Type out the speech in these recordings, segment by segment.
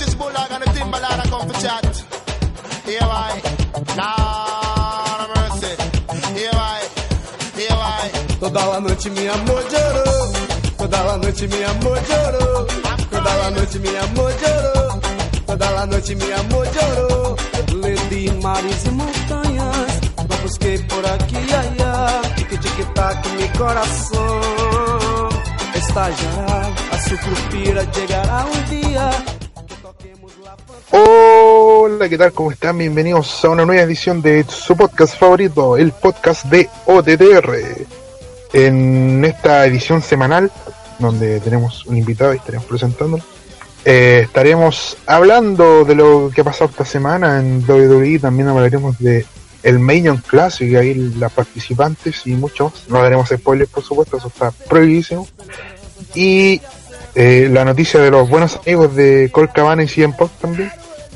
British bulldog and the timberland I come for chat. Here I, Lord of mercy. Here I, here I. Toda la noite mi amor llorou. Toda la noite mi amor llorou. Toda la noite mi amor llorou. Toda la noite mi amor llorou. Le di mares e montanhas. Lo busquei por aqui e allá. Tique tique tac mi coração. Estallará, a su suspira llegará un Hola, ¿qué tal? ¿Cómo están? Bienvenidos a una nueva edición de su podcast favorito, el podcast de OTTR. En esta edición semanal, donde tenemos un invitado y estaremos presentándolo, eh, estaremos hablando de lo que ha pasado esta semana en WWE. También hablaremos de el Main Classic, y ahí las participantes y mucho más. No daremos spoilers, por supuesto, eso está prohibidísimo. Y eh, la noticia de los buenos amigos de Col Cabana y CM también.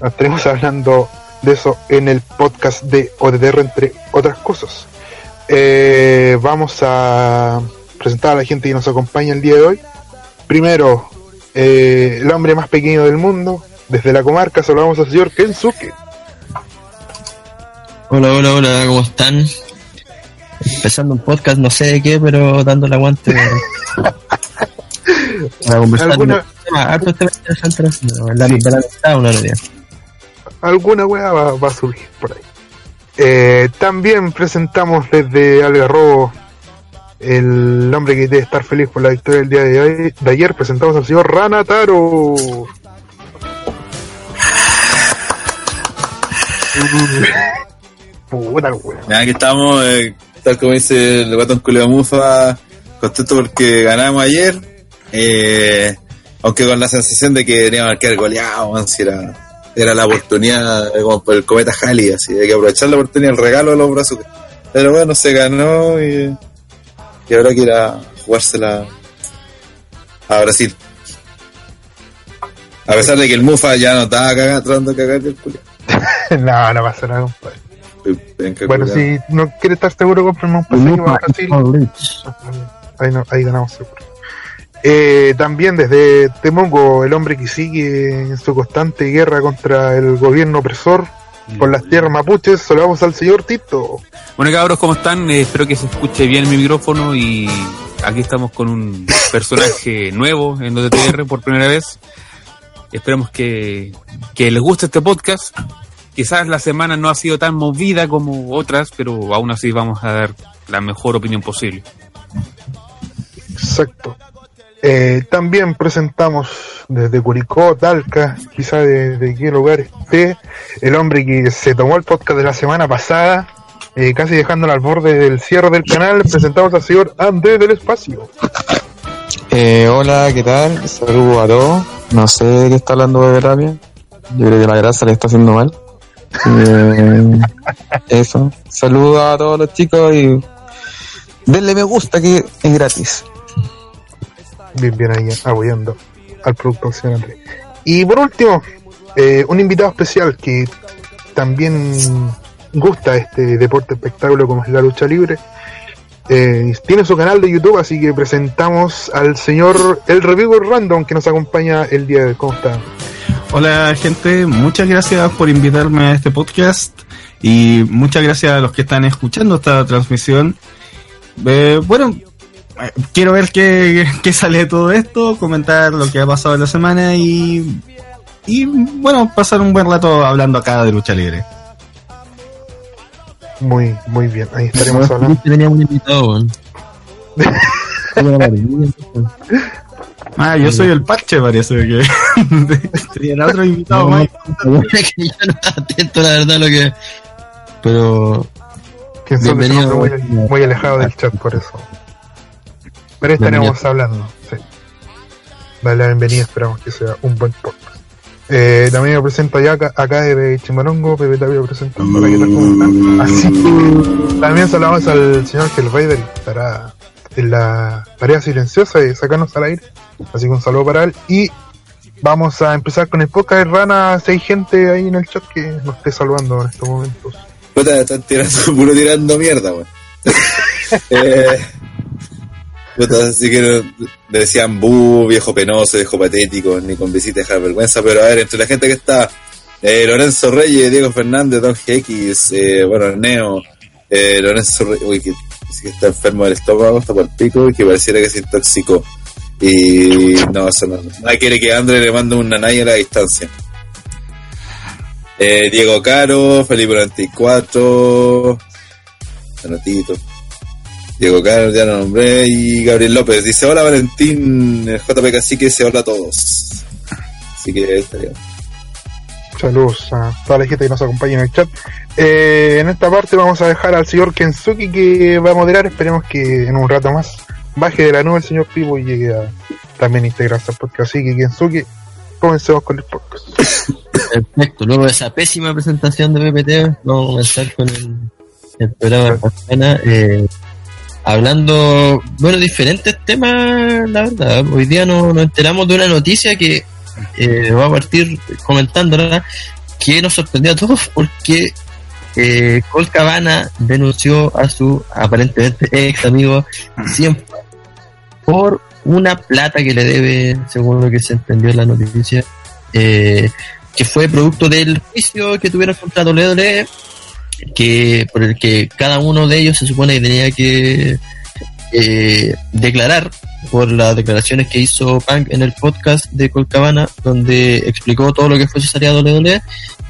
Estaremos hablando de eso en el podcast de ODR, entre otras cosas. Eh, vamos a presentar a la gente que nos acompaña el día de hoy. Primero, eh, el hombre más pequeño del mundo, desde la comarca, saludamos al señor Kensuke. Hola, hola, hola, ¿cómo están? Empezando un podcast, no sé de qué, pero dando el aguante para conversar ¿Alguna- temas interesantes, no, la. Alguna weá va, va a surgir por ahí. Eh, también presentamos desde Algarrobo el hombre que debe estar feliz por la victoria del día de, hoy- de ayer. Presentamos al señor Ranataro. Puta weá. Ya que estamos, eh, tal como dice el guatón Culeo Mufa, contento porque ganamos ayer, eh, aunque con la sensación de que teníamos que haber goleado, si era, era la oportunidad, eh, como por el cometa Halley, así, hay que aprovechar la oportunidad, el regalo de los brazos. Pero bueno, se ganó y, y ahora que ir a jugársela a Brasil. A pesar de que el Mufa ya no estaba cagando, tratando de cagar el culo. no, no pasa nada, compadre. Bueno, si no quiere estar seguro, cómprame un pasaje para Brasil. Ahí, no- ahí ganamos seguro. Eh, también desde Temongo, el hombre que sigue en su constante guerra contra el gobierno opresor por las tierras mapuches, saludamos al señor Tito. Bueno cabros, ¿cómo están? Eh, espero que se escuche bien mi micrófono y aquí estamos con un personaje nuevo en OTTR por primera vez. Esperemos que, que les guste este podcast. Quizás la semana no ha sido tan movida como otras, pero aún así vamos a dar la mejor opinión posible. Exacto. Eh, también presentamos desde Curicó, Talca, quizá de, de qué lugar esté, el hombre que se tomó el podcast de la semana pasada, eh, casi dejándolo al borde del cierre del canal, presentamos al señor Andrés del Espacio. Eh, hola, ¿qué tal? Saludos a todos. No sé de qué está hablando de rabia. Yo creo que la grasa le está haciendo mal. Eh, eso. Saludos a todos los chicos y denle me gusta que es gratis. Bien, bien ahí apoyando al productor señor Andrés. Y por último, eh, un invitado especial que también gusta este deporte espectáculo como es la lucha libre. Eh, tiene su canal de YouTube, así que presentamos al señor El Reviewer Random que nos acompaña el día de hoy. ¿Cómo está? Hola gente, muchas gracias por invitarme a este podcast y muchas gracias a los que están escuchando esta transmisión. Eh, bueno, quiero ver qué, qué sale de todo esto, comentar lo que ha pasado en la semana y, y bueno, pasar un buen rato hablando acá de lucha libre. Muy, muy bien. Ahí estaremos hablando. Teníamos un invitado. Ah, yo soy el parche, parece que tenía el otro invitado. No, no, es que yo no estaba atento, la verdad, lo que. Pero. Bienvenido. muy, muy alejado del chat por eso. Pero ahí estaremos hablando. Sí. Dale la bienvenida, esperamos que sea un buen podcast. Eh, también me presento ya acá, acá de Chimarongo, Pepe Tapio presentando. ¿Cómo están? Así que también saludamos al señor Hellraider que estará en la tarea silenciosa de sacarnos al aire. Así que un saludo para él. Y vamos a empezar con el podcast de Rana. Si hay gente ahí en el chat que nos esté saludando en estos momentos. Puta, están tirando, puro tirando mierda, weón. eh, así que no- le decían bu, viejo penoso, viejo patético, ni con visita dejar vergüenza, pero a ver, entre la gente que está, eh, Lorenzo Reyes, Diego Fernández, Don GX, eh, bueno, Neo, eh, Lorenzo Reyes, uy, que, que está enfermo del estómago, está por el pico y que pareciera que se intoxicó. Y no, eso no. Nadie quiere que André le mande un nanay a la distancia. Eh, Diego Caro, Felipe 94, Anotito. Diego Caro, ya lo nombré, y Gabriel López dice, hola Valentín, el JP Cacique dice hola a todos. Así que ahí estaría. Saludos a toda la gente que nos acompaña en el chat. Eh, en esta parte vamos a dejar al señor Kensuki que va a moderar. Esperemos que en un rato más baje de la nube el señor Pivo y llegue a también integrarse al podcast. Así que Kensuki, comencemos con el podcast. Perfecto, luego de esa pésima presentación de PPT, vamos a comenzar con el, el programa de esta semana. Eh, hablando, bueno, diferentes temas, la verdad. Hoy día nos, enteramos de una noticia que eh, va a partir comentándola, que nos sorprendió a todos porque eh, Col Cabana denunció a su aparentemente ex amigo siempre por una plata que le debe, según lo que se entendió en la noticia, eh, que fue producto del juicio que tuvieron contra WWE, que por el que cada uno de ellos se supone que tenía que eh, declarar por las declaraciones que hizo Punk en el podcast de Colcabana, donde explicó todo lo que fue su salida a WWE.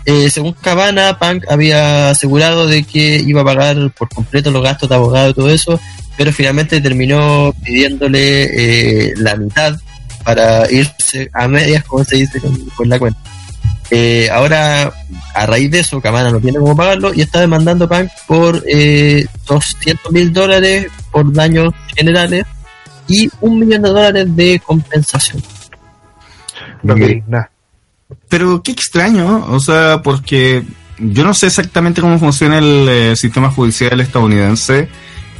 Eh, según Cabana, Punk había asegurado de que iba a pagar por completo los gastos de abogado y todo eso, pero finalmente terminó pidiéndole eh, la mitad para irse a medias, como se dice, con la cuenta. Eh, ahora, a raíz de eso, Cabana no tiene cómo pagarlo y está demandando Punk por eh, 200 mil dólares por daños generales y un millón de dólares de compensación. No nada. Pero qué extraño, o sea, porque yo no sé exactamente cómo funciona el eh, sistema judicial estadounidense,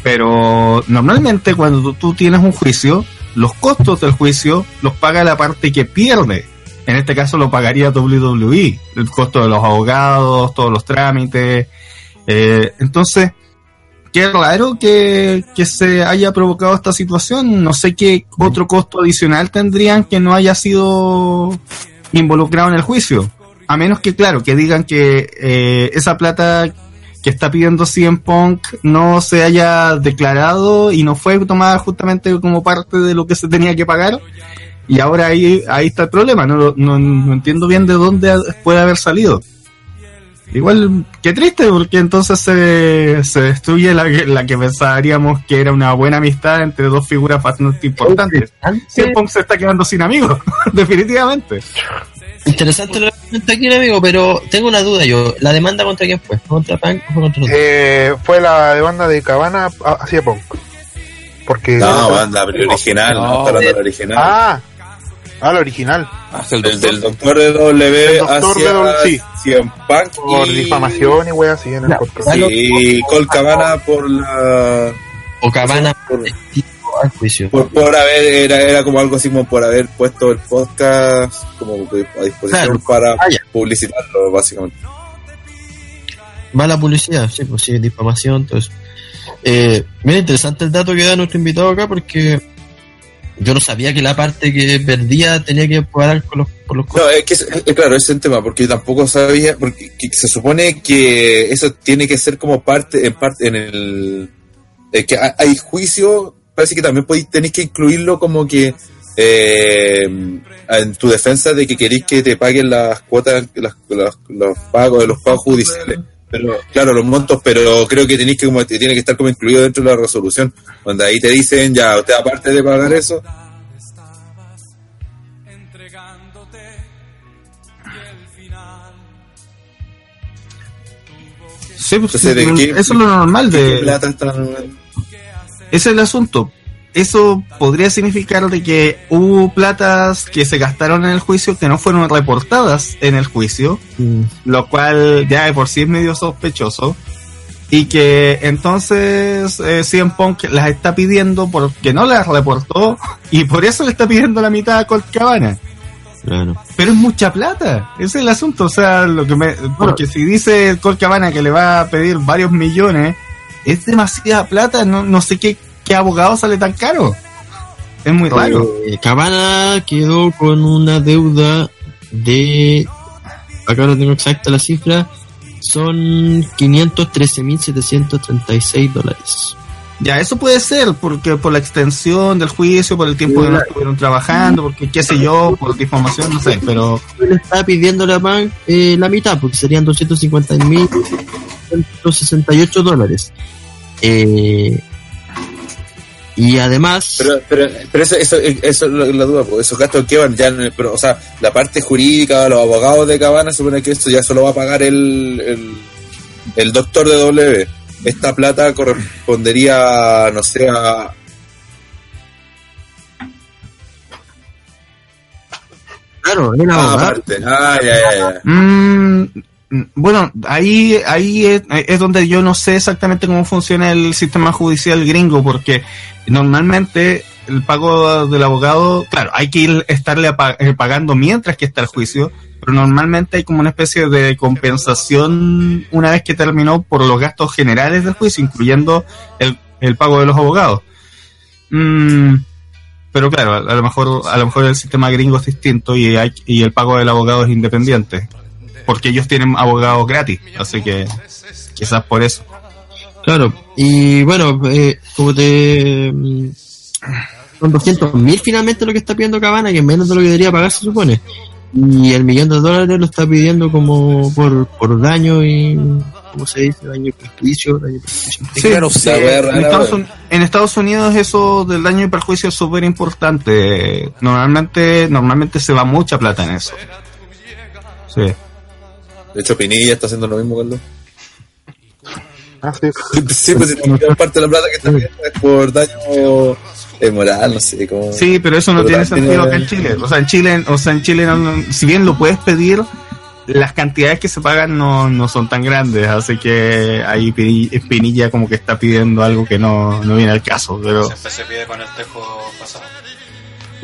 pero normalmente cuando tú, tú tienes un juicio, los costos del juicio los paga la parte que pierde. En este caso lo pagaría WWE, el costo de los abogados, todos los trámites. Eh, entonces, qué raro que, que se haya provocado esta situación. No sé qué otro costo adicional tendrían que no haya sido involucrado en el juicio. A menos que, claro, que digan que eh, esa plata que está pidiendo CM Punk no se haya declarado y no fue tomada justamente como parte de lo que se tenía que pagar. Y ahora ahí, ahí está el problema. No, no, no entiendo bien de dónde puede haber salido. Igual, qué triste, porque entonces se, se destruye la, que- la que pensaríamos que era una buena amistad entre dos figuras bastante importantes. CM Punk se está quedando sin amigos, definitivamente. Interesante lo que aquí, amigo, pero tengo una duda yo. ¿La demanda contra quién fue? ¿Fue ¿Contra Punk o fue contra otro? Eh, fue la demanda de Cabana hacia Punk. Porque. No, banda, pero original, no, No. está hablando del original. Ah, ah, la original. Hasta el el doctor. del doctor de W El doctor hacia de W, sí. Punk Por y- difamación y wey así en el podcast. y Col Cabana por la ¿O Cabana por, testigo al juicio? por, por haber era, era como algo así como por haber puesto el podcast como a disposición Claro. para Ah, publicitarlo básicamente Va la publicidad, sí, pues sí, difamación, eso. Eh, mira, interesante el dato que da nuestro invitado acá porque yo no sabía que la parte que perdía tenía que pagar con los, por los no es que es, es- claro ese es el tema porque yo tampoco sabía porque que se supone que eso tiene que ser como parte en parte en el eh, que hay, juicio parece que también podéis tenéis que incluirlo como que eh, en tu defensa de que queréis que te paguen las cuotas las, los pagos de los pagos judiciales pero claro los montos pero creo que tenéis que como tiene que estar como incluido dentro de la resolución. Donde ahí te dicen ya usted aparte de pagar eso. Sí, pues, Entonces, ¿de qué- eso es lo normal ¿qué de... plata están Ese es el asunto. Eso podría significar de que hubo platas que se gastaron en el juicio que no fueron reportadas en el juicio, Mm, lo cual ya de por sí es medio sospechoso. Y que entonces eh, CM Punk las está pidiendo porque no las reportó y por eso le está pidiendo la mitad a Colt Cabana. claro. Pero es mucha plata, ese es el asunto. O sea, lo que me, porque si dice Colt Cabana que le va a pedir varios millones, es demasiada plata. No, no sé qué, qué abogado sale tan caro. Es muy raro. Eh, Cabana quedó con una deuda de. Acá no tengo exacta la cifra. Son 513.736 dólares. Ya, eso puede ser, porque por la extensión del juicio, por el tiempo que no estuvieron trabajando, porque qué sé yo, por difamación, no sé, pero Le está pidiendo la PAN eh, la mitad, porque serían 250.168 dólares. Eh, y además. Pero, pero, pero eso, eso, eso es la, duda, pues, esos gastos que van ya, en el- pero, o sea, la parte jurídica, los abogados de Cabana supone que esto ya solo va a pagar el, el, el doctor de W. Esta plata correspondería, no sé, a, Claro, el ah, abogado. aparte. Ah, ya, ya, ya. Mm, bueno, ahí, ahí es, donde yo no sé exactamente cómo funciona el sistema judicial gringo, porque normalmente el pago del abogado, claro, hay que ir estarle eh, pagando mientras que está el juicio, pero normalmente hay como una especie de compensación una vez que terminó por los gastos generales del juicio, incluyendo el, el pago de los abogados. Mm, pero claro, a, a lo mejor a lo mejor el sistema gringo es distinto y hay, y el pago del abogado es independiente porque ellos tienen abogados gratis así que quizás por eso Claro, y bueno, eh, como te. mm, Son 200 mil finalmente lo que está pidiendo Cabana, que es menos de lo que debería pagar, se supone. Y el millón de dólares lo está pidiendo como por, por daño y. ¿Cómo se dice? Daño y perjuicio. Daño y perjuicio. Sí, Claro, sí. Estados en Estados Unidos eso del daño y perjuicio es súper importante normalmente normalmente se va mucha plata en eso sí De hecho, Pinilla está haciendo lo mismo, Carlos. Ah, sí. Sí, pues si parte de la plata que está pidiendo es por daño eh, moral, no sé, como... Sí, pero eso no Pero tiene sentido eh, acá en Chile. O sea, en Chile, o sea, en Chile, no- no- si bien lo puedes pedir, las cantidades que se pagan no, no son tan grandes. Así que ahí Pini- Pinilla como que está pidiendo algo que no, no viene al caso. Pero Siempre se pide con el tejo pasado.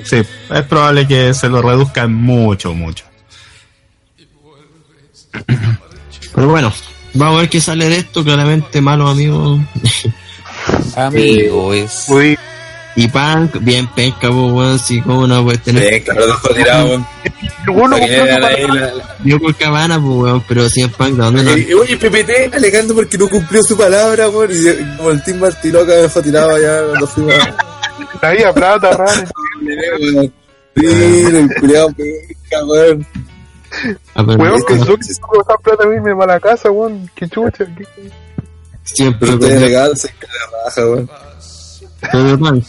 sí, es probable que se lo reduzcan mucho, mucho. Pero bueno, vamos a ver qué sale de esto. Claramente, malos amigos. Amigo, es. Uy, y Punk, bien penca, pues, weón. Si, cómo no puedes tener. Bien, claro, dejo tirado, weón. bueno, Para que compró vean su ahí palabra. la- Yo por Cabana, pues, weón. Pero si es Punk, ¿de dónde no? Eh, Oye, PPT alegando porque no cumplió su palabra, weón. Y como el Team Martiloca me dejó tirado allá cuando fuimos a... Había plata, raro. weón. Sí, el culiado penca, weón. Weón, no, que yo que tengo esa plata a mí me va a la casa, weón. Qué chucha. qué- Siempre, weón. legal, se cae la raja, weón. Pero, Punk.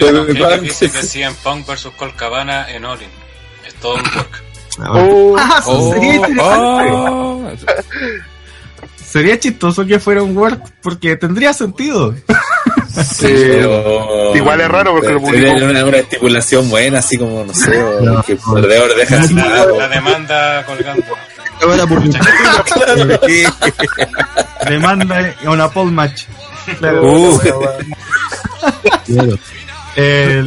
Comentario dice que CM Punk versus Colt Cabana en All In. Es todo un work. Ah. Oh, Ah, Oh, sería, interesante. oh. sería chistoso que fuera un work porque tendría sentido. Sí, pero... Igual es raro porque lo publicó. una, una estipulación buena, así como, no sé, o que el perdedor deja sin La, nada, la weón. demanda colgando. Demanda a una pole match. Claro. Uh, Claro. El-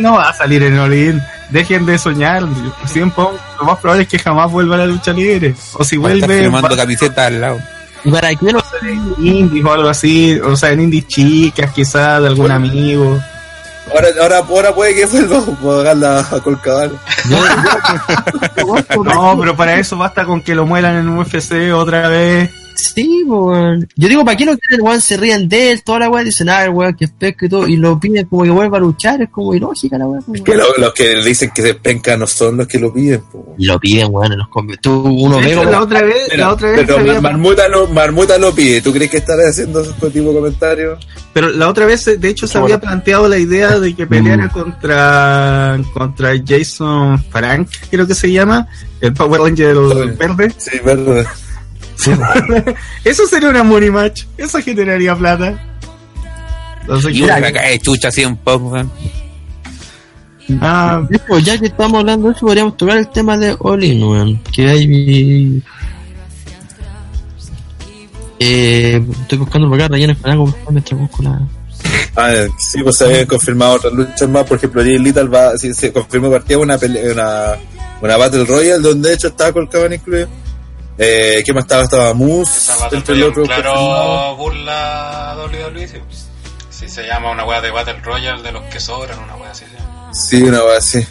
no va a salir en Olin. Dejen de soñar. Punk lo más probable es que jamás vuelva a la lucha libre. O si vuelve firmando va camiseta al lado. ¿Y para qué no? en indies o algo así. O sea, en indies chicas quizás de algún amigo. ahora, ahora, ahora puede que vuelva a pagarla a Colcabana. No, pero para eso basta con que lo mueran en UFC otra vez. Sí, weón. Yo digo, ¿para qué no quieren, weón? Se ríen de él, toda la weón, dicen, ah, weón, que es pesca y todo, y lo piden como que vuelva a luchar, es como ilógica la weón. weón. Que lo- los que dicen que se penca no son los que lo piden. po. Lo piden, weón, en los convenios. Tú, uno ve, la otra vez, Mira, la otra vez pero había- Marmuta, lo, Marmuta lo pide. ¿Tú crees que estará haciendo ese tipo de comentarios? Pero la otra vez, de hecho, se había planteado la idea de que peleara contra contra Jason Frank, creo que se llama, el Power Ranger verde. Sí, Eso sería una money match. Eso generaría plata. Entonces, Y ¿qué- una caca de chucha así un poco, ah, ya que estamos hablando de eso, podríamos tocar el tema de Olin, weón. Que hay. Eh, estoy buscando por acá, Ryan Espanago, por favor, mientras busco la. Ah, sí, pues se habían confirmado otras luchas más. Por ejemplo, Jay Little va, sí, se confirmó partida una, una, una Battle Royale donde de hecho estaba Colcabana incluido. Eh, ¿Ququé más estaba? Estaba Moose. Esa entre otro claro burla a WWE. Sí. Sí, Sí, se llama una wea de Battle Royale de los que sobran, una wea así. se llama. Sí, una wea así.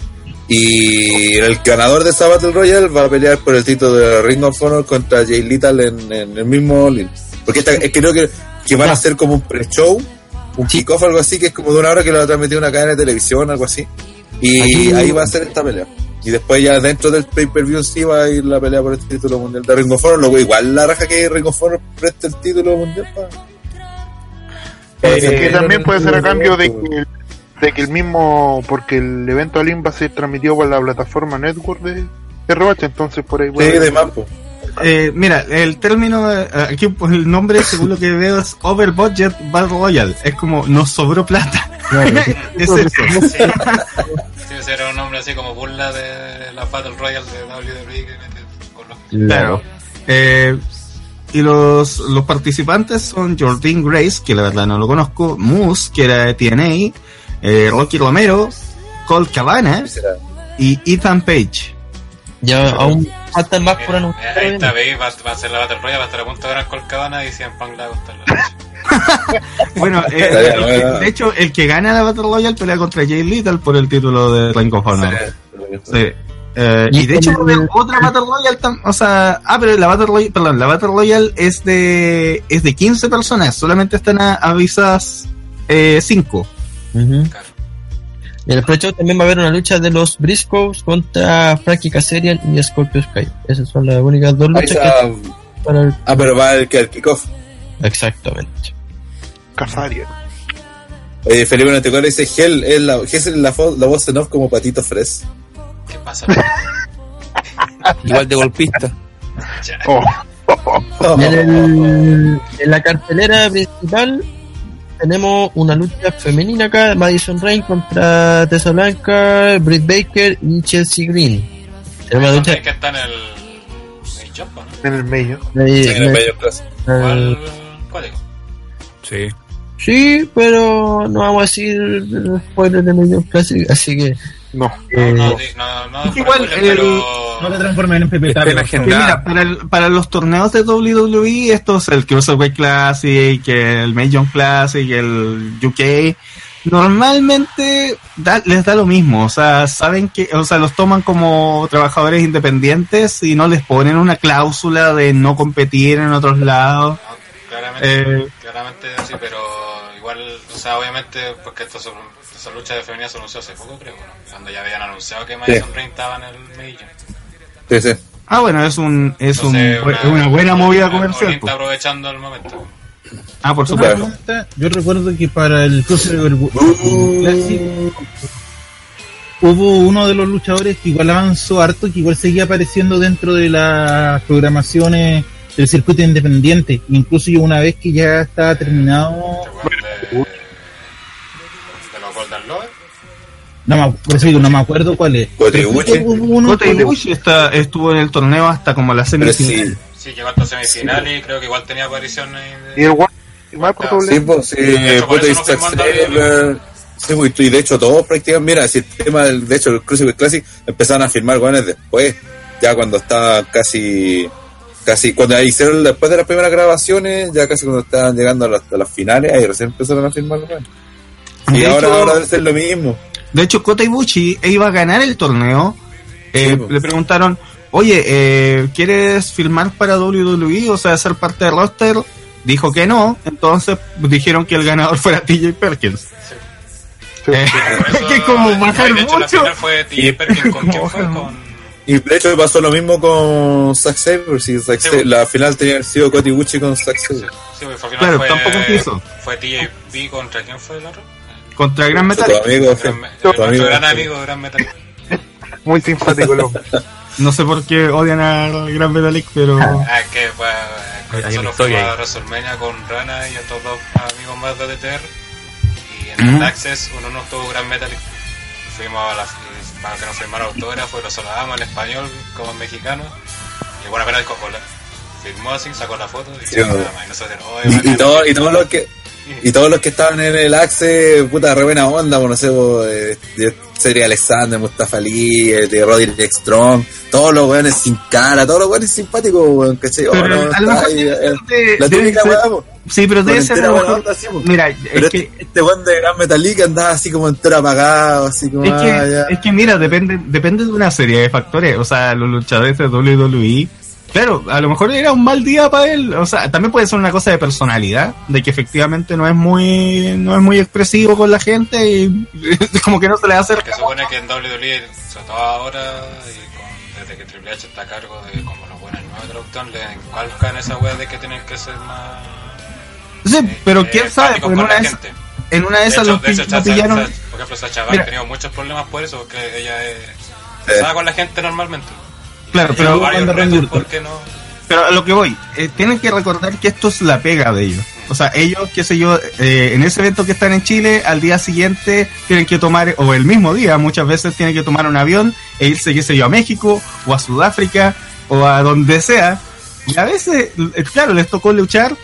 Y el ganador de esta Battle Royale va a pelear por el título de Ring of Honor contra Jay Little en, en el mismo All. Porque esta, es que creo que, que van a hacer como un pre-show, un Sí. kickoff, algo así, que es como de una hora que lo va a transmitir una cadena de televisión, algo así. Y Aquí- ahí va a ser esta pelea. Y después ya dentro del pay-per-view sí va a ir la pelea por el título mundial de Ring of Honor. Luego igual la raja que Ring of Honor preste el título mundial para... Eh, que también puede ser a cambio de que, de que el mismo, porque el evento Alin va a ser transmitido por la plataforma Network de ROH, entonces por ahí Sí, de más, po. Eh, mira, el término, eh, aquí pues, el nombre, según lo que veo, es Over Budget Battle Royale. Es como, nos sobró plata. es eso. Sí, ese era un nombre así como burla de la Battle Royale de WWE. Claro. Eh, y los, los participantes son Jordan Grace, que la verdad no lo conozco, Moose, que era de TNA, eh, Rocky Romero, Cole Cabana y Ethan Page. Ya aún faltan más por anunciar. ahí está, veis, va, va a ser la Battle Royale, va a estar a punto de ganar Colcabana y 100 Punk la va a costar la lucha. Bueno, eh, el bueno. de hecho, el que gana la Battle Royale pelea contra Jay Little por el título de Ring of Honor. Sí. Eh, y de hecho, va a haber otra Battle Royale, tam- o sea, ah, pero la Battle Royale, perdón, la Battle Royale es de, es de 15 personas, solamente están a- avisadas 5. Ujú. Claro. En el pre-show también va a haber una lucha de los Briscoes contra Frankie Kazarian y Scorpio Sky. Esas son las únicas dos luchas está. que para el... Ah, pero va el que el kickoff. Exactamente. Casaria. Oye, Felipe 94 dice, Gel es la, Gel es la, la voz en off como Patito Fres. ¿Qué pasa? Igual de golpista. Oh, en, el- en la cartelera principal tenemos una lucha femenina acá, Madison Rain contra Tessa Blanca, Britt Baker y Chelsea Green. Tenemos una lucha Es que está en el. en el Jump, ¿no? en el medio. Sí, en el medio plazo. ¿Cuál código? Sí. Sí, pero no vamos a decir spoilers de Medio Classic, así que No. eh, No, no, no, no, no, Igual, spoiler, el- pero. No te transformes en agenda. mira, para, el- para los torneos de WWE, estos, el Cruiserweight Classic, el Major Classic, el UK, normalmente da- les da lo mismo. O sea, saben que, o sea, los toman como trabajadores independientes y no les ponen una cláusula de no competir en otros lados. No, claramente, Eh, claramente sí, pero igual, o sea, obviamente, porque estas son, estas luchas de femenina se anunció hace poco, creo, ¿no? cuando ya habían anunciado que Madison Rain estaba en el Major. Sí, sí. ah, bueno, es un, es un, Entonces, es una buena movida comercial. está pues. aprovechando el momento. Ah, por Una supuesto. Yo recuerdo que para el Cruiserweight Classic hubo uno de los luchadores que igual avanzó harto, que igual seguía apareciendo dentro de las programaciones del circuito independiente. Incluso yo una vez que ya estaba terminado, ¿Te no me, por eso digo, no me acuerdo cuál es. Hubo uno Kota Ibushi está, estuvo en el torneo hasta como la semifinal. sí, Sí, llegó hasta semifinal y creo que igual tenía aparición ahí de... Y el One, igual por Ah, doble. sí, pues, sí, Saber, Sí, pues, y de hecho todos prácticamente, mira, si el tema del, de hecho el Cruiserweight Classic empezaron a firmar guanes después, ya cuando estaba casi, casi, cuando hicieron después de las primeras grabaciones, ya casi cuando estaban llegando a las, a las finales, ahí recién empezaron a firmar guanes. Y ahora, hecho- ahora debe ser lo mismo. De hecho, Kota Ibushi iba a ganar el torneo. Eh, Sí, le preguntaron, oye, eh, ¿quieres filmar para WWE? O sea, ser parte del roster. Dijo que no. Entonces dijeron que el ganador fuera TJ Perkins. Eh, Por eso, que como eh, bajar de hecho, la mucho. final fue TJ Perkins con quién fue, con... Y de hecho pasó lo mismo con Zack Saber, si Zack Sí, la final tenía sido Kota Ibushi con Zack Sí, Saber. sí, porque al final Claro, fue, tampoco quiso. Fue TJP contra quién fue el otro? Contra Gran Tu Metal. amigo, sí. Gran, Tu nuestro amigo, gran amigo, Gran Metal. Muy simpático el hombre. No sé por qué odian a Gran Metalik, pero... Ah, es que pues, fuimos ahí. a WrestleMania con Rana y otros dos amigos más de DTR. Y en el. Access uno no tuvo Gran Metal. Fuimos a las para que nos firmara autógrafo y lo saludamos en español como en mexicano. Y bueno, apenas. Firmó así, sacó la foto y, Sí, nada más. y nosotros, "Oye, Y, y, bacán". todo, y todos los que y todos los que estaban en el Axe, puta, re buena onda, pues, no sé, pues, eh, de Alexander, Mustafa Ali, eh, de Roderick Strong, todos los weones sin cara, todos los weones simpáticos, weón, ¿cachai? Oh, no, eh, la típica weá, po. Sí, pero debe ser. Mira, Pero es que, este, este weón de Gran Metalik andaba así como entero apagado, así como. es que, ah, es que mira, depende, depende de una serie de factores. O sea, los luchadores de WWE. Claro, a lo mejor era un mal día para él. O sea, también puede ser una cosa de personalidad, de que efectivamente no es muy, no es muy expresivo con la gente y como que no se le hace Que supone que en WWE, todo ahora, y con- desde que Triple H está a cargo de como los buenos nuevos traductores, le encualcan esa wea de que tienen que ser más. Sí, eh, pero eh, quién sabe, empáticos porque en una de esas, en una de esas hecho, los de hecho, pi- lo Sacha- pillaron. Sacha- por ejemplo, Sacha ha tenido muchos problemas por eso, porque ella es Eh. pesada con la gente normalmente. Claro, pero- retos no. Pero a lo que voy, eh, tienen que recordar que esto es la pega de ellos. O sea, ellos, qué sé yo, eh, en ese evento que están en Chile, al día siguiente tienen que tomar, o el mismo día, muchas veces tienen que tomar un avión e irse, qué sé yo, a México, o a Sudáfrica, o a donde sea. Y a veces, eh, claro, les tocó luchar,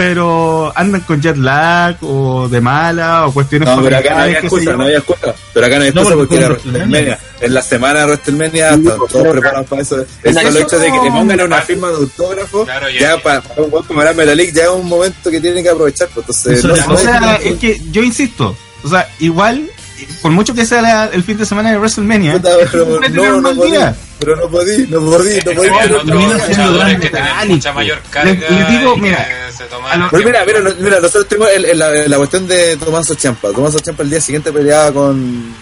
pero andan con jet lag, o de mala, o cuestiones No, pero acá no había excusa, no había excusa. Pero acá no hay No, excusa porque porque era WrestleMania. En la semana de WrestleMania están todos preparados para eso. El solo hecho de que le pongan una no- firma de autógrafo, Claro, y- ya para, para un weón como Gran Metalik, ya es un momento que tiene que aprovechar. Pues, entonces, no, no O sea, es que yo insisto, o sea, igual, por mucho que sea la- el fin de semana de WrestleMania, Puta, pero no, no mal podí, pero no podí, no podí, no podí. No mucha mayor carga. Les- digo, mira, Pues mira, mira, no- mira, nosotros tenemos el- el- la, la cuestión de Tomaso Champa. Tomaso Champa el día siguiente peleaba con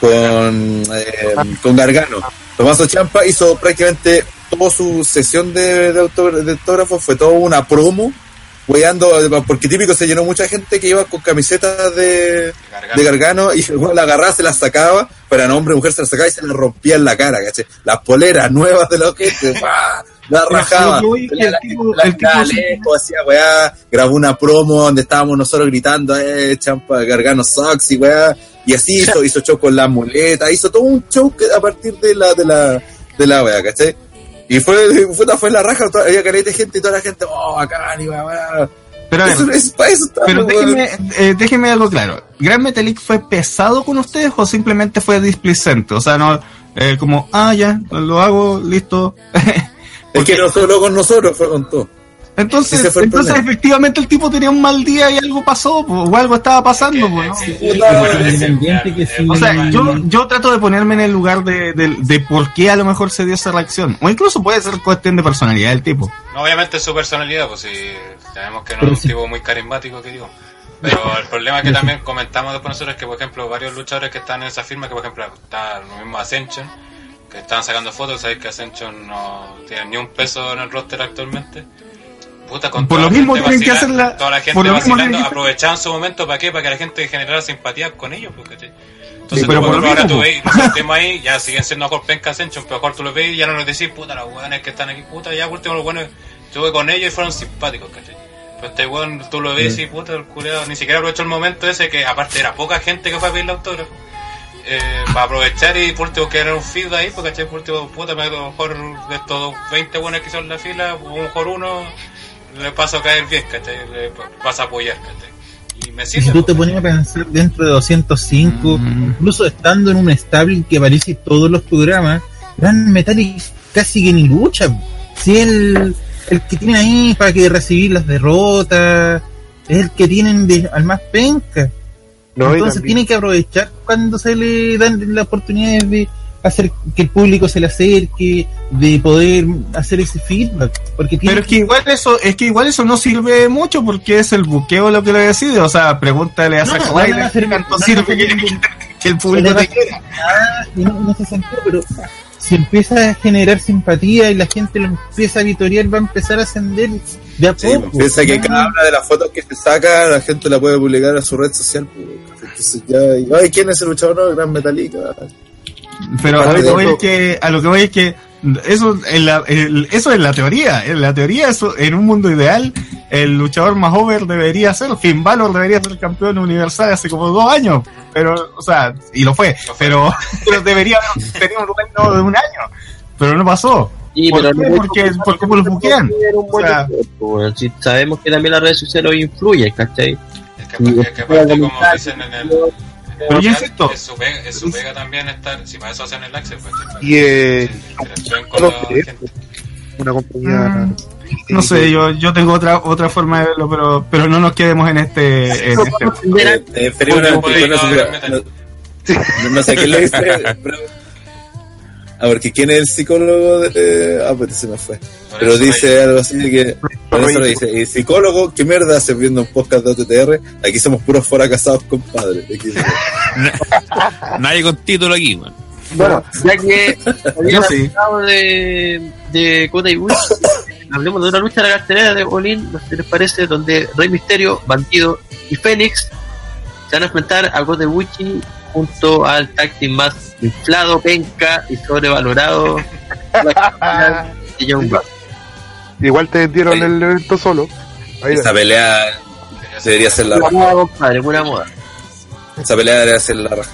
con, eh, con Gargano. Tomaso Champa hizo prácticamente toda su sesión de, de, autógrafo, fue toda una promo, weyando, porque típico se llenó mucha gente que iba con camisetas de, Gargano. de Gargano y weón la agarraba, se las sacaba, para hombre mujer se las sacaba y se las rompía en la cara, ¿caché? Las poleras nuevas de gente, ¡pah! la rajaba. que que La- tipo- hacía weá, grabó una promo donde estábamos nosotros gritando, eh, champa, Gargano sucks y weá, y así hizo, hizo show con la muleta, hizo todo un show que, a partir de la, de la, de la weá, ¿cachai? Y fue, fue, fue la raja, toda- había caleta de gente y toda la gente, oh, weá, weá. Pero ver, Eso, es, para eso estamos, Pero weón. déjenme, eh, déjenme algo claro. ¿Gran Metalik fue pesado con ustedes o simplemente fue displicente? O sea, no, eh, como, ah, ya, lo hago, listo. Es que no solo con nosotros, fue con todo. Entonces, entonces efectivamente el tipo tenía un mal día y algo pasó, po, o algo estaba pasando, po, ¿no? Sí, sí. O sea, yo, yo trato de ponerme en el lugar de, de, de por qué a lo mejor se dio esa reacción. O incluso puede ser cuestión de personalidad del tipo. No, obviamente su personalidad, pues si sabemos que no Pero es un sí. tipo muy carismático, que digo. Pero el problema que también comentamos después nosotros es que, por ejemplo, varios luchadores que están en esa firma, que por ejemplo está lo mismo Ascension, que están sacando fotos, sabéis que Ascension no tiene ni un peso en el roster actualmente. Puta, con Por lo la mismo tienen que vacilando- hacer la- Toda la gente por lo vacilando, que- aprovechaban su momento para qué, para que la gente generara simpatía con ellos, porque te- entonces Sí, pero tú, por por lo ahora mismo, tú veis, los sentimos ahí, ya siguen siendo mejor penca Ascension, pero mejor tú los ves y ya no nos decís, puta, los weones que están aquí, puta, ya por último los buenos, estuve con ellos y fueron simpáticos, ¿cachai? Pero este weón, tú lo ves y puta, el culeado ni siquiera aprovechó el momento ese que aparte era poca gente que fue a pedir el autógrafo. Eh, para aprovechar y por último que era un feed ahí, porque ¿cachai? por último, puta, a lo mejor de estos 20 buenos que son la fila, a lo mejor uno le paso a caer bien, ¿cachai? Le vas a apoyar, ¿cachai? Y me sirve. si tú te ponías a pensar dentro de 205, Mm. incluso estando en un stable que aparece en todos los programas, Gran Metallic casi que ni lucha. Si el, el que tiene ahí para que recibir las derrotas, es el que tienen de- al más penca. No, Entonces tiene que aprovechar cuando se le dan las oportunidades de hacer que el público se le acerque, de poder hacer ese feedback. Porque tiene Pero es que igual eso, es que igual eso no sirve mucho porque es el buqueo lo que lo decide. O sea, pregúntale a No, Zack no, no, sirve que, el público te quiera. Ah, no, en ese sentido, pero si empieza a generar simpatía y la gente lo empieza a vitorear, va a empezar a ascender de a Sí, poco. pues, piensa que Ah, cada una de las fotos que se saca, la gente la puede publicar a su red social. pues, Entonces ya, ay, ¿quién es el luchador? No, Gran Metallica. Pero a lo que es que, a lo que voy es que eso en la, el- eso es la teoría. En la teoría, eso, en un mundo ideal, el luchador más over debería ser, Finn Balor debería ser campeón universal hace como dos años. Pero, o sea, y lo fue, pero, pero debería haber tenido un reino de un año. Pero no pasó. Sí, ¿Por pero qué? no- Porque, porque como los buquean. O sea, si sabemos que también las redes sociales influyen, ¿cachai? Es que, es que aparte, como dicen en el. Pero yo insisto. Es su, pega, es su pega también estar. Si para eso hacen el access, pues. Y eh, no una compañía Mm. No sé, yo, yo tengo otra otra forma de verlo, pero pero no nos quedemos en este. en este- Eh, eh, no meter. no, no sé quién le dice. pero- A ver, que ¿quién es el psicólogo? De, ah, pues se me fue. Pero dice algo así de que. Por eso le dice: ¿y psicólogo? ¿Qué mierda haces viendo un podcast de OTTR? Aquí somos puros fuera casados, compadre. Aquí- Nadie con título aquí, weón. Bueno, ya que habíamos sí. hablado de, de Kota y Bush, hablemos de una lucha de la cartelera de Olin, no sé les parece, donde Rey Misterio, Bandido y Fénix se van a enfrentar a Kota Ibushi junto al team más inflado, penca y sobrevalorado de Young Bucks. Igual te dieron el evento solo. Ahí Esa pelea debería ser la raja. moda, compadre, pura moda. Esa pelea debería ser la raja.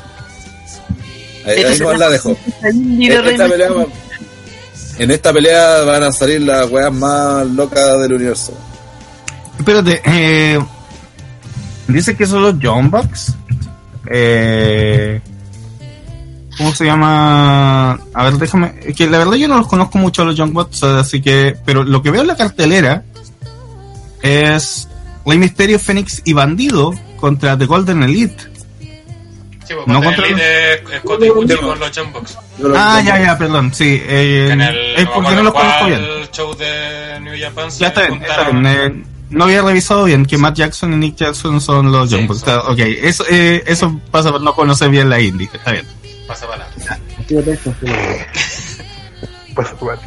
Ahí, ahí no la dejo. En esta, pelea, en esta pelea van a salir las weas más locas del universo. Espérate, eh, dice que son los John Bucks. Eh, ¿Cómo se llama? A ver, déjame. es Que la verdad yo no los conozco mucho a los Young Bucks, así que. Pero lo que veo en la cartelera es Rey Misterio, Fénix y Bandido contra The Golden Elite. Sí, pues No contra- con los Jumpbox. Ah, ya, ya, perdón, sí. eh, En el, es porque no los conozco bien. el show de New Japan se Ya está bien, está bien. Eh, no había revisado bien que Matt Jackson y Nick Jackson son los Sí, Young Bucks. son- Está- Ok, eso, eh, eso pasa por no conocer bien la indie. Está bien. Pasa palabra. Pues, bueno.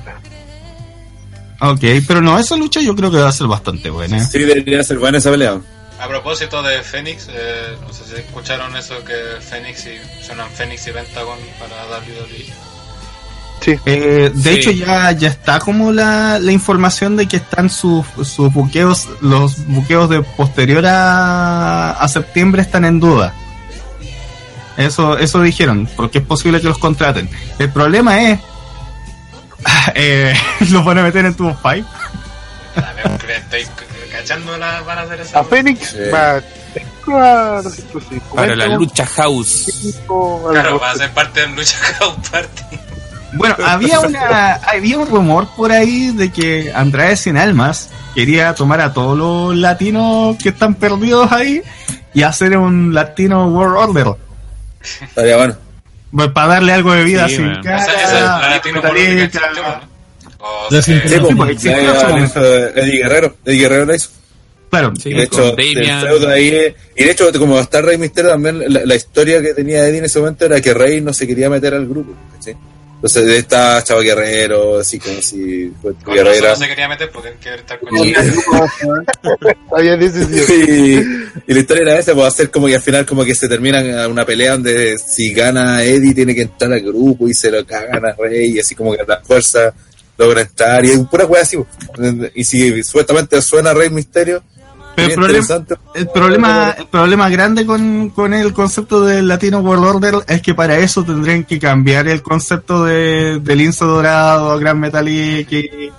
Ok, pero no, esa lucha yo creo que va a ser bastante buena. Sí, debería ser buena esa pelea. A propósito de Phoenix, eh, no sé si escucharon eso que Phoenix y suenan Phoenix y Pentagon para WWE. Eh, de Sí. hecho, ya, ya está como la, la información de que están sus, sus buqueos, los buqueos de posterior a, a septiembre están en duda. Eso, eso dijeron, porque es posible que los contraten. El problema es, eh, los van a meter en Tubo 5. A ver, que estoy cachando la van a hacer esa. A Fénix Sí. va sí, pues sí, Para la lucha house. Claro, va a ser parte del Lucha House Party. Bueno, había una, había un rumor por ahí de que Andrade Sin Almas quería tomar a todos los latinos que están perdidos ahí y hacer un latino World Order. Estaría bueno. Pues, para darle algo de vida Sí, sin man. cara, Sí, Sí, pues, pues, Eddie Guerrero. Eddie Guerrero la hizo. Claro, Sí, Y de hecho, el feudo ahí, y de hecho, como está Rey Misterio, también la, la historia que tenía Eddie en ese momento era que Rey no se quería meter al grupo. Entonces está Chavo Guerrero, así como si fue Guerrera. no se quería meter porque quiere estar con Y, Había decidido. y, y la historia era esa, pues hacer como que al final como que se termina una pelea donde si gana Eddie tiene que entrar al grupo y se lo cagan a Rey y así como que a la fuerza logra entrar y es pura wea así. pues. Y si supuestamente suena Rey Misterio, Pero el problema, el problema, el problema grande con, con el concepto del Latino World Order es que para eso tendrían que cambiar el concepto de, del lince dorado, Gran Metalik y, y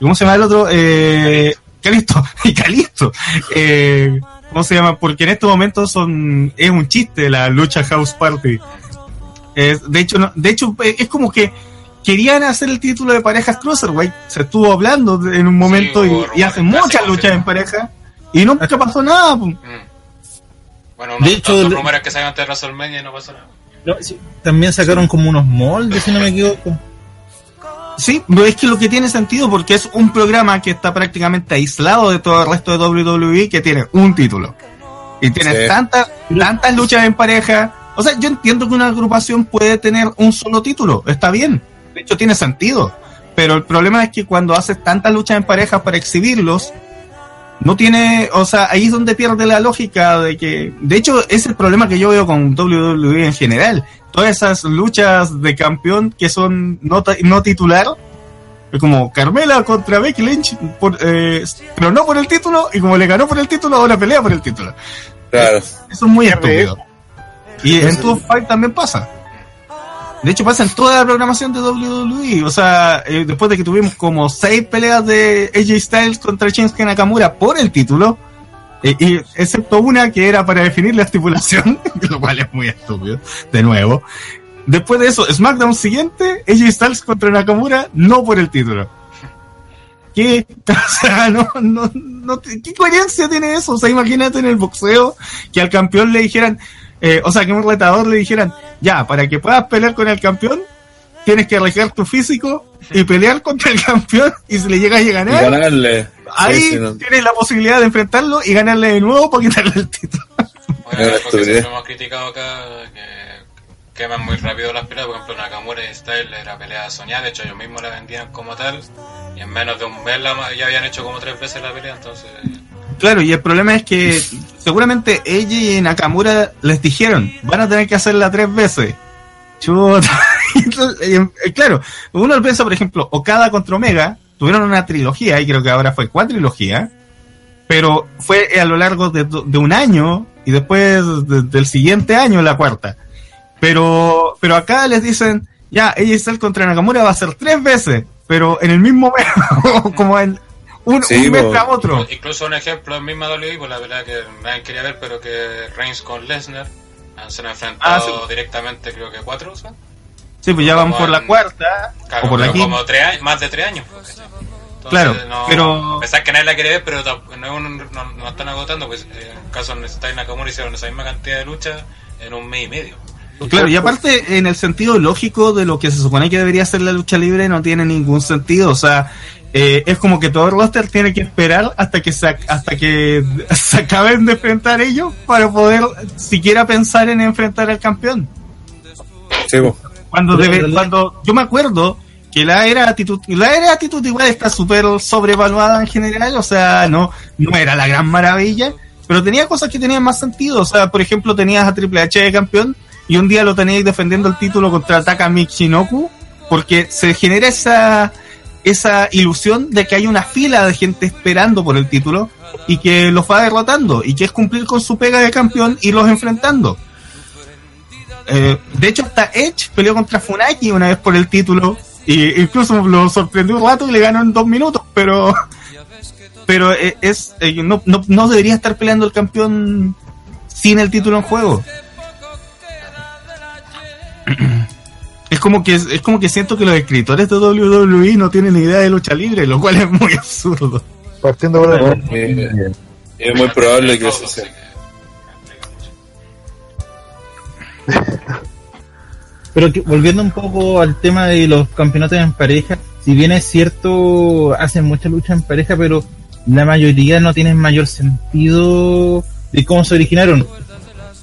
¿cómo se llama el otro? Eh, Calisto, y Calisto. Eh, ¿Cómo se llama? Porque en estos momentos son, es un chiste la lucha House Party. Es- de hecho, no- de hecho, eh, es como que querían hacer el título de parejas Cruiserweight. Se estuvo hablando en un momento y, y hacen muchas luchas en pareja y nunca pasó nada. Mm. Bueno, unos De hecho, tantos el- rumores que salieron antes de WrestleMania y no pasó nada. No, sí, También sacaron como unos moldes, si no me equivoco. Sí, pero es que lo que tiene sentido porque es un programa que está prácticamente aislado de todo el resto de WWE que tiene un título. Y tiene Sí. tantas, tantas luchas en pareja. O sea, yo entiendo que una agrupación puede tener un solo título, está bien. De hecho, tiene sentido. Pero el problema es que cuando haces tantas luchas en pareja para exhibirlos, no tiene, o sea, ahí es donde pierde la lógica de que, de hecho, es el problema que yo veo con WWE en general. Todas esas luchas de campeón que son no, no titular, como Carmela contra Becky Lynch, por, eh, pero no por el título, y como le ganó por el título, ahora pelea por el título. Claro. Eso es muy estúpido. Y en Top Fight también pasa. De hecho, pasa en toda la programación de WWE. O sea, eh, después de que tuvimos como seis peleas de AJ Styles contra Shinsuke Nakamura por el título, eh, y excepto una que era para definir la estipulación, lo cual es muy estúpido, de nuevo. Después de eso, SmackDown siguiente, AJ Styles contra Nakamura, no por el título. ¿Qué qué? O sea, no, no, no, ¿qué coherencia tiene eso? O sea, imagínate en el boxeo que al campeón le dijeran, eh, o sea, que a un retador le dijeran, ya, para que puedas pelear con el campeón, tienes que arriesgar tu físico y pelear contra el campeón y si le llegas a Y ganar, ganarle. ahí Sí, sí, no. tienes la posibilidad de enfrentarlo y ganarle de nuevo para quitarle el título. Estupidez. siempre hemos criticado acá, que queman muy rápido las peleas. Por ejemplo, Nakamura y Style era pelea soñada. De hecho, ellos mismos la vendían como tal. Y en menos de un mes la- ya habían hecho como tres veces la pelea. Entonces, Claro, y el problema es que seguramente ella y Nakamura les dijeron, van a tener que hacerla tres veces. Chuta. Y, eh, claro, uno piensa, por ejemplo, Okada contra Omega, tuvieron una trilogía, y creo que ahora fue cuatrilogía, pero fue a lo largo de, de un año y después de- del siguiente año la cuarta. Pero, pero acá les dicen, ya, ella y contra Nakamura va a ser tres veces, pero en el mismo mes, como en un, Sí, un mes tras otro. incluso un ejemplo en misma WWE, por la pelea que nadie quería ver, pero que Reigns con Lesnar han- se han enfrentado Ah, sí. directamente, creo que cuatro, ¿sabes? Sí, pues ya van por la cuarta Claro, o por la quinta. como tres años, más de tres años. pues. Entonces, Claro, no, pero- A pesar que nadie la quiere ver, pero no, no, no están agotando, pues eh, en caso de Nakamura hicieron esa misma cantidad de lucha en un mes y medio. Claro, y aparte, en el sentido lógico de lo que se supone que debería ser la lucha libre, no tiene ningún sentido. O sea, eh, es como que todo el roster tiene que esperar hasta que se, hasta que se acaben de enfrentar ellos para poder siquiera pensar en enfrentar al campeón. Sí. Cuando, debe- cuando yo me acuerdo que la era actitud, la era actitud igual está súper sobrevaluada en general, o sea, no, no era la gran maravilla, pero tenía cosas que tenían más sentido, o sea, por ejemplo, tenías a Triple H de campeón y un día lo teníais defendiendo el título contra Taka Michinoku, porque se genera esa, esa ilusión de que hay una fila de gente esperando por el título y que los va derrotando y que es cumplir con su pega de campeón y los enfrentando. Eh, de hecho, hasta Edge peleó contra Funaki una vez por el título. Y incluso lo sorprendió un rato y le ganó en dos minutos. Pero pero eh, es eh, no, no, no debería estar peleando el campeón sin el título en juego. Es como que es como que siento que los escritores de WWE no tienen idea de lucha libre, lo cual es muy absurdo. Partiendo por ahí. Eh, es muy probable que eso sea. Pero que- volviendo un poco al tema de los campeonatos en pareja, si bien es cierto, hacen mucha lucha en pareja, pero la mayoría no tienen mayor sentido de cómo se originaron.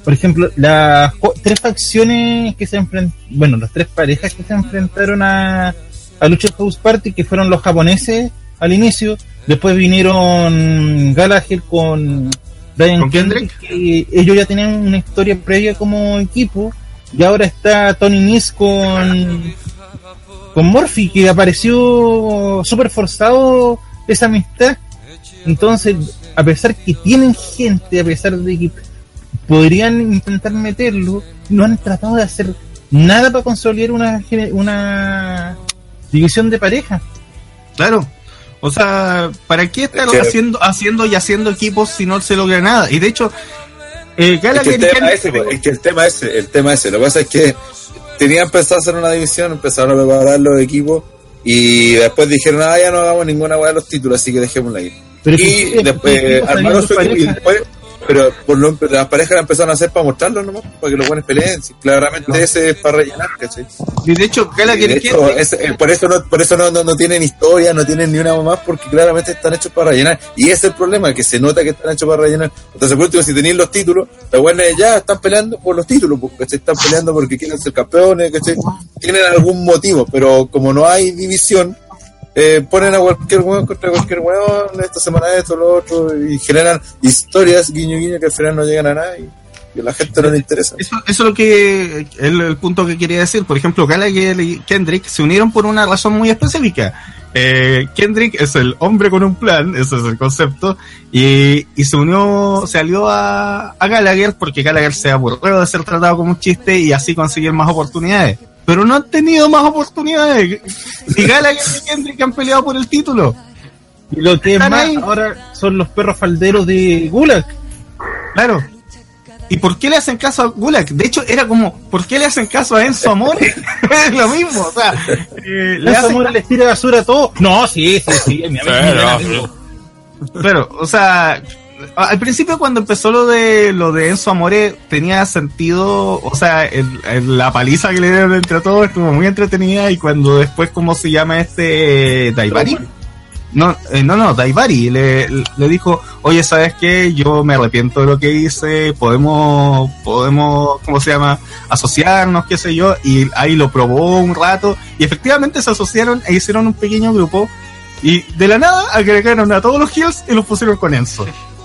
Por ejemplo, las tres facciones que se enfrentaron, bueno, las tres parejas que se enfrentaron a, a Lucha House Party, que fueron los japoneses al inicio, después vinieron Gallagher con Brian ¿Con Kendrick? que ellos ya tenían una historia previa como equipo, y ahora está Tony Nis con, con Murphy, que apareció súper forzado esa amistad. Entonces, a pesar que tienen gente, a pesar de que podrían intentar meterlo, no han tratado de hacer nada para consolidar una, una división de pareja. Claro. O sea, ¿para qué estar Es que- haciendo, haciendo y haciendo equipos si no se logra nada? Y de hecho, eh, Es que el tema ese, es que el tema ese, el tema ese. Lo que pasa es que tenían pensado hacer una división, empezaron a preparar los equipos y después dijeron, ah, ya no hagamos ninguna hueá de los títulos, así que dejémosla ahí. Pero y después ¿Por qué armaron su equipo y después, pero por lo, las parejas la empezaron a hacer para mostrarlo nomás, para que los buenos peleen. Claramente ese es para rellenar, ¿cachai? y de hecho, Y Gallagher de hecho, es- eh, por eso no, por eso no, no, no tienen historia, no tienen ni una más, porque claramente están hechos para rellenar. Y ese es el problema, que se nota que están hechos para rellenar. Entonces, por último, si tenéis los títulos, los buenos ya están peleando por los títulos, porque están peleando porque quieren ser campeones, ¿cachai? Tienen algún motivo, pero como no hay división, eh, ponen a cualquier weón contra cualquier weón, esta semana esto, lo otro, y generan historias, guiño guiño, que al final no llegan a nada y, a la gente no le interesa. Eso, eso es lo que el, el punto que quería decir. Por ejemplo, Gallagher y Kendrick se unieron por una razón muy específica. Eh, Kendrick es el hombre con un plan, ese es el concepto, y, y se unió, se alió a, a Gallagher porque Gallagher se aburrió de ser tratado como un chiste y así conseguir más oportunidades. Pero no han tenido más oportunidades. Y Gallagher y Kendrick han peleado por el título. Y lo que es más, ahí. ahora son los perros falderos de Gulag. Claro. ¿Y por qué le hacen caso a Gulag? De hecho, era como, ¿por qué le hacen caso a Enzo Amore? es lo mismo, o sea, eh, le ¿Le hacen les tira basura a todo? No, sí, sí, sí. es mi amigo, mi amigo. Claro, o sea, al principio cuando empezó lo de lo de Enzo Amore tenía sentido, o sea, el- el- la paliza que le dieron entre todos estuvo muy entretenida y cuando después, ¿cómo se llama este Daivari? No, eh, no, no, Daivari le, le dijo, oye, ¿sabes qué? Yo me arrepiento de lo que hice, podemos, podemos, ¿cómo se llama? Asociarnos, qué sé yo, y ahí lo probó un rato y efectivamente se asociaron e hicieron un pequeño grupo y de la nada agregaron a todos los Hills y los pusieron con Enzo.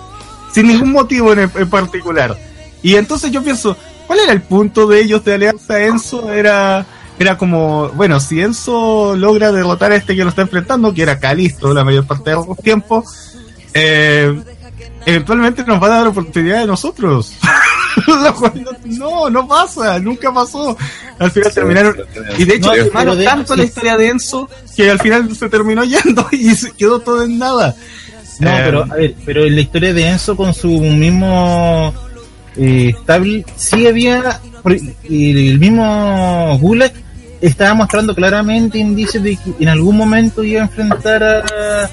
Sin ningún motivo en, en particular. Y entonces yo pienso, ¿cuál era el punto de ellos de alianza Enzo? Era, era como, bueno, si Enzo logra derrotar a este que lo está enfrentando, que era Calisto la mayor parte del tiempo, eh, eventualmente nos va a dar oportunidad de nosotros. No, no, pasa, nunca pasó. Al final terminaron. Y de hecho, No, quemaron de- tanto la historia de Enzo que al final se terminó yendo y se quedó todo en nada. No, Eh, pero a ver, pero en la historia de Enzo con su mismo eh, stable, sí había el mismo Gulag estaba mostrando claramente indicios de que en algún momento iba a enfrentar a,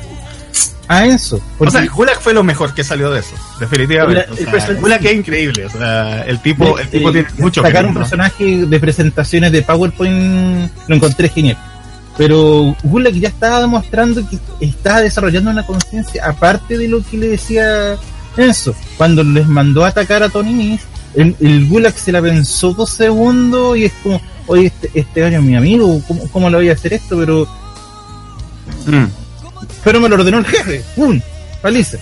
a Enzo. O sea, Gulag fue lo mejor que salió de eso, definitivamente. O sea, Gulag es increíble, o sea, el tipo, el tipo eh, tiene mucho sacar un personaje de presentaciones de PowerPoint lo encontré genial. Pero Gulag ya estaba demostrando que estaba desarrollando una conciencia aparte de lo que le decía Enzo. Cuando les mandó a atacar a Tony Nis, el, el Gulag se la pensó dos segundos y es como, oye, este, este año es mi amigo, ¿cómo, ¿cómo le voy a hacer esto? Pero, Mm. pero me lo ordenó el jefe, ¡pum! Paliza.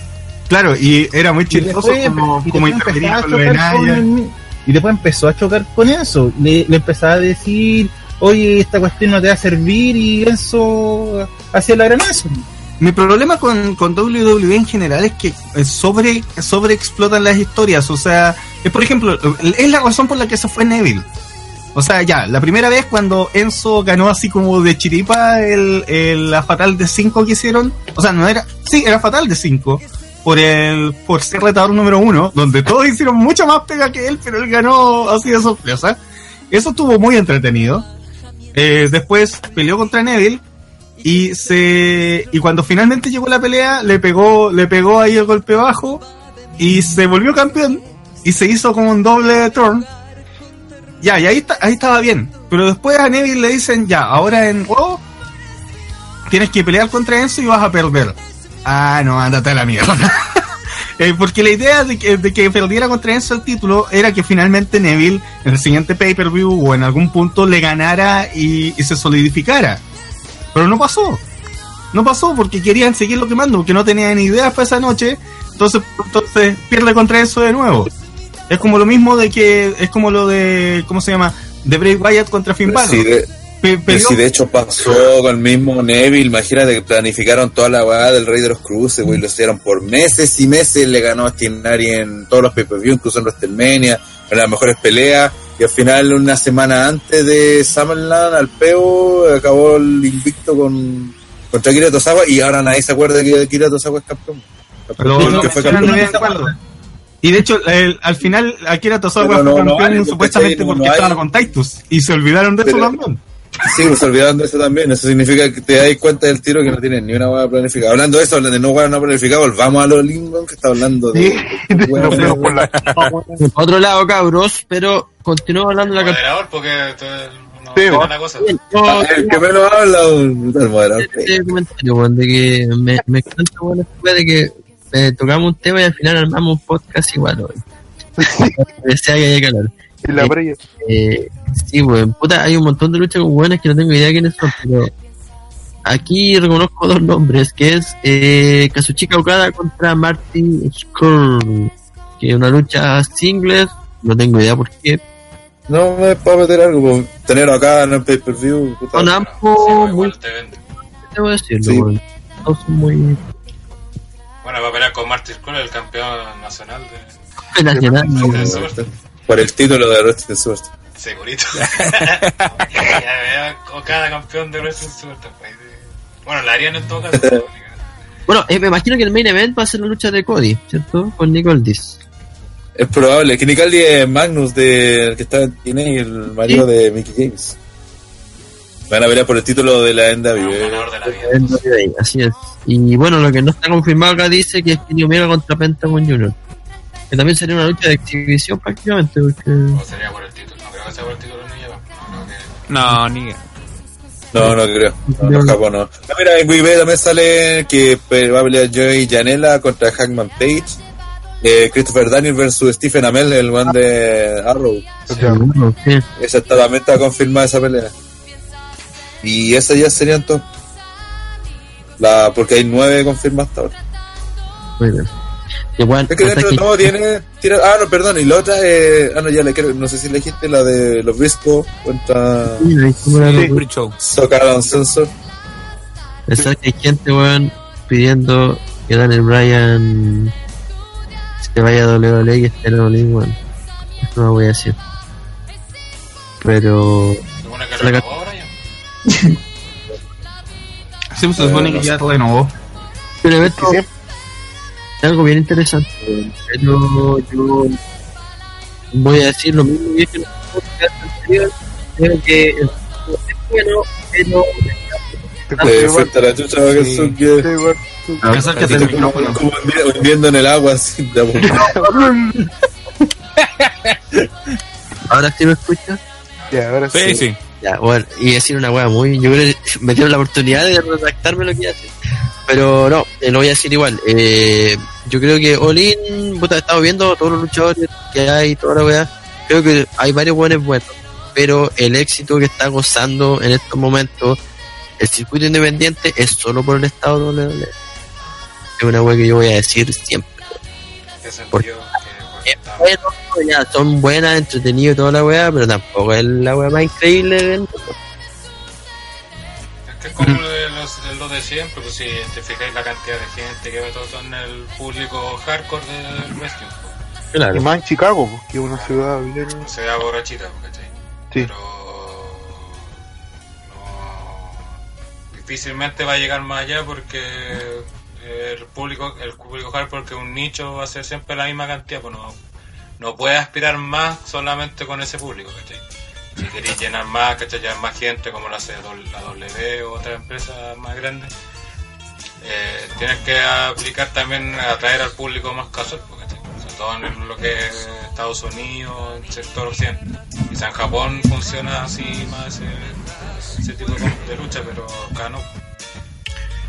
Claro, y era muy chistoso como, y como con a lo de el- y después empezó a chocar con Enzo. Le, le empezaba a decir, oye, esta cuestión no te va a servir y Enzo hacía la gran Enzo. Mi problema con, con WWE en general es que eh, sobre, sobre explotan las historias. O sea, es por ejemplo, es la razón por la que se fue Neville. O sea, ya, la primera vez cuando Enzo ganó así como de chiripa el, el- la fatal de 5 que hicieron, o sea, no era, sí, era fatal de 5, por el, por ser retador número uno, donde todos hicieron mucha más pega que él, pero él ganó así de sorpresa. Eso estuvo muy entretenido. Eh, después peleó contra Neville y se y cuando finalmente llegó la pelea le pegó le pegó ahí el golpe bajo y se volvió campeón y se hizo como un doble turn. Ya y ahí ahí estaba bien. Pero después a Neville le dicen ya ahora en Raw tienes que pelear contra Enzo y vas a perder. Ah no ándate a la mierda Eh, porque la idea de que, de que perdiera contra Enzo el título era que finalmente Neville en el siguiente pay-per-view o en algún punto le ganara y, y se solidificara. Pero no pasó. No pasó porque querían seguirlo quemando, porque no tenían ni ideas para esa noche. Entonces, entonces pierde contra eso de nuevo. Es como lo mismo de que, es como lo de, ¿cómo se llama? De Bray Wyatt contra Finn Balor. Sí, de, Pe- peleó- si de hecho pasó con el mismo Neville, imagínate que planificaron toda la weá del Rey de los Cruces, güey, lo hicieron por meses y meses, le ganó a Stinari en todos los pay-per-view, incluso en WrestleMania, en las mejores peleas, y al final, una semana antes de SummerLand, al peo, acabó el invicto con contra Kira Tosawa, y ahora nadie se acuerda que Kira Tosawa es campeón. Campeón lo que fue mencionan campeón. de acuerdo. Y de hecho, el- al final, Akira Pero no, fue no campeón supuestamente no, no porque estaba con Titus. Y se olvidaron de eso Pero- también. Sí, pues de eso también. Eso significa que te das cuenta del tiro que no tienen ni una hueá planificada. Hablando de eso, de no hueá no planificada, volvamos a los Lingon que está hablando de. Sí, Bueno, fuimos por la- otro lado, cabros, pero continúo hablando de la. Moderador, porque no Sí, no la cosa. El que menos habla, el moderador. este comentario, de que me, me encanta, weá de que eh, tocamos un tema y al final armamos un podcast igual, weón. Desea que haya hablar. En la previa. Eh, sí, weón, puta, hay un montón de luchas con buenas que no tengo idea de quiénes son, pero aquí reconozco dos nombres, que es eh, Kazuchika Okada contra Martin Skurr, que es una lucha singles, no tengo idea por qué. No me puedo meter algo, tenerlo acá en el pay-per-view. puta. Son ambos muy, Igual te vende. debo decirlo, Sí. weón. Todos son muy Bueno, va a pelear con Martin Skull, el campeón nacional de, Super. Por el título de Wrestling Superstar. Segurito. ya vea, o cada campeón de Wrestling Super. pues, Bueno, la harían en todo caso. Bueno, eh, me imagino que el main event va a ser la lucha de Cody, ¿cierto? Con Nick Aldis. Es probable. Que Nicaldi es Magnus, de, el que está en TNA, el marido de Mickey James. Van a pelear por el título de la NWA. NWA, Así es. Y bueno, lo que no está confirmado acá dice que es Kenny Omega contra Pentagon Junior. Que también sería una lucha de exhibición prácticamente, porque... O sería por el título. No creo que sea por el título de New Japan. No ni. No, no creo. No, no, Japón no. Ah, mira, en Wikipedia también sale que pe- va a pelear Joey Janela contra Hackman Page. Eh, Christopher Daniel versus Stephen Amell, el one de Arrow. Seguro, sí. Esa está, también está confirmada esa pelea. Y esas ya serían todas. La, porque hay nueve confirmadas hasta ahora. Muy bien. Bueno, Es que dentro de todo tiene, tiene. Ah, no, perdón. Y la otra, eh, ah, no, ya le quiero. No sé si le dijiste la de los Briscoe contra Sí. Soccer Uncensored. Pensar que hay gente, weón, pidiendo que Daniel Bryan se vaya a WWE y esté en WWE, weón. Eso no lo voy a decir. Pero... Supone que Se renovó ya. Sí, pues, se supone que ya renovó. Pero el evento es algo bien interesante. Pero yo voy a decir lo mismo que dije en el podcast anterior. Creo que el bueno, pero Te igual. suelta la chucha. Acércate al micrófono. Como hundi- hundiendo en el agua así. de ahora sí me escuchas. Ya, ahora sí. Sí, sí. Ya, bueno, y decir una wea muy. Yo creo que me dieron la oportunidad de redactarme lo que decir. Pero no, eh, lo voy a decir igual. Eh, yo creo que Olin, puta, he estado viendo todos los luchadores que hay, toda la wea. Creo que hay varios buenos buenos. Pero el éxito que está gozando en estos momentos el circuito independiente es solo por el estado de WWE. Es una wea que yo voy a decir siempre. Porque bueno, ya, son buenas, entretenidas y toda la wea, pero tampoco es la wea más increíble del mundo. Es que es como lo de, los, de lo de siempre, pues si te fijáis la cantidad de gente que ve todo eso en el público hardcore del wrestling, pues, Y Claro. más en Chicago, pues, que es una ciudad bien. se da borrachita, pues, ¿cachai? Sí. Pero no, difícilmente va a llegar más allá porque el público, el público hardcore que un nicho va a ser siempre la misma cantidad, pues no, no puede aspirar más solamente con ese público, ¿cachai? Si queréis llenar más, ¿cachai? Llenar más gente como lo hace la W o otras empresas más grandes, eh, tienes que aplicar también atraer al público más casual, pues, ¿cachai? sobre todo en lo que es Estados Unidos, el sector occidental. Quizá en Japón funciona así más ese, tipo de lucha, pero acá no.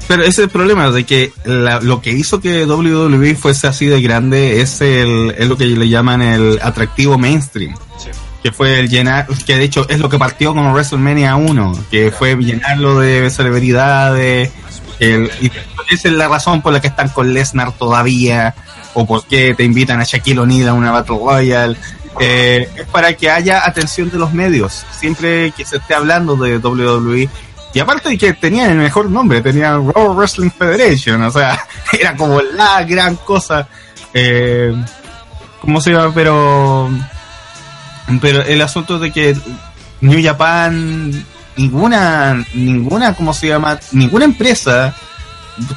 Pero ese es el problema, de que la- lo que hizo que WWE fuese así de grande es, el, es lo que le llaman el atractivo mainstream. Sí. Que fue el llenar, que de hecho es lo que partió con WrestleMania 1, que fue llenarlo de celebridades. el- y esa es la razón por la que están con Lesnar todavía, o por qué te invitan a Shaquille O'Neal a una Battle Royale. Eh, es para que haya atención de los medios, siempre que se esté hablando de WWE. Y aparte de que tenían el mejor nombre, tenían Raw Wrestling Federation, o sea, era como la gran cosa. Eh, ¿Cómo se llama? Pero, pero el asunto de que New Japan, ninguna, ninguna, ¿cómo se llama? Ninguna empresa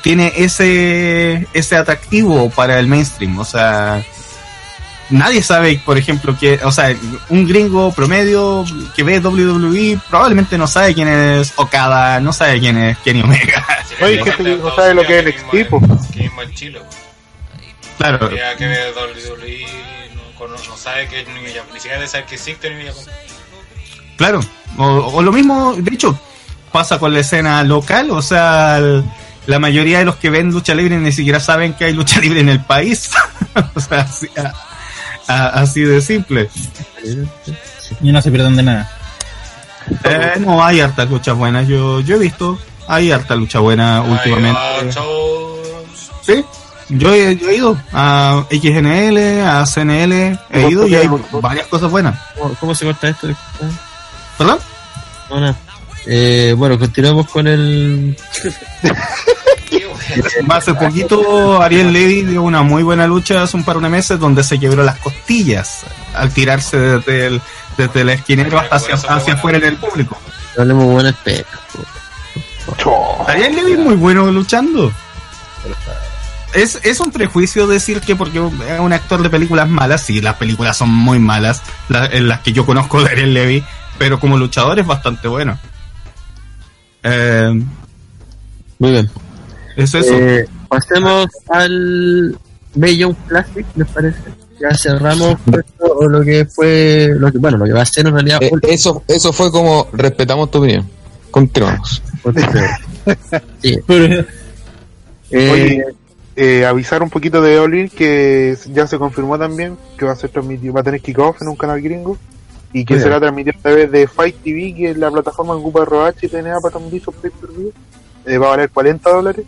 tiene ese, ese atractivo para el mainstream, o sea, nadie sabe, por ejemplo, que, o sea, un gringo promedio que ve WWE probablemente no sabe quién es Okada, no sabe quién es Kenny Omega. Oye, que no de sabe lo que es NXT, que Chile, pues. Claro, Ya que ve WWE, no, no sabe que es ni siquiera sabe que existe New Japan. claro. O, o lo mismo, de hecho, pasa con la escena local, o sea, el- la mayoría de los que ven lucha libre ni siquiera saben que hay lucha libre en el país. o sea, así, a- a- así de simple. Y no se pierdan de nada. Eh, no, hay harta lucha buena, yo, yo he visto, hay harta lucha buena Hay últimamente. Sí, yo he, yo he ido a XNL, a CNL, he ido y hay varias cosas buenas. ¿Cómo, se corta esto? ¿Perdón? No. Eh, bueno, continuamos con el. Hace poquito Ariel Levy dio una muy buena lucha hace un par de meses donde se quebró las costillas al tirarse desde el, desde el esquinero hasta hacia, hacia afuera en el público. Hablemos buenas pecas. po. Cho. Ariel Levy es muy bueno luchando. es, es un prejuicio decir que porque es un actor de películas malas, sí, las películas son muy malas, la- en las que yo conozco de Ariel Levy, pero como luchador es bastante bueno. Eh, Muy bien. Es eso. Eh, pasemos al Million Classic, ¿les parece? Ya cerramos esto, o lo que fue, lo que, bueno, lo que va a ser en realidad Eh, eso, eso fue como respetamos tu opinión. Continuamos. Sí. Pero, Eh, Oye, eh, avisar un poquito de Olin que ya se confirmó también que va a ser transmitido, va a tener kickoff en un canal gringo y que será transmitido a través de Fight TV, que es la plataforma que ocupa ROH y TNA para transmitir sus. Eh, va a valer 40 dólares,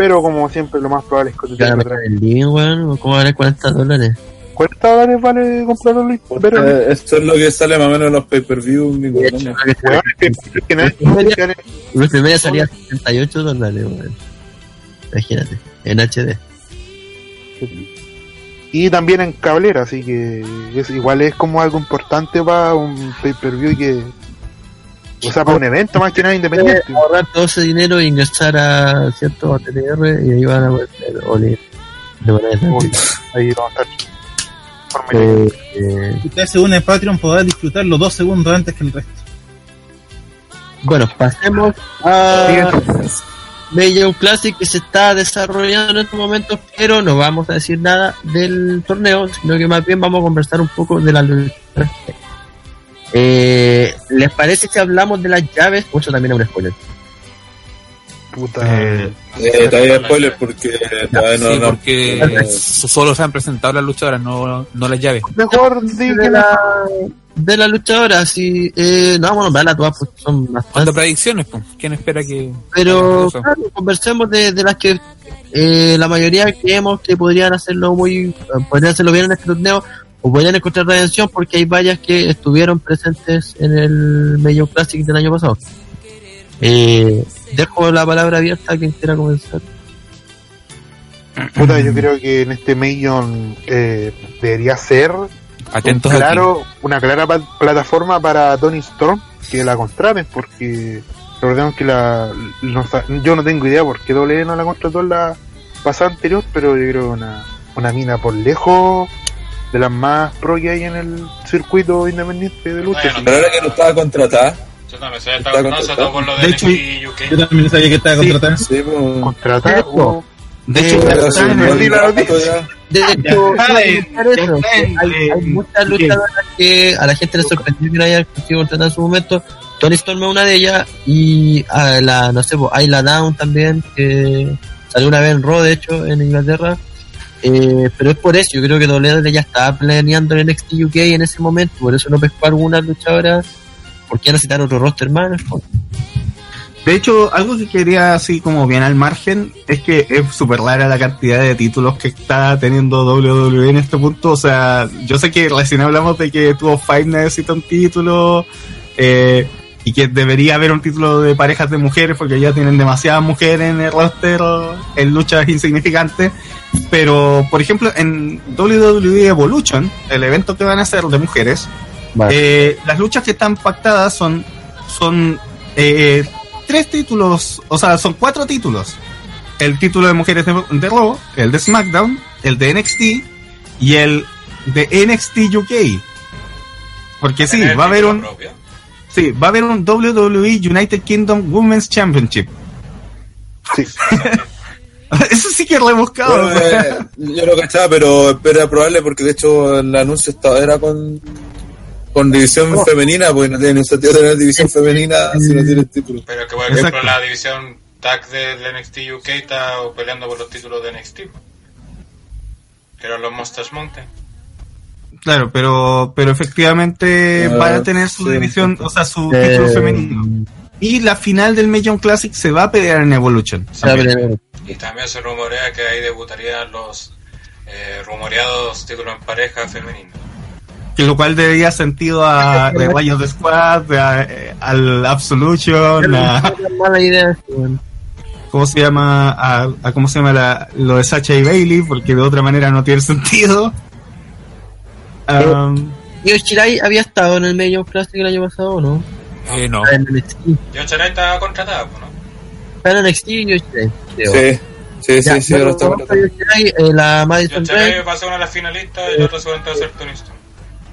pero como siempre lo más probable es que ¿qué van a meter en el living, weón? ¿O ¿Cómo vale 40 dólares? 40 dólares vale comprar Olin, pero Eh, esto es lo que sale más o menos en los pay-per-view. Luis Primera salía a 78 dólares, weón. Imagínate, en HD. y también en cablera, así que es, igual es como algo importante para un pay-per-view que o sea, para un evento más que nada independiente. ahorrar todo ese dinero e ingresar a cierto a TTR y ahí van a poder Oli de manera Uy, ahí vamos a estar. Por Eh, eh, si usted se une a Patreon, podrá disfrutarlo dos segundos antes que el resto. bueno, pasemos a Major Classic que se está desarrollando en estos momentos, pero no vamos a decir nada del torneo, sino que más bien vamos a conversar un poco de la lucha. Eh, ¿Les parece si hablamos de las llaves? Mucho también es un spoiler. puta. Eh, Eh, todavía hay spoilers porque todavía no, Sí, no- porque no- solo se han presentado las luchadoras, no, no las llaves. Mejor di de la, de la luchadora, sí, eh, no vamos a nombrarlas todas porque son ¿Cuántas bastantes. predicciones? pues? ¿Quién espera que.? Pero Eso. claro, conversemos de, de las que eh, la mayoría creemos que podrían hacerlo muy, eh, podrían hacerlo bien en este torneo o podrían encontrar redención porque hay varias que estuvieron presentes en el Major Classic del año pasado. Eh, dejo la palabra abierta a quien quiera comenzar. Puta, yo creo que en este Million eh, debería ser un Atentos claro, una clara pa- plataforma para Tony Storm que la contraten, porque recordemos que la, no yo no tengo idea por qué doble no la contrató en la pasada anterior, pero yo creo una, una mina por lejos de las más pro que hay en el circuito independiente de lucha. Bueno, Pero ahora que no estaba contratada. Yo también no se contratado. tocó con lo de, De hecho. Yo también sabía que estaba. Sí, pues. contratar o de hecho. De hecho, que hay, hay muchas luchadoras que a la gente le sorprendió que no haya sido contratada en su momento. Tony Storm es una de ellas y a la, no sé, pues, Ayla Down también, que salió una vez en Raw, de hecho, en Inglaterra. Eh, pero es por eso, yo creo que WWE ya estaba planeando el NXT UK en ese momento, por eso no pescó algunas luchadoras, porque ya necesitar otro roster más. De hecho, algo que quería así como bien al margen es que es súper rara la cantidad de títulos que está teniendo WWE en este punto. O sea, yo sé que recién hablamos de que tuvo Five necesita un título eh, y que debería haber un título de parejas de mujeres porque ya tienen demasiadas mujeres en el roster en luchas insignificantes. Pero, por ejemplo, en WWE Evolution, el evento que van a hacer de mujeres, eh, las luchas que están pactadas son, son eh, tres títulos, o sea, son cuatro títulos. El título de mujeres de, de Raw, el de SmackDown, el de NXT y el de NXT UK. Porque sí, va a haber un, propio. Sí, va a haber un WWE United Kingdom Women's Championship. Sí. Eso sí que es rebuscado. Bueno, eh, yo lo cachaba, pero era probable porque de hecho el anuncio estaba, era con con división femenina, porque no tiene ningún sentido tener división femenina si no tiene título. Pero que, por ejemplo, Exacto. la división tag del NXT UK está peleando por los títulos de NXT. Que eran los Monsters Mountain. Claro, pero, pero efectivamente Ah, van a tener su sí. división, o sea, su Eh, título femenino. Y la final del Million Classic se va a pelear en Evolution. a también. Y también se rumorea que ahí debutarían los eh, rumoreados títulos en pareja femenino. Que lo cual daría sentido a The Rayos de Squad, a- eh, al Absolution, a, mala idea. ¿cómo se llama? A, a ¿cómo se llama la- lo de Sacha y Bailey? Porque de otra manera no tiene sentido. Um, Io Shirai había estado en el Major Classic el año pasado, ¿o ¿no? Eh, no. Ah, En NXT. Yo Charay estaba contratada, pues, ¿no? Está en NXT y Io Shirai. creo. Sí, Sí, Ya, sí, sí, ahora está Yoshirai, eh, la Madison va a ser una de las finalistas y la otra seguramente va a ser Tony Storm.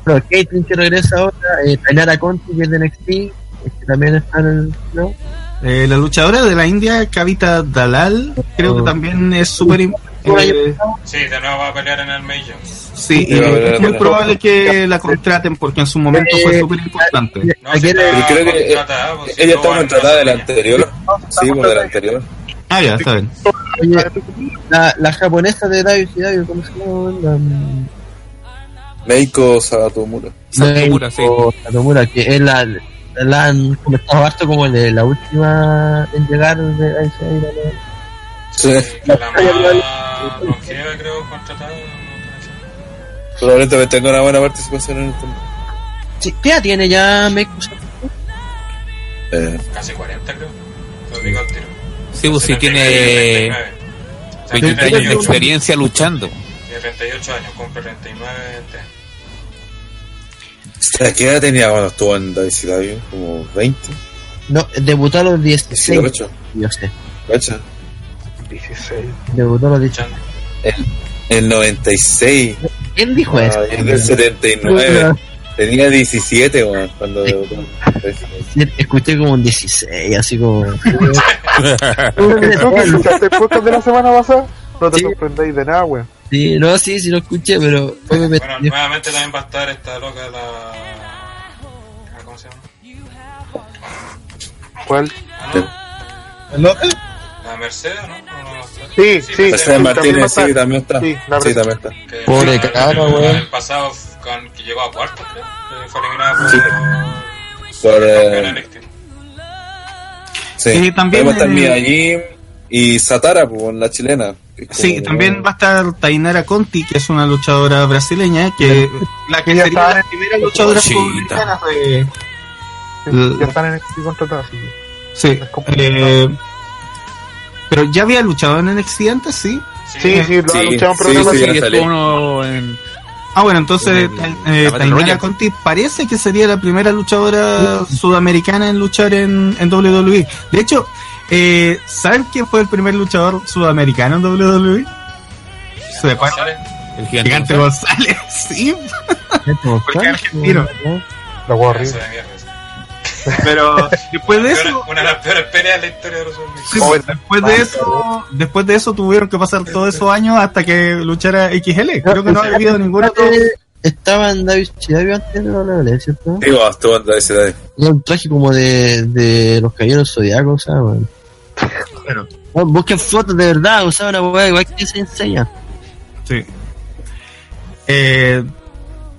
bueno, Caitlyn que regresa ahora, eh, Tainara Conti que es de NXT, que también está en el ¿no? Eh, la luchadora de la India, Kavita Dalal, creo que Oh. también es súper... im- eh, Sí, de nuevo va a pelear en el Major. Sí, eh, haber es muy probable que la contraten porque en su momento fue Eh, súper importante. No, si Pero creo que, eh, contratada, pues, si Ella está contratada de la WrestleMania. anterior. Sí, pues de la anterior. Ah, ya, está bien. La, la japonesa de WCW, ¿cómo se llama? La, mm, Meiko Satomura. Satomura, sí. o Satomura, que es la, la han comentado harto como de la última en llegar de WCW. ¿no? Sí. La más longeva, creo, contratada. Probablemente tenga una buena participación en el torneo. Sí, ¿Qué edad tiene ya Meiko? Eh, Casi 40, creo. Lo digo al tiro. Sí, pues sí, 79, tiene 39. 20 años de experiencia luchando. Tiene 38 años, cumple 39 este año. ¿A ¿Qué edad tenía cuando estuvo en WCW? Como 20, No, debutó a los 16. 18. Yo sé. ¿Cacha? 16. Debutó a los 16. Luchando. El 96. ¿Quién dijo Ah, eso? y del 79. Tenía 17, weón, cuando Escuché como un 16, así como. ¿Tú que escuchaste el podcast de la semana pasada? No te Sí. sorprendáis de nada, weón. Sí, no, sí, sí lo escuché, pero fue me Bueno, nuevamente también va a estar esta loca, la. ah, ¿Cómo se llama? ¿Cuál? Ah, no. ¿Loca? La Mercedes, ¿no? Sí, sí. Mercedes, también Martínez, sí, también está. Sí, Sí, también está. que Pobre. El pasado con, que llegó a cuarto, creo. Fue eliminada por. Sí. Por, campeón eh, NXT. sí. Sí, también, va a estar eh, Mia Jim y Satara, pues, la chilena. Sí, como- también va a estar Tainara Conti, que es una luchadora brasileña, que la que Ella sería está la en- primera luchadora de... Sí, Ya están en NXT contratadas, sí. Sí, eh, pero ya había luchado en NXT antes, sí. Sí, sí, lo Sí, han luchado en sí, programas. sí, Sí, estuvo uno en- Ah, bueno, entonces eh, Tainara Royale. Conti parece que sería la primera luchadora sudamericana en luchar en, en WWE. De hecho, eh, ¿saben quién fue el primer luchador sudamericano en WWE? ¿Se acuerdan? González. el gigante. Gigante González, sí. Porque argentino. La hueá Pero después de eso, Una de las peores peleas de la historia de los sí, pues, después de eso, después de eso tuvieron que pasar todos esos años hasta que luchara XL. Creo que no ha habido ningún otro. Estaba en David Chidavi antes de la WWE, ¿cierto? Sí, bueno, estuvo en WCW. Tenía un traje como de, de los caballeros zodiacos, o sea, weón. Pero- No, busquen fotos de verdad, o sea, una weá igual que se enseña. Sí. Eh,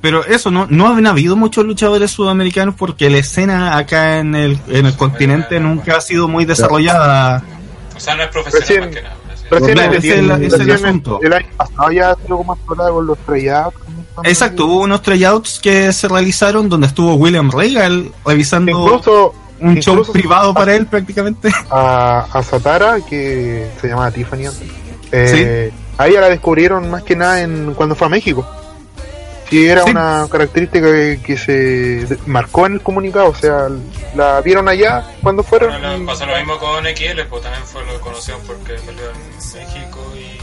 pero eso, no, no han habido muchos luchadores sudamericanos porque la escena acá en el, en el continente nunca ha sido muy desarrollada. O sea, no es profesional Recién- más que nada. así. Recién Claro, el- ese es el- ese es el recién asunto. El año pasado ya más explorada con los trayados. Exacto, hubo unos tryouts que se realizaron donde estuvo William Regal revisando Incluso un show privado para él prácticamente. a, a Satara, que se llamaba Tiffany. Eh, A ella la descubrieron más que nada en cuando fue a México. Sí, era Sí. una característica que, que se marcó en el comunicado. O sea, la vieron allá cuando fueron. Bueno, pasó lo mismo con XL, pues también fue lo conocido porque peleó en México y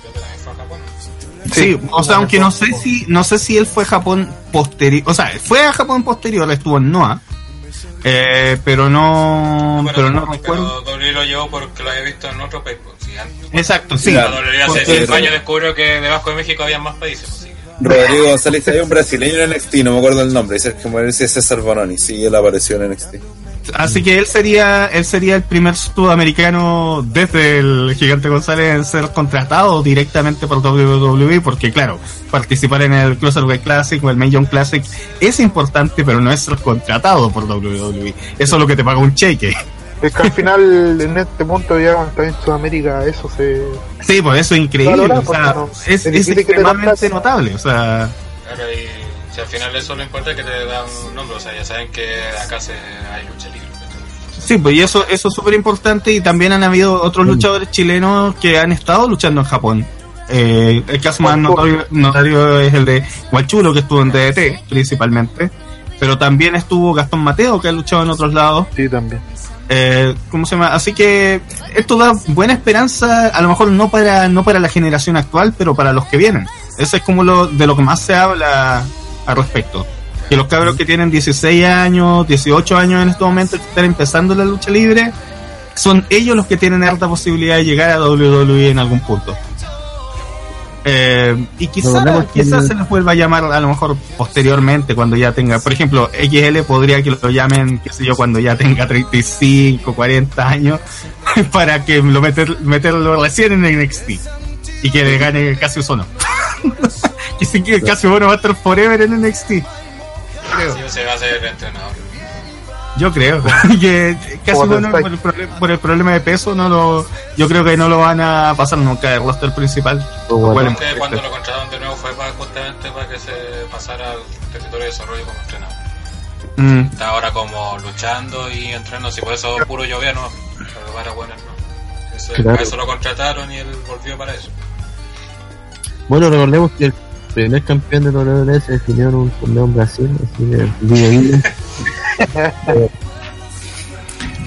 creo que también fue a Japón. Sí, o sea, aunque no sé si no sé si él fue a Japón posterior, o sea, fue a Japón posterior, estuvo en Noah. Eh, pero no, pero no recuerdo. Pero lo llevó porque lo había visto en otro país. Pues, antes- Exacto, sí. La W hace Porque- 5 años descubrió que debajo de México había más países. pues, sí. Rodrigo González, hay un brasileño en NXT, no me acuerdo el nombre, como ese es César Bononi, sí, él apareció en NXT. Así que él sería, él sería el primer sudamericano desde el Gigante González en ser contratado directamente por WWE, porque claro, participar en el Cruiserweight Classic o el Million Classic es importante, pero no es ser contratado por WWE. Eso es lo que te paga un cheque. Es que al final, en este punto, ya está en Sudamérica, eso se. Sí, pues eso es increíble. Valora, o sea, no- es, es extremadamente notable. O sea, Claro, y si al final eso lo importa que te dan un nombre. O sea, ya saben que acá se, hay lucha libre. pues. Sí, pues y eso, eso es súper importante y también han habido otros luchadores chilenos que han estado luchando en Japón. Eh, el caso más notorio, notario es el de Guachulo, que estuvo en DDT principalmente, pero también estuvo Gastón Mateo, que ha luchado en otros lados. Sí, también. Eh, ¿Cómo se llama? Así que esto da buena esperanza, a lo mejor no para no para la generación actual, pero para los que vienen. Eso es como lo de lo que más se habla al respecto. Que los cabros que tienen 16 años, 18 años en estos momentos, que están empezando la lucha libre, son ellos los que tienen alta posibilidad de llegar a WWE en algún punto. Eh, y quizás quizás se les vuelva a llamar a lo mejor posteriormente cuando ya tenga, por ejemplo, XL podría que lo llamen, qué sé yo, cuando ya tenga 35, 40 años, para que lo meter, meterlo recién en NXT y que le gane Cassius Ono. que sí que Cassius Ono va a estar forever en NXT. Sí, se va a hacer el entrenador. Yo creo que casi bueno, Sensei. por, el proble- por el problema de peso no lo yo creo que no lo van a pasar nunca del roster principal muy cuando triste. lo contrataron de nuevo fue para, justamente para que se pasara al territorio de desarrollo como entrenador. Mm, Está ahora como luchando y entrenando, si por eso puro llovía no, pero para bueno no. Eso, Claro. Para eso lo contrataron y él volvió para eso. Bueno, recordemos que el primer campeón de WWE se definió en un torneo en Brasil, así que.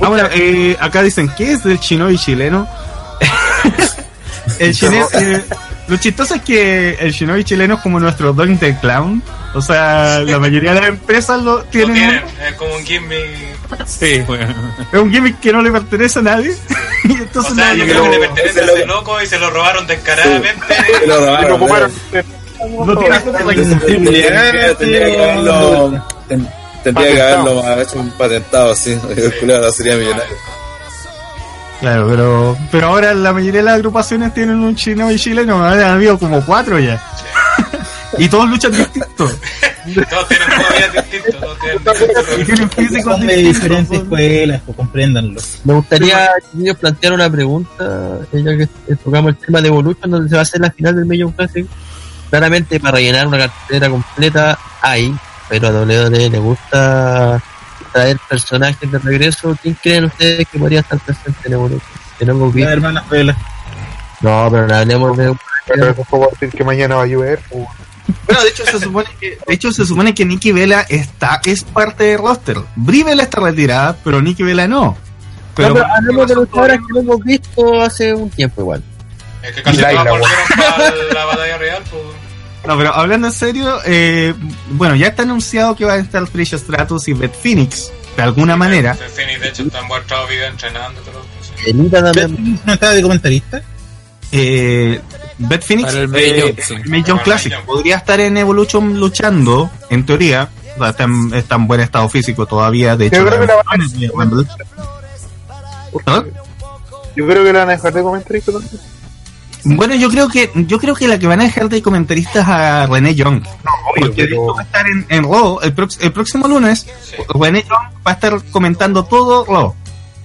Ahora, eh, acá dicen, ¿qué es del shinobi chileno? el chileno, eh, lo chistoso es que el shinobi chileno es como nuestro Don the Clown. O sea, la mayoría de las empresas lo Lo tienen. es como un gimmick. Sí, bueno. Es un gimmick que no le pertenece a nadie. y O entonces sea, nadie yo lo- creo que le pertenece a ese loco y se lo robaron descaradamente. Se lo Y robaron, lo ocuparon. No tiene Tendría que, tendría que haberlo, ten- tendría que haberlo hecho un patentado, sí. El sería millonario. Claro, pero, pero ahora la mayoría de las agrupaciones tienen un chino y chileno, han habido como cuatro ya. y todos luchan distintos. Todos tienen movidas distintas, todos tienen físicos de diferentes escuelas, pues compréndanlo. Me gustaría que ellos plantear una pregunta, eh, ya que tocamos el tema de Evolution, donde se va a hacer la final del Million Classic. Claramente para rellenar una cartera completa hay, pero a WWE le gusta traer personajes de regreso. ¿Quién creen ustedes que podría estar presente en Evolution? Que no La Vela. No, pero no hablemos de Pero puedo decir que mañana va a llover. Uh, Bueno, de hecho se supone que, de hecho se supone que Nikki Vela está, es parte del roster. Brie Vela está retirada, pero Nikki Vela no. Pero, No, pero hablemos de luchadoras que no hemos visto hace un tiempo igual. Es que casi volvieron para la batalla real, pues. No, pero hablando en serio, eh, bueno, ya está anunciado que va a estar Trish Stratus y Beth Phoenix, de alguna manera. Fin, y de hecho están mostrado video entrenando también. ¿No estaba de comentarista? Eh, Beth Phoenix, Para el eh, Classic, podría estar en Evolution luchando, en teoría. O sea, está, en, está en buen estado físico todavía, de hecho. Yo creo que la van. Yo creo que la van a dejar de comentarista también. Bueno, yo creo que yo creo que la que van a dejar de comentaristas es a René Young. obvio, porque pero- va a estar en, en Raw el, prox- el próximo lunes. Sí. René Young va a estar comentando todo Raw.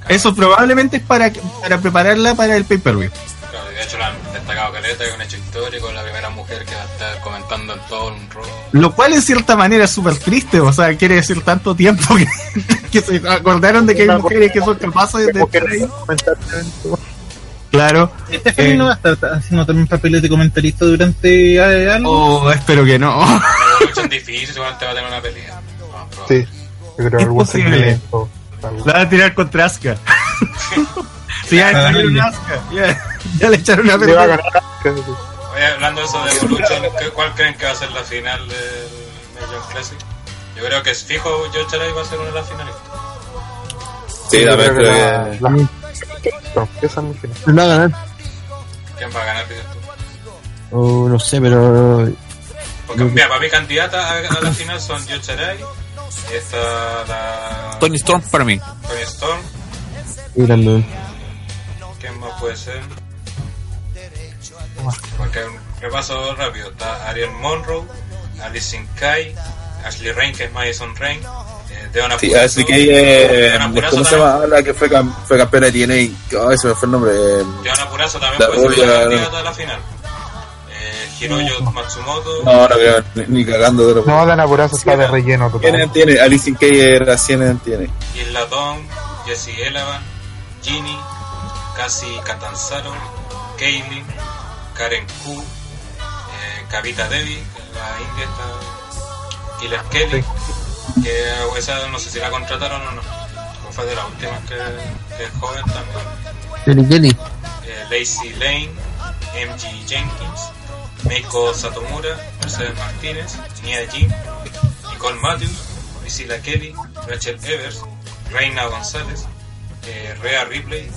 Eso probablemente es para, para prepararla para el pay-per-view. Claro, de hecho lo han destacado Caleta, es un hecho histórico, la primera mujer que va a estar comentando en todo un rol. Lo cual en cierta manera es súper triste, o sea, quiere decir tanto tiempo que, que se acordaron de que hay mujeres que son capaces de... Estar ahí. Claro. ¿Este Feli no va a estar haciendo también papeles de comentarista durante eh, algo? Oh, espero que no. La lucha es difícil, seguramente va a tener una pelea. Sí, yo creo que Es algún algo. La van a tirar contra Asuka. sí, ya echaron una Asuka. Ya, ya le echaron una Le va a pelota. ganar. Oye, hablando de eso de Evolution, ¿qué- ¿cuál creen que va a ser la final del Major Classic? Yo creo que es fijo, Joe Charay va a ser una de las finalistas. Sí, también creo que la- la- no, esa es mi va a ganar. ¿Quién va a ganar, dices tú? O no sé, pero. Porque, mira, para mi candidata a, a la final son Joe Charay, está la Tony Storm para mí. Tony Storm, Sí, también. ¿quién más puede ser? Porque un repaso rápido, está Ariel Monroe, Alice Kai, Ashley Rain, que es Madison Rain, eh, Deonna Sí, así que eh, ¿cómo se también- llama? La que fue, cam- fue campeona de TNA. Ay, se me fue el nombre. eh, Deonna Purrazzo también ser rubia- la candidata a la final. Eh, Hiroyo Matsumoto, No, no creo, ni, ni cagando de lo No, Dana Purazo está de relleno ¿Quién total. tiene? Alice in Kay era 100 tiene. Isla Dawn, Jesse Elevan, Ginny, Cassie Catanzaro, Kaylin, Karen Q, eh, Kavita Devi, la india esta, Killer Kelly, que esa no sé si la contrataron o no. que fue de las últimas que, que es joven también. Kelly. Eh, Lacey Lane, MG Jenkins, Meiko Satomura, Mercedes Martínez, Nia Jim, Nicole Matthews, Priscilla Kelly, Rachel Evers, Reina González, eh, Rhea Ripley,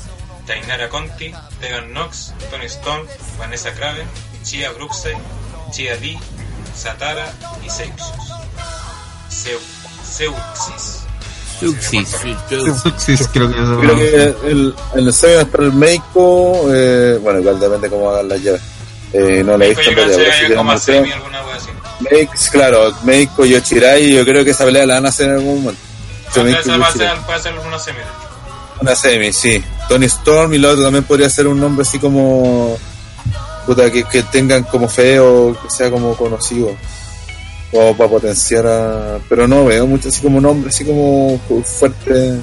Tainara Conti, Tegan Knox, Tony Storm, Vanessa Craven, Chia Brookside, Chia Lee, Satara y Seuxus. Seu, Seuxis. Suxis, creo que. Creo que el, el semi va a estar el Meiko, eh, bueno, igual depende cómo hagan las llaves. Eh, no la he visto pero sí. Meiko, claro, Meiko, Yoshirai, yo creo que esa pelea la van a hacer en algún momento. Meiko, Entonces va a ser, puede ser una semi. Una semi, sí. Tony Storm y lo otro también podría ser un nombre así como. Puta, que, que tengan como feo, que sea como conocido. O para potenciar a. Pero no veo mucho así como nombre, así como fuerte.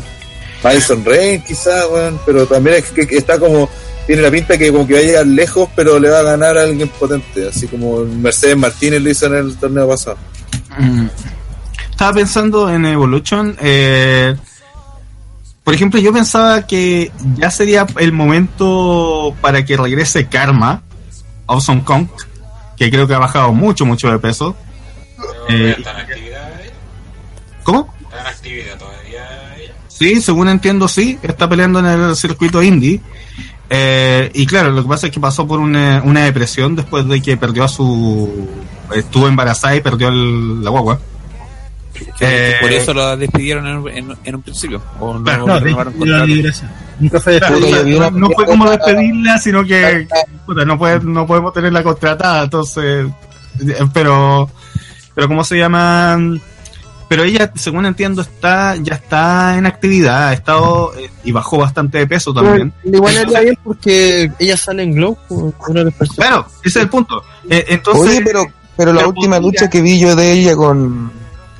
Madison Rain, quizás, weón. Pero también es que, está como. Tiene la pinta que como que va a llegar lejos, pero le va a ganar a alguien potente. Así como Mercedes Martínez lo hizo en el torneo pasado. Mm. Estaba pensando en Evolution. eh, por ejemplo, yo pensaba que ya sería el momento para que regrese Karma, Awesome Kong, que creo que ha bajado mucho, mucho de peso. Eh, está en actividad ella. ¿Cómo? Está en actividad todavía ella. Sí, según entiendo, sí, está peleando en el circuito indie. Eh, y claro, lo que pasa es que pasó por una, una depresión después de que perdió a su. estuvo embarazada y perdió el- la guagua. Eh, Por eso la despidieron en, en- en un principio. O no, Claro, No, renovaron la. Nunca fue Claro, una- no fue como despedirla, sino que puta, no, puede, no podemos tenerla contratada, entonces, eh, pero, pero ¿cómo se llama? Pero ella, según entiendo, está ya está en actividad, ha estado eh, y bajó bastante de peso también. Igual haría bien porque ella sale en Glow, pues, una de las personas. Claro, ese es el punto. Eh, entonces, Oye, pero, pero la pero última podría- lucha que vi yo de ella con,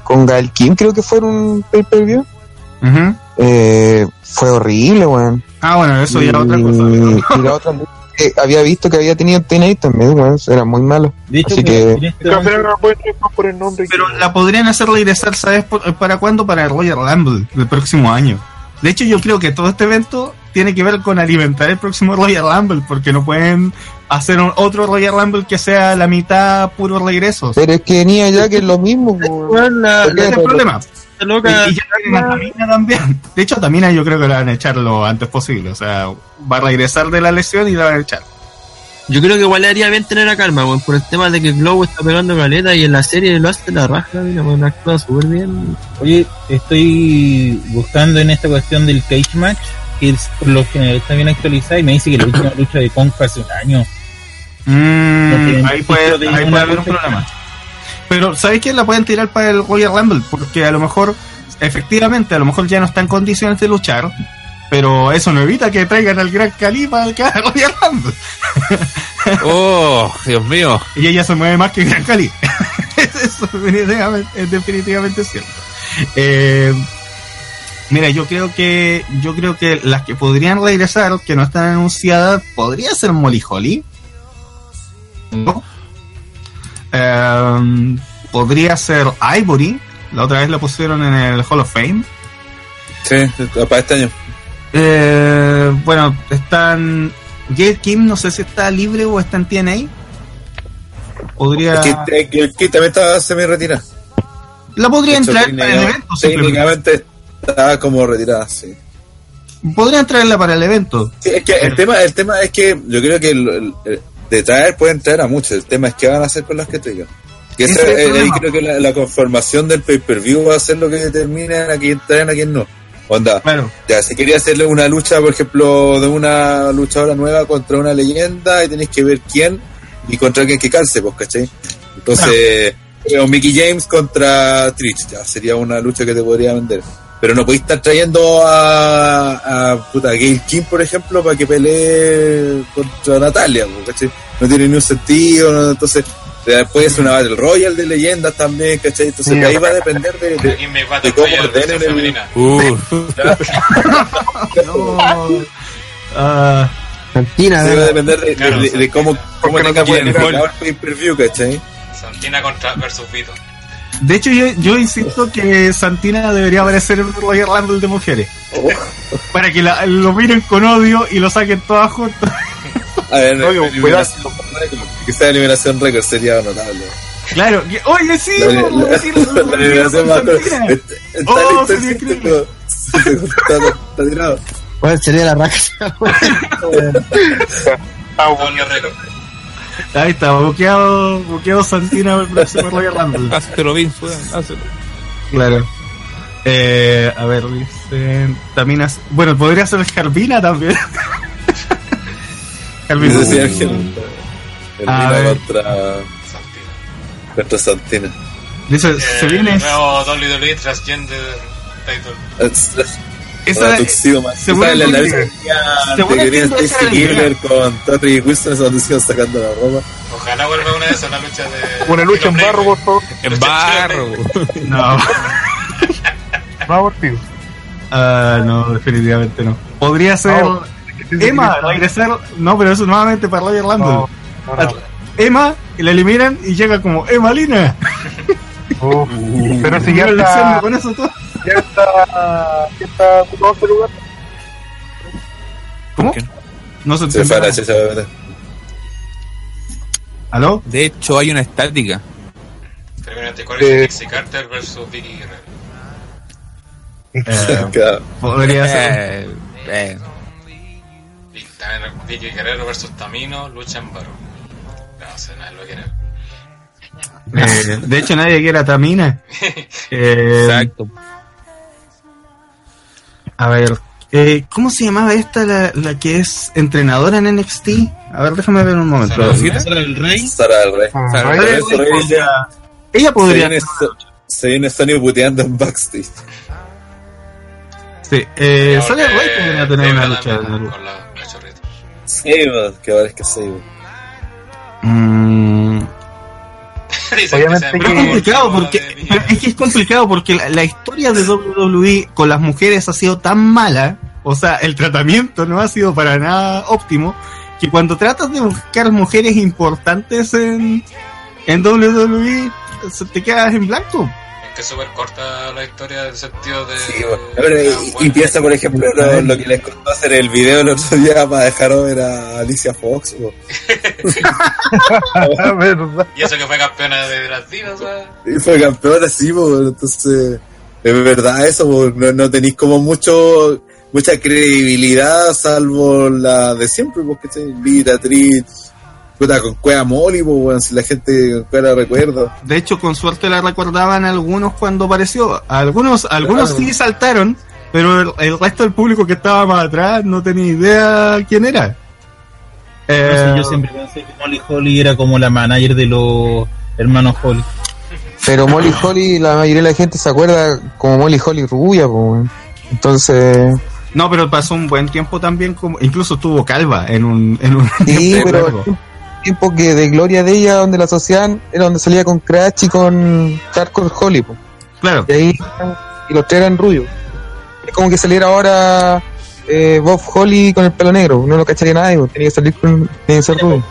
con Gael Kim, creo que fue en un pay-per-view, eh, fue horrible, weón. Ah, bueno, eso ya otra cosa. Y la otra lucha que había visto que había tenido TNA también, weón, era muy malo. De hecho, Así que que- Pero momento- no pueden ir más por el nombre. Pero que- la podrían hacer regresar, ¿sabes? por- ¿Para cuándo? Para el Royal Rumble del próximo año. De hecho, yo creo que todo este evento tiene que ver con alimentar el próximo Royal Rumble, porque no pueden hacer un- otro Royal Rumble que sea la mitad puro regresos. Pero es que ni allá que es lo mismo. Ese es el problema. Loca. Y, y ya también. De hecho, Tamina yo creo que la van a echar lo antes posible. O sea, va a regresar de la lesión y la van a echar. Yo creo que igual le haría bien tener a calma, weón, por el tema de que Glow está pegando caleta y en la serie lo hace la raja, mira, weón, actúa súper bien. Oye, estoy buscando en esta cuestión del cage match, que es, por lo general está bien actualizada y me dice que la última lucha de Kong fue hace un año. Mm, ahí puede, ahí puede haber un problema. Pero, ¿sabes qué? La pueden tirar para el Royal Rumble, porque a lo mejor, efectivamente, a lo mejor ya no está en condiciones de luchar, pero eso no evita que traigan al Gran Califa al Royal Rumble. Oh, Dios mío. Y ella se mueve más que Gran Cali. Eso es definitivamente cierto. Eh, mira, yo creo que yo creo que las que podrían regresar, que no están anunciadas, podría ser Molly Holly. ¿No? Eh, podría ser Ivory. La otra vez la pusieron en el Hall of Fame. Sí, para este año. Eh, bueno, están. Gail Kim, no sé si está libre o está en TNA. Podría. Es que, Kid también estaba semi-retirado. La podría hecho, entrar para el evento. Técnicamente estaba como retirada, sí. Podría entrarla para el evento. Sí, es que el tema, el tema es que yo creo que el- de traer pueden traer a muchos. El tema es qué van a hacer con las que traigan. Que esa- es eh, ahí creo que la, la conformación del pay-per-view va a ser lo que determine a quién traen a quién no. Onda, Claro. ya, si quería hacerle una lucha, por ejemplo, de una luchadora nueva contra una leyenda, y tenéis que ver quién y contra quién que calce, pues, ¿cachai? Entonces, eh, o Mickey James contra Trish, ya sería una lucha que te podría vender. Pero no podéis estar trayendo a, a puta, Gail Kim, por ejemplo, para que pelee contra Natalia, ¿cachai? No tiene ni un sentido, ¿no? entonces eh, puede ser una Battle Royale de leyendas también, ¿cachai? Entonces ahí va a depender de, de- de cómo ordenen el. Uh, No. Ah, Santina, Sí, va a depender de, Claro, de- cómo, cómo tenga gol. el pay-per-view, ¿cachai? Santina contra versus Vito. De hecho, yo, yo insisto que Santina debería aparecer en un Royal Rumble de mujeres. Para que la- lo miren con odio y lo saquen todas juntas. A ver, Oye, eliminación récord. que sea eliminación récord sería notable. Claro, que, oye, sí, La, la- la lo- lo- eliminación más. Está está Oh, sería increíble. está, está tirado. ¿Cuál sería la raja? Doble récord. Ahí está, bloqueado, bloqueado Santina próximo Royal Rumble. Hazlo bien, weón, hazlo. Claro. Eh, a ver, dicen. También hace- bueno, podría ser Jarvina también. Jarvina. A Mina ver. contra, Santina. contra Santina. Dice, se Eh, viene. El nuevo WWE Transgender Title. Es- es- Esa, tuxedo más. según ¿Sabes la entiendo, esa Stacy la. Kibler con Terry Wilson, esa donde se iban sacando la ropa. Ojalá vuelva una de esas, una lucha de. Una lucha en barro, por favor. En barro. No, No abortivo. ah, no, definitivamente no. Podría ser. Emma, regresar. No, pero eso nuevamente para no, no. Emma, y la eliminan y llega como Emma Lina. Pero si ya está, con eso todo. Ya está, ya está ocupado ese lugar. ¿Cómo? No se Se fue a la entiende. checha, bebé. ¿Aló? De hecho, hay una estática. Terminante Corey Eh. Dixie Carter versus Vicky Guerrero. Eh, Claro. podría ser. Eh, eh. Vicky Guerrero versus Tamino, lucha en barro. No sé, nadie lo quiere. Eh, de hecho, nadie quiere a Tamina. Eh, Exacto. A ver, eh, ¿cómo se llamaba esta, la, la que es entrenadora en NXT? A ver, déjame ver un momento. Sara del Rey. Sara del Rey. Ah, Sara- eso, Rey, ya- Ella podría. se viene Sony puteando en backstage. Sí, eh, Sara del Rey podría tener una lucha. Con la cachorrita. Sable, que ahora es que Sable. Mm, Dice Obviamente que- es complicado porque pero es que es complicado porque la, la historia de WWE con las mujeres ha sido tan mala, o sea, el tratamiento no ha sido para nada óptimo, que cuando tratas de buscar mujeres importantes en, en WWE, se te quedas en blanco. Que es súper corta la historia en el sentido de. Sí, bueno. Pero, y, y piensa, por ejemplo, lo, lo que les costó hacer el video el otro día para dejar ver a Alicia Fox. verdad. Y eso que fue campeona de las divas, ¿sabes? Y fue campeona, sí, po, entonces, es verdad eso, no, no tenéis como mucho mucha credibilidad, salvo la de siempre, porque Vita, Trit, puta, con Cueva Molly, po, weón, si la gente la recuerda. De hecho, con suerte la recordaban algunos cuando apareció. Algunos, algunos Claro. sí saltaron, pero el, el resto del público que estaba más atrás no tenía idea quién era. Eh, yo siempre pensé que Molly Holly era como la manager de los hermanos Holly. Pero Molly Holly, la mayoría de la gente se acuerda como Molly Holly rubia, po, weón. Entonces, No, pero pasó un buen tiempo también, como incluso tuvo calva en un, en un sí, pero largo. Tiempo que de gloria de ella, donde la asociaban, era donde salía con Crash y con Hardcore Holly, po. Claro, Y ahí, y los tres eran rubios. Es como que saliera ahora eh, Bob Holly con el pelo negro, no lo cacharía nadie, po. tenía que salir con, tenía que ser rubio.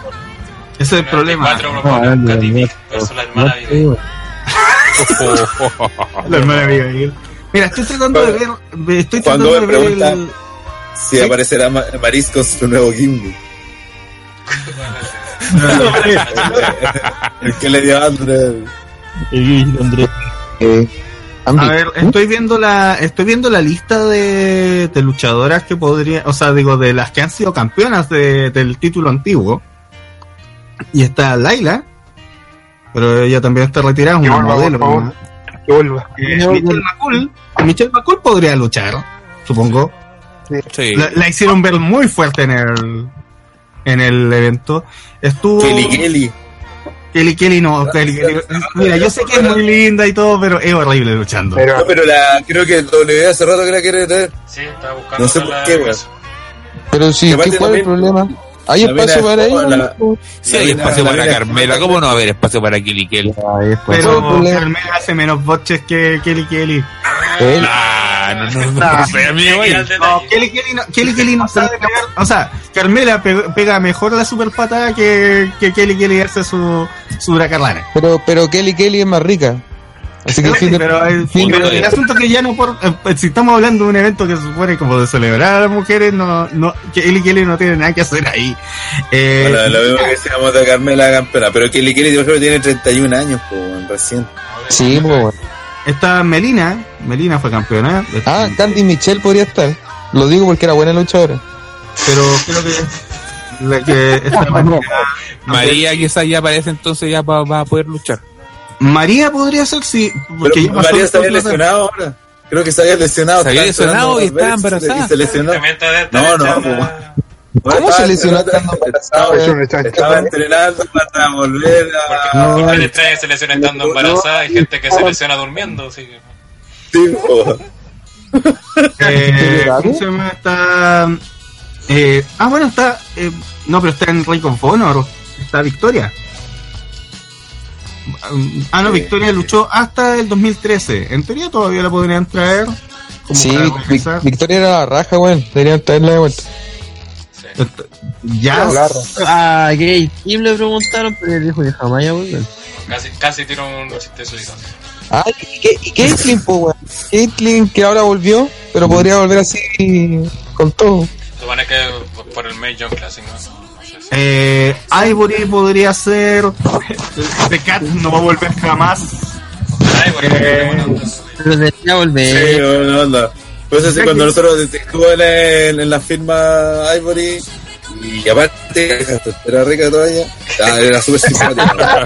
ese es el problema. La hermana. La hermana Abigail. Mira, estoy tratando de ver, ve- estoy tratando de ver el, Si aparecerá Ma- Maris con su nuevo gimmick. el que le dio a André. Eh, A ver, estoy viendo la, estoy viendo la lista de, de luchadoras que podrían, o sea, digo, de las que han sido campeonas de- del título antiguo. Y está Laila, pero ella también está retirada, es una modelo. por favor. ¿no? Que vuelva. Eh, Michelle McCool, Michelle McCool podría luchar, supongo. Sí. La, la hicieron ver muy fuerte en el, en el evento. Estuvo Kelly Kelly. Kelly Kelly no, Kelly Kelly. Mira, yo sé que es muy linda y todo, pero es horrible luchando. Pero, No, pero la, creo que el W hace rato que la quiere tener. Sí, estaba buscando. No sé por qué, weón. pero sí, ¿qué, ¿cuál es el problema? ¿Hay espacio para ella? la- Sí, hay espacio para la Carmela. ¿Cómo no va a haber espacio para Kelly Kelly? Está. Pero. Carmela hace menos boches que Kelly Kelly. Él- Ah, no, no, no, Kelly Kelly no, Kelly Kelly no sabe pegar. O sea, Carmela pe- pega mejor la super patada que, que Kelly Kelly hace su, su huracarlana. Pero, pero Kelly Kelly es más rica. Así que el Sí, de- pero el, fin de- pero el asunto que ya no por eh, si estamos hablando de un evento que se supone como de celebrar a las mujeres no no que Eli Kelly no tiene nada que hacer ahí eh, Bueno, lo mismo que decíamos de Carmela Campera, pero Kelly Kelly, por ejemplo, tiene 31 años, pues, recién. Sí, pues, bueno. Está Melina Melina fue campeona Ah, Candy Michelle podría estar. Lo digo porque era buena luchadora. pero creo que la que esta María, María quizás ya aparece entonces ya va, va a poder luchar. María podría ser sí porque Pero María de- lesionado ahora. Creo que se había lesionado. Se había estaba lesionado y estaba embarazada. Y se lesionó. Está de No, no, ¿Cómo se lesionó Estaba ¿no? entrenando para volver a. Porque el estrés se lesiona estando embarazada, hay gente que se lesiona durmiendo, así que... Sí. Eh, ¿Cómo se llama? Está. Eh, ah, bueno, está. eh, no, pero está en Ring of Honor. Está Victoria. Ah, no. Victoria luchó hasta el 2013. En teoría todavía la podrían traer. como Sí. Victoria era la raja, weón. Deberían traerla de vuelta. Ya. Ah, Gay Kim le preguntaron, pero él dijo que jamás iba a volver. Casi, casi tiro un chiste suizo. Ah, ¿y qué- y Caitlyn, po, weón? Caitlyn que ahora volvió, pero podría volver así con todo. Supone que por el May John Classic, ¿no? No Eh, Ivory podría ser. The Cat no va a volver jamás. Bueno, Eh, Pero debería volver. Sí, bueno, onda. Pues así, cuando nosotros estuvo en, el- en la firma Ivory, y aparte, era rica todavía, ah, era súper simpática.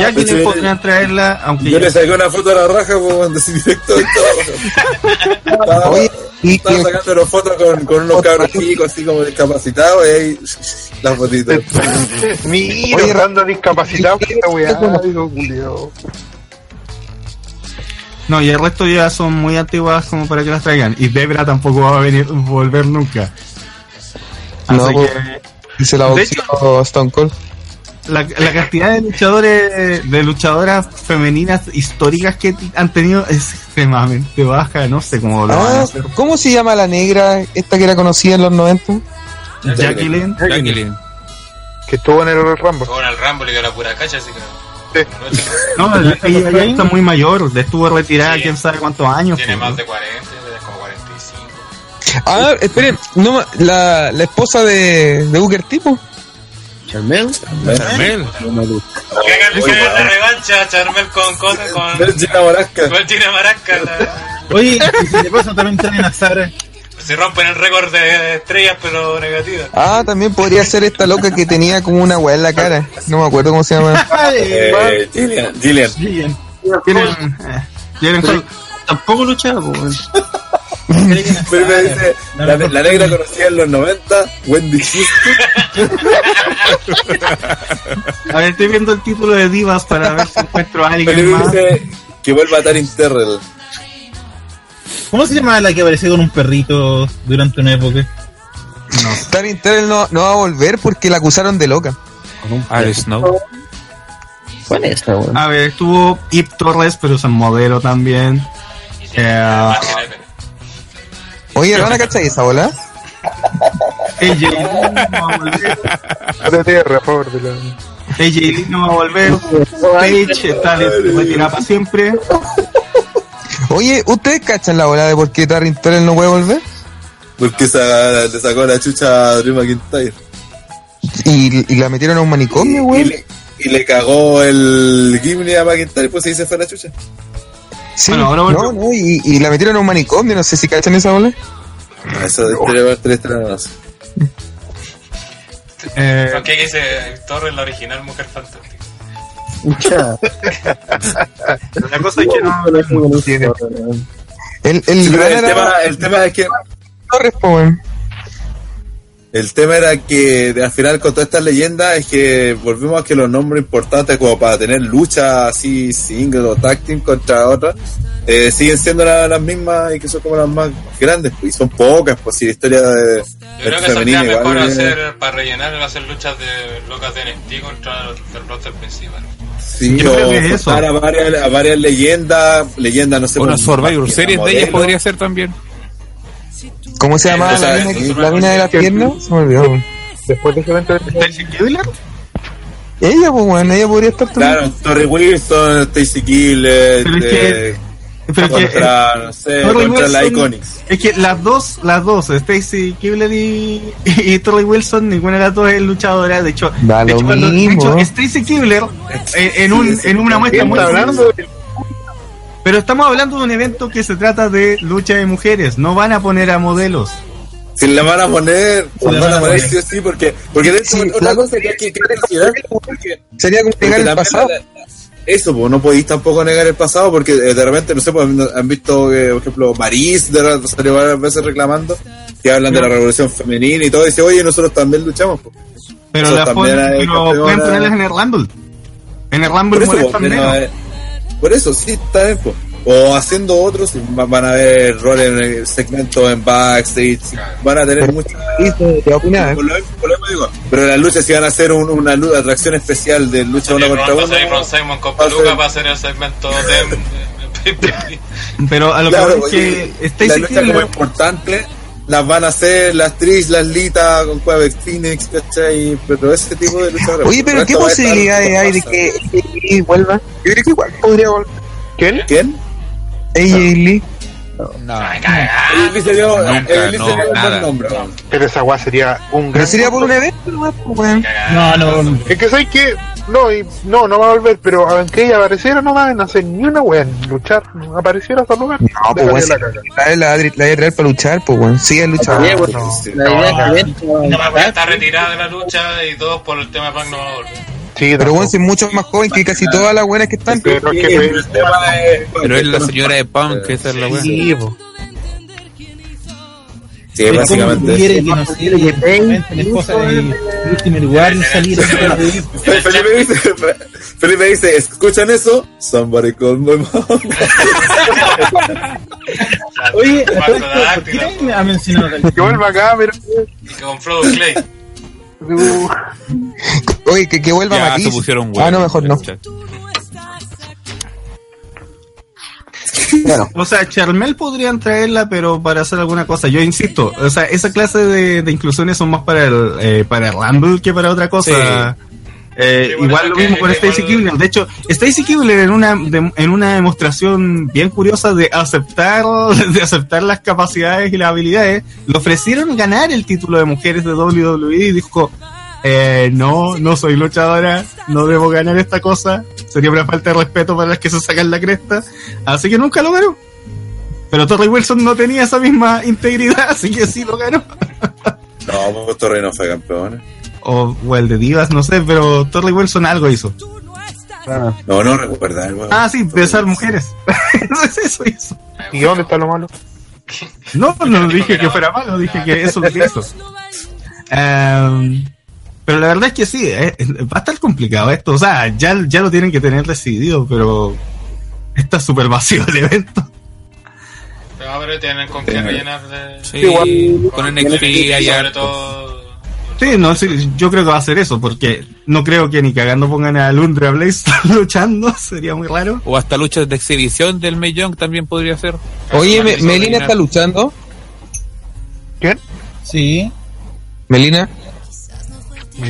Jacqueline sí. podrían traerla, aunque Yo ya- le saqué una foto a la raja, pues, cuando así directo y todo. Estaba, Oye, y estaba que- sacando una fotos con, con unos cabros chicos, así como discapacitados, y ahí, las fotitos. Mira, Oye, estando discapacitado, que esta weá, digo, Julio. No, y el resto ya son muy antiguas como para que las traigan. Y Debra tampoco va a venir volver nunca. Así No, pues. que Y se la De boxeó Stone Cold. la, la cantidad de luchadores, de luchadoras femeninas históricas que han tenido es extremadamente baja. No sé cómo lo van a Ah, hacer. ¿Cómo se llama la negra, esta que era conocida en los 90? Jacqueline. Jacqueline. Que estuvo en el Rumble. Con el Rumble y que la pura cacha, así que... Sí. No, ella ya está muy mayor. Estuvo retirada quién sabe cuántos años. Tiene pues. más de 40, tiene como 45. Ah, esperen, no, la, la esposa de, de Booker Tipo. Charmel. Charmel. Que hagan que la revancha, Charmel con cosa, con... Gina Morasca. Con Gina Marasca, la- Oye, y si de paso también traen a Sara. Se rompen el récord de estrellas, pero negativas. Ah, también podría ser esta loca que tenía como una weá en la cara. No me acuerdo cómo se llama. Eh, Gillian, Gillian. Col- Tampoco luchaba, pues, weón. Pero me dice, la, la negra conocida en los 90, Wendy Houston. A ver, estoy viendo el título de Divas para ver si encuentro a alguien Pero más. dice que vuelva a Tarin Terrell. ¿Cómo se llama la que apareció con un perrito durante una época? Taryn Terrell no, no va a volver porque la acusaron de loca. Al Snow. ¿Cuál es esta? A ver, estuvo Ip Torres, pero es un modelo también. Eh. Oye, ¿van a cachar esa bola? AJ no va a volver. OTTR, a favor la. AJ no va a volver. Paige está retirada para siempre. Oye, ¿ustedes cachan la bola de por qué Terrell no puede volver? Porque sa- le sacó la chucha a Drew McIntyre. Y, y la metieron a un manicomio, Y güey. le, y le cagó el Gimli a McIntyre, pues ahí se fue la chucha. Sí, Bueno, ahora no, no, y, y la metieron a un manicomio, no sé si cachan esa bola. Ah, Eso de para tres. Eh, ¿Por qué dice Torres la original Mujer Fantástica? La cosa es que no. Tiene. El, el, Sí, pero gran el, tema, el tema es que Torres, el tema era que al final con todas estas leyendas es que volvimos a que los nombres importantes como para tener lucha así single o tag team contra otras eh, siguen siendo la- las mismas y que son como las más grandes pues, y son pocas pues si la historia de Yo creo que femenina mejor igual hacer, para rellenar, hacer luchas de locas de NXT contra el roster principal. Sí, Yo creo que es eso. A varias, a varias leyendas, leyendas, no sé. Una Survivor Series de ellas podría ser también. ¿Cómo se llama la mina, la mina de la pierna? Se me olvidó. Después de ese evento, ¿Stacy Keibler? Ella, pues, weón, ella podría estar también. Claro, Torrey Wilson, Stacy Killer, Pero es que- eh, Pero es que, contra, no sé, contra la Wilson- Iconics. Es que las dos, las dos, Stacy Kibler y, y Torrey Wilson, ninguna de las dos es luchadora. De hecho, de hecho, cuando- de hecho, Stacy Kibler, eh, en, un, en una muestra ¿Quién muy hablando? Pero estamos hablando de un evento que se trata de lucha de mujeres. No van a poner a modelos. Si la van a poner, la la van a poner sí o sí, porque, porque de hecho, Sí, otra la- cosa que hay que, que considerar, porque, Sería como el también pasado. la- la- eso, pues, no podéis tampoco negar el pasado, porque eh, de repente, no sé, pues, han visto, que, por ejemplo, Maris de salió varias veces reclamando, que hablan de la revolución femenina y todo, y dice, oye, nosotros también luchamos. pues. Pero, Eso las también hay pero pueden ponerlas en el Rumble. En el Rumble Por eso, molestan pues, eh, por eso, sí, está bien, pues. O haciendo otros, va- van a ver roles en el segmento en backstage, van a tener muchas digo, pero las luchas si van a hacer un- una lu- atracción especial de lucha uno Y contra con va a peluca ser- para hacer el segmento de. de- Pero a lo Claro, que que la Stacy lucha como Kibler, importante las van a hacer las Trish, las Lita con Quebec Phoenix, ¿cachai? Pero ese tipo de lucha. Oye, pero ¿qué posibilidades hay de que vuelva? Yo creo que igual podría volver. ¿Quién? ¿Quién? AJ Lee. Nunca, no, sería un nada. buen nombre. Pero esa weá sería un Pero gran. sería por un evento, nomás, pues, weón. No, no, no. Es que sabes que no, y, no, no va a volver, pero aunque ella apareciera, no van a hacer ni una weá en luchar. Apareciera hasta lugar. No, pues, weón, la la, la, traer para luchar, pues, weón. Sí, es luchador. No, No, está retirada de la lucha y todos por el tema de no. Sí, Pero, si es mucho más joven que casi todas las buenas que están. Pero es que Y el tema es- Pero es la señora de Pam, que esa es la weá. Sí, po. Sí, ¿Cómo básicamente. quiere que no sea la esposa de último lugar y salir Felipe dice, Felipe dice, ¿escuchan eso? Somebody call my mom. Oye. ¿quién ha mencionado Que vuelva acá, pero. Y con Frodo Clay. Oye, que, que vuelva Ya Matiz. se pusieron Ah, no, mejor no. Claro. o sea, Charmel podrían traerla, pero para hacer alguna cosa. Yo insisto, o sea, esa clase de, de inclusiones son más para el, eh, para el Rumble que para otra cosa. Eh, Sí, igual lo mismo con Stacy Kibler. De hecho, Stacy Kibler en una de- en una demostración bien curiosa de aceptar de aceptar las capacidades y las habilidades, le ofrecieron ganar el título de mujeres de WWE y dijo, eh, no, no soy luchadora, no debo ganar esta cosa, sería una falta de respeto para las que se sacan la cresta, así que nunca lo ganó. Pero Torrey Wilson no tenía esa misma integridad, así que sí lo ganó. No, pues Torrey no fue campeón. O, o el de Divas, no sé, pero Torrey Wilson algo hizo. No, no recuerda. weón. Ah, sí, besar mujeres. eso hizo. ¿Y dónde está lo malo? No, no dije que fuera malo, dije que eso lo que hizo. Em, pero la verdad es que sí, eh, va a estar complicado esto. O sea, ya, ya lo tienen que tener decidido, pero está súper vacío el evento. Pero ahora tienen con qué rellenar de. Sí, con NXT Y hay sobre todo. Sí, no, sí, yo creo que va a ser eso, porque no creo que ni cagando pongan a Lundra Blaze luchando, sería muy raro. O hasta luchas de exhibición del Mae Young también podría ser. Oye, Me- Melina está luchando. ¿Quién? Sí. Melina.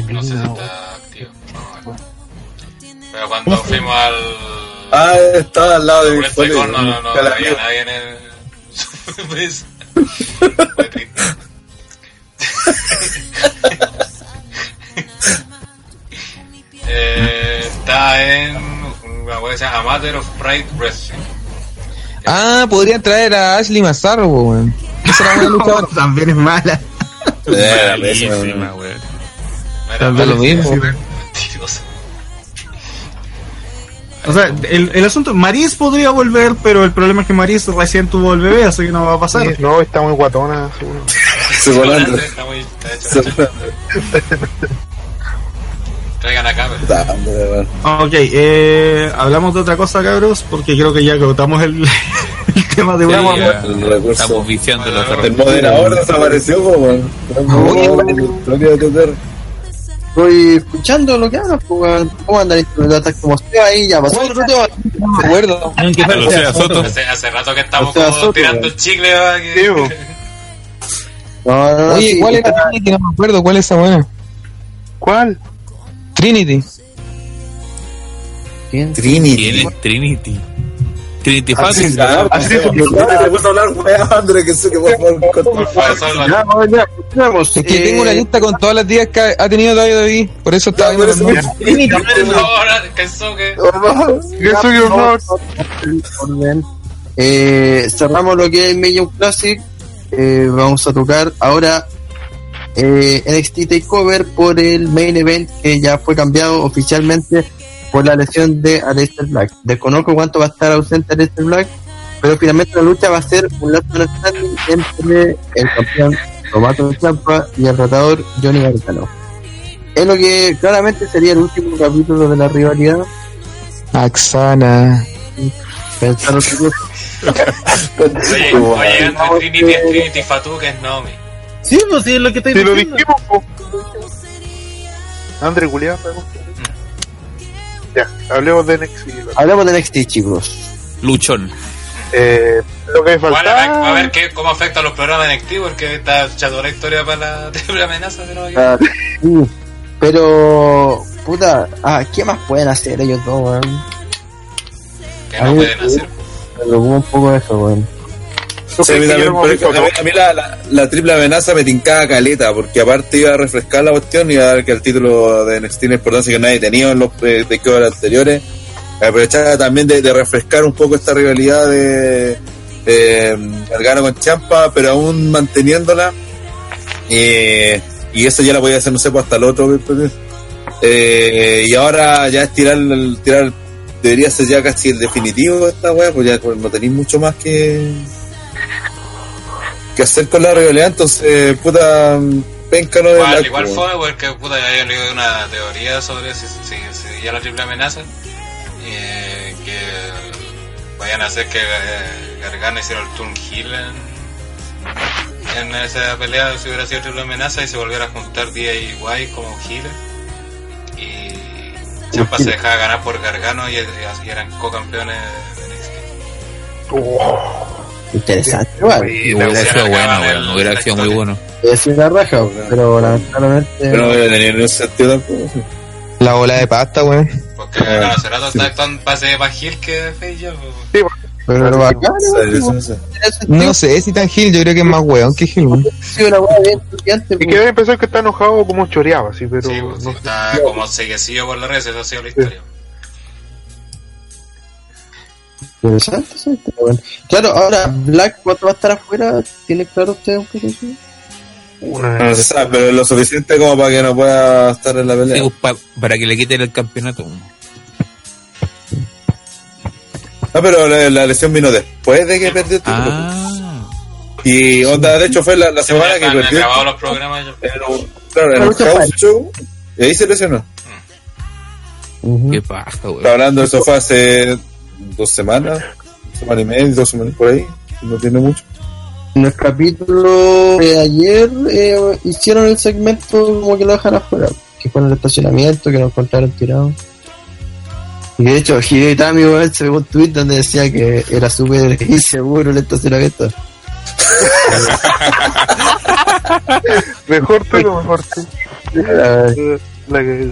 No sé si está activo. Pero cuando fuimos al. Ah, estaba al lado de mi no, no, no, no había nadie en el. Pues, fue triste. Eh, está en una web que se llama Amateur of Pride Wrestling. Ah, podrían traer a Ashley Mazzaro, po, weón. Era. También es mala. Eh, Malísima, weón. Era También lo mismo. mentirosa. O sea, el, el asunto, Maris podría volver, pero el problema es que Maris recién tuvo el bebé, así que no va a pasar. Sí, no, está muy guatona, seguro. Se volando. Hecho. Traigan acá, pero. Está, weón. Ok, eh, hablamos de otra cosa, cabros, porque creo que ya agotamos el, el tema de Sí, ya, el estamos viciando los El moderador desapareció, weón. Estoy escuchando lo que hablas, pues. ¿Cómo andan Estás como Seba ahí? Ya pasó otro tema. No me acuerdo. Sea. Hace, hace rato que estamos sea, como tirando el chicle. ¿verdad? No, no, Oye, sí, ¿cuál está- era Trinity? No me acuerdo. ¿Cuál es esa buena? ¿Cuál? Trinity. ¿Quién? Trinity. ¿Quién es Trinity? Trinity Así Fácil. así es, porque le gusta hablar, André, que sé que ya, continuamos. Es que Eh, tengo una lista con todas las días que ha- tenido David por eso estaba viendo los eso- números. Ahora, que eso que. Eso que por favor. orden. Eh, cerramos lo que es Million Classic. Eh, vamos a tocar ahora eh, NXT Takeover por el main event que ya fue cambiado oficialmente por la lesión de Aleister Black. Desconozco cuánto va a estar ausente Aleister Black, pero finalmente la lucha va a ser un last man standing entre el campeón Tomato Champa y el rotador Johnny Gargano. Es lo que claramente sería el último capítulo de la rivalidad. Axana. Pensaron que Oye, oye, entre Trinity es Trinity Fatu, que es Nomi. Sí, pues sí, es lo que estoy Si lo diciendo. dijimos, po. André Julián, Ya, hablemos de NXT. Hablamos de NXT, chicos. Luchón. Eh, lo que me Bueno, a ver, falta. a ver qué, cómo afecta a los programas de NXT, porque está echando la historia para la triple amenaza. No me equivoco. Ah, sí, pero, puta, ah, ¿qué más pueden hacer ellos dos, weón? que no pueden hacer. Me preocupa un poco eso, weón. Sí, a mí, también, pero es que a mí- a mí la, la, la triple amenaza me tincaba caleta, porque aparte iba a refrescar la cuestión y iba a dar que el título de NXT la importancia que nadie tenía en los eh, takeovers anteriores. Aprovechaba también de, de refrescar un poco esta rivalidad de eh, Gargano con Champa, pero aún manteniéndola. Eh, y eso ya la podía hacer, no sé, pues hasta el otro. Eh, y ahora ya es tirar, el- tirar, debería ser ya casi el definitivo de esta wea, pues ya pues, no tenéis mucho más que que hacer con la rivalidad, entonces, puta, penca de Igual, igual fue porque puta, ya había leído una teoría sobre si, si, si ya la triple amenaza eh, que vayan a hacer que eh, Gargano hiciera el turn heel en, en esa pelea si hubiera sido triple amenaza y se volviera a juntar DIY como healer. Y Champa se dejaba ganar por Gargano y, y eran co-campeones de NXT. Interesante, igual. Hubiera sido bueno. Hubiera sido muy bueno. Es una raja, pero lamentablemente. Pero no voy a tener ningún sentido tampoco. La bola de pasta, weón. Porque Gargano hace rato está tan pase más heel que de face ya. pues. Pero lo eso no sé. sé si tan Gil, yo creo que es más weón que Gil, weón. Sí, una weá bien estudiante, Y que debe pensar que está enojado como choreaba, sí, pero. Sí, pues, no sé. está como seguecillo por las redes, esa ha sido la historia. Interesante, sí, está bueno. Claro, ahora, Black, ¿cuánto va a estar afuera? ¿Tiene claro usted un poco eso? Una- No se sabe, pero lo suficiente como para que no pueda estar en la pelea. Sí, pa- para que le quiten el campeonato. No, pero la, la lesión vino después de que perdió el título. Ah. Y onda, de hecho fue la, la semana que perdió. los programas claro, en lucha house show. Y ahí se lesionó. Ujú. Qué paja, weón. hablando de eso fue hace dos semanas, semana y media, dos semanas por ahí. No tiene mucho. En el capítulo de ayer eh, hicieron el segmento como que lo dejan afuera, que fue en el estacionamiento, que lo encontraron tirado. Y de hecho, Hideo Itami weón, se un tweet donde decía que era súper inseguro el estacionamiento. Mejor tú, lo mejor tú. Eh, La que-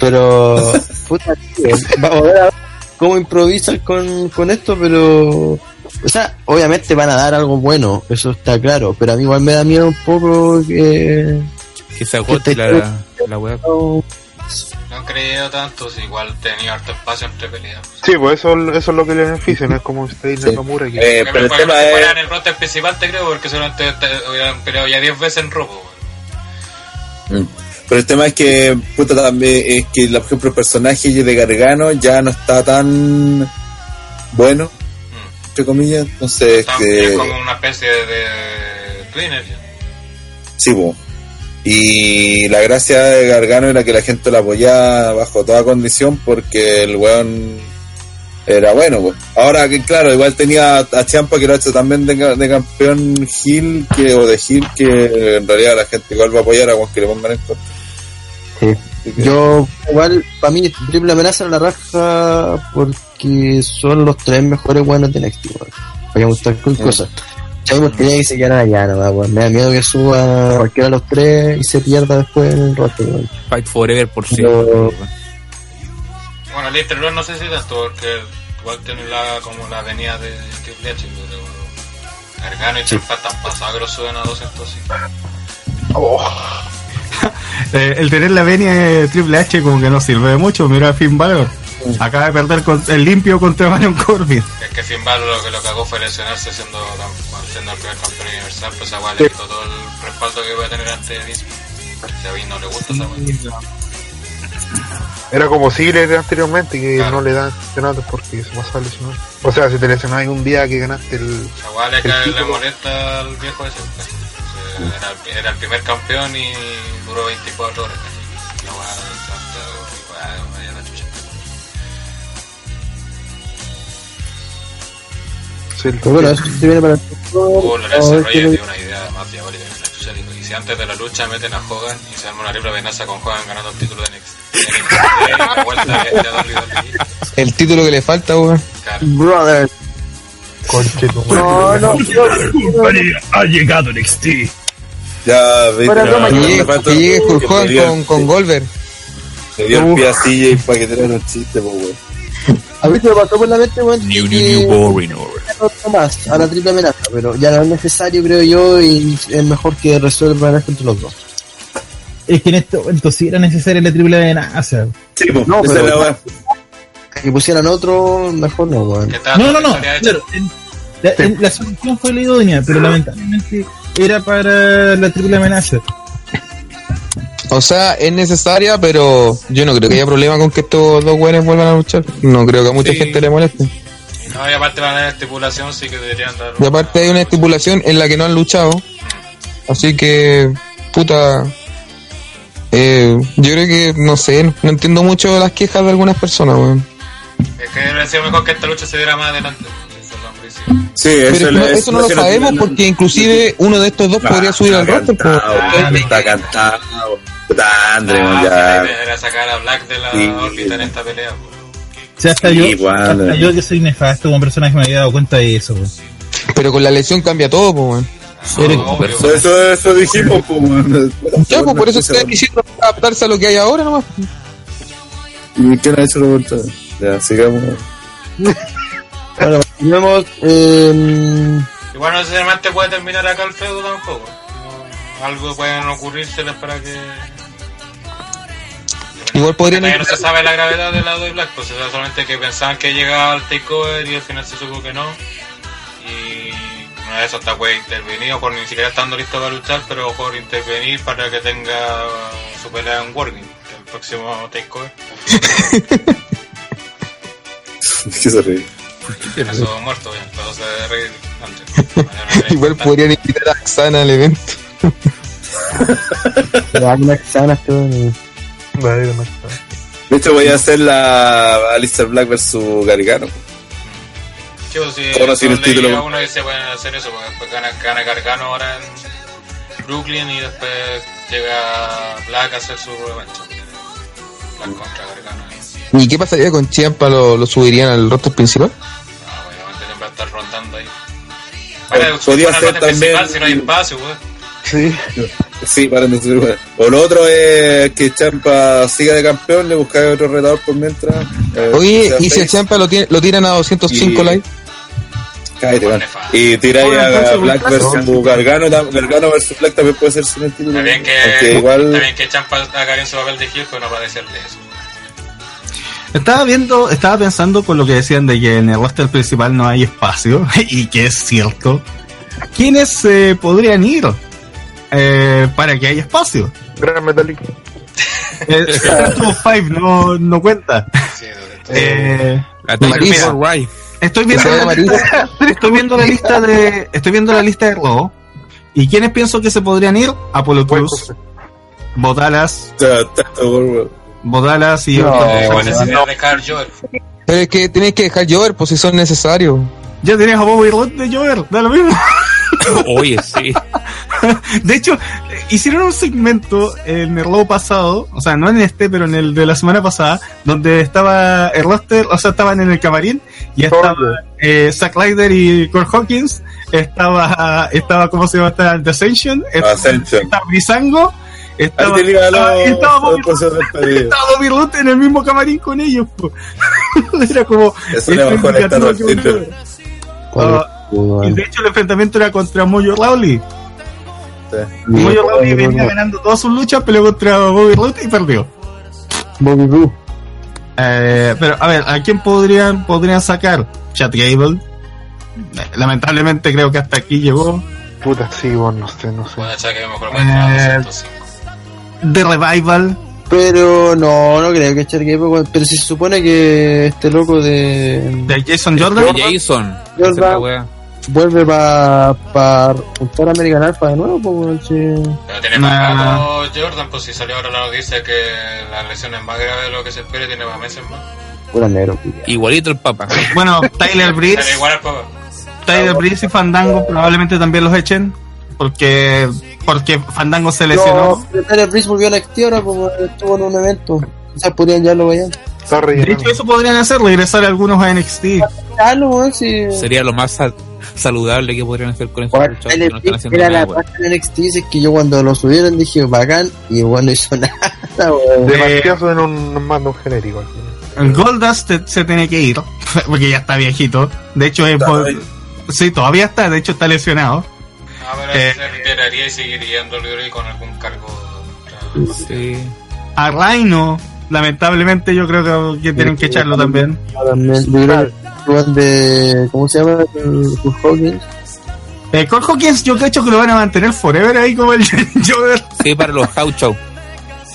Pero, puta, tío, vamos a ver cómo improvisan con, con esto, pero. O sea, obviamente van a dar algo bueno, eso está claro, pero a mí igual me da miedo un poco que. Que se agote la, la weá. No, No he creído tanto, si igual tenía harto espacio entre peleas. Sí, pues eso, eso es lo que le beneficia, no es como usted Sí. Nakamura que. Eh, Que pero el tema que es. fuera en el roster principal, te creo, porque solamente te- hubieran peleado ya 10 veces en robo. Mm. Pero el tema es que, puta, también es que, por ejemplo, el personaje de Gargano ya no está tan bueno, Mm. entre comillas. Entonces, Está- que, Es como una especie de twinner. ya. sí, po. Y la gracia de Gargano era que la gente lo apoyaba bajo toda condición porque el weón era bueno, pues. Ahora que, claro, igual tenía a Champa que lo ha hecho también de, de campeón Hill que, o de Hill que en realidad la gente igual va a apoyar a cualquiera que le pongan en contra. Sí. Yo, igual, para mí, triple amenaza en la raja porque son los tres mejores buenos de weón. Voy a mostrar con Sí. cosas. Sabemos que que se quedan allá, no weón. Me da miedo que suba cualquiera de los tres y se pierda después en el roster, weón. Fight Forever por sí. Pero- Bueno, Lister Road no sé si tanto, porque igual tiene la, como la avenida de Triple H, pero Gargano y Champa están pasados que lo suben a 200, sí. Eh, el tener la venia de Triple H como que no sirve de mucho. Mira a Finn Balor. Acaba de perder con- el limpio contra Baron Corbin. Es que Finn Balor lo que lo cagó fue lesionarse siendo, siendo el primer campeón universal, pues weá le quitó todo el respaldo que iba a tener antes de Vince. Si a Vince no le gusta esa weá. Era como Ziggler anteriormente, que Claro. no le dan campeonatos porque se pasaba a lesionar. O sea, si te lesionabas un día que ganaste el. Esa weá le, molesta al viejo ese. pues. Era, era el primer campeón y duró 24 horas. Sí, el- Pero bueno, eso se viene para el a ver Reyes dio una idea más diabólica que la chucha. Dijo, y si antes de la lucha meten a Hogan y se arma una triple amenaza con Hogan ganando el título de de WWE. El título que le falta, weón. Brother. Conche tu. No, no, Ha llegado NXT. Ya, broma, Que no, llegue, Hulk con, el- con Goldberg. Le dio el pie a CJ para que tirara un chiste, pues, weón. A mí se me pasó por la mente, weón, New, new, new, boring, más a la triple amenaza, pero ya no es necesario, creo yo, y es mejor que resuelvan esto entre los dos. Es que en este momento sí era necesaria la triple amenaza. Sí, pues, No, pero- la. Que pusieran otro, mejor no, weón. No, no, no, claro. la, en- la solución fue la idónea, pero lamentablemente era para la triple amenaza. O sea, es necesaria, pero yo no creo que haya problema con que estos dos güeyes vuelvan a luchar. No creo que a mucha Sí. gente le moleste. No, y aparte van a dar estipulación, sí que deberían dar. Y aparte hay una estipulación en la que no han luchado. Así que, puta. Eh, yo creo que, no sé, no entiendo mucho las quejas de algunas personas, weón. Es que hubiera sido mejor que esta lucha se diera más adelante. Sí, eso, Pero es la- eso no lo sabemos porque inclusive uno de estos dos Ah, podría subir al roster. cantado, Está cantado. Puta, Ah, sí, la ya. era sacar a Black de la Sí. órbita en esta pelea. O sea, hasta, Sí, yo, igual, hasta eh. yo que soy nefasto como personaje me había dado cuenta de eso. Pero con la lesión cambia todo, po, No, obvio. Eso, eso, eso dijimos, pues. Ya, pues por eso estoy diciendo adaptarse a lo que hay ahora nomás. ¿Y quién ha hecho la vuelta? Ya, sigamos. Bueno, continuemos. Eh, Igual no necesariamente puede terminar acá el feudo tampoco. No, algo pueden ocurrírseles para que. Igual podrían Todavía no se sabe la gravedad del lado de Black, pues solamente que pensaban que llegaba al takeover y al final se supo que no. Y una esas hasta puede intervenir, o por ni siquiera estando listo para luchar, pero por intervenir para que tenga su pelea en es el próximo takeover. ¿Qué se ríe? Eso muerto, bien, todo se debe reír antes. Igual podrían invitar a Xana al evento. pero sanas, weón. Vale, no. De hecho, voy a hacer la Alistair Black versus Gargano. Chicos, si Ahora sí eso el título. a uno que se pueden hacer eso, porque después gana, gana Gargano ahora en Brooklyn y después llega Black a hacer su revancha. Black contra Gargano. ¿Y qué pasaría con Chiampa? ¿Lo, lo subirían al roster principal? Ah, obviamente va a estar rondando ahí. Bueno, podría ser también- si no hay espacio, weón. Sí. Sí, para no ser bueno. O lo otro es que Champa siga de campeón, le busca otro retador por mientras. eh, Oye, ¿y si el. Champa lo, tiene, lo tiran a 205 Y- likes? Cállate, Bueno. Y tiráis Bueno, a Black versus Gargano. Gargano versus Black también puede ser sin el título. Está bien Aunque que, igual. bien que Champa haga bien su papel de heel, pero no puede ser de eso. Estaba viendo, estaba pensando con lo que decían de que en el roster principal no hay espacio, y que es cierto. ¿Quiénes eh, podrían ir eh, para que haya espacio? Gran Metallic. Eh, 5 no, no cuenta. Sí, Eh, Marisa. mira, estoy viendo, la lista, estoy viendo la lista de, estoy viendo la lista de Raw. ¿Y quiénes pienso que se podrían ir? Apolo Buen Cruz. Bodalas. Bodalas y No. otros. Con necesidad de Carl Joel. Pero es que tenéis que dejar llover, pues si son necesarios. Ya tenías a Bobby Roode de Jover, da lo mismo. Oye, sí. De hecho, hicieron un segmento en el logo pasado, o sea, no en este, pero en el de la semana pasada, donde estaba el roster, o sea, estaban en el camarín y estaba eh, Zack Ryder y Kurt Hawkins, estaba, estaba, ¿cómo se llama? Estaba The Ascension, estaba, Ascension. estaba Brisango, Estaba, estaba, estaba Bobby Roode en el mismo camarín con ellos. po. Era como. Es una este mejor Ah, y de hecho el enfrentamiento era contra Mojo Rawley. Mojo Rawley venía ganando todas sus luchas, peleó contra Bobby Roode y perdió. Bobby Roode. Eh, pero a ver, ¿a quién podrían, podrían sacar? Chat Gable. Eh, Lamentablemente creo que hasta aquí llegó. Puta, sí, bueno, no sé, no sé. Puede ser que mejor me a 205. The Revival. Pero no, no creo que Chad Gable. Pero si se supone que este loco de. De Jason Jordan. Jason. Jordan. La vuelve para pa juntar a American Alpha de nuevo, pues, sí. Pero tiene Nah. más rato Jordan, pues si salió ahora la noticia que la lesión es más grave de lo que se espera, tiene más meses más. Pura negro. Igualito el Papa. Bueno, Tyler Breeze. Igual al. Tyler Breeze y Fandango probablemente también los echen. Porque, porque Fandango se lesionó. No, Tyler Breeze volvió a ahora, pues, weón, estuvo en un evento. Quizás podrían ya lo De hecho, eso podrían hacer, regresar algunos a NXT. Ah. Sería lo más sal- saludable que podrían hacer con estos Weón, luchadores que no están haciendo era nada, la página de NXT, es que yo cuando lo subieron dije bacán, y bueno, no hizo nada, weón. Demasiado en un mando genérico. final. El Goldust te- se tiene que ir, porque ya está viejito. De hecho, es, ahí. sí, todavía está, de hecho está lesionado. A ver, Eh. se retiraría y seguiría en WWE con algún cargo. Sí. A Rhino, lamentablemente, yo creo que, que tienen que echarlo también. También, yo creo que el weón de. ¿Cómo se llama? Hulk Hogan. Eh, Cole Hawkins, yo creo que lo van a mantener forever ahí como el Jover. Sí, para los show.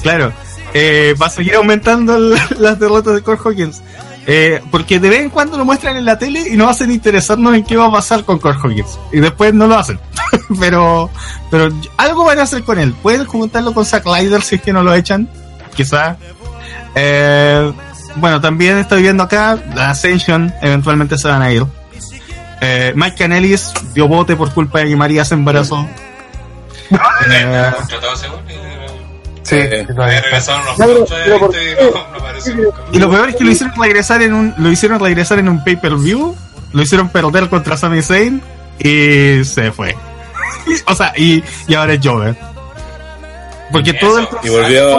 Claro, eh, va a seguir aumentando el- las derrotas de Cole Hawkins. Eh, porque de vez en cuando lo muestran en la tele y nos hacen interesarnos en qué va a pasar con Cole Hawkins. Y después no lo hacen. pero pero algo van a hacer con él. Pueden juntarlo con Zack Ryder si es que no lo echan. Quizá. Eh, bueno, también estoy viendo acá la Ascension. Eventualmente se van a ir. Eh, Mike Canelis dio bote por culpa de que María se embarazó. Eh, y. Lo peor es que lo hicieron regresar en un, lo hicieron regresar en un pay-per-view, lo hicieron perder contra Sami Zayn y se fue. o sea, y, y ahora es Jover. Porque todo el Y volvió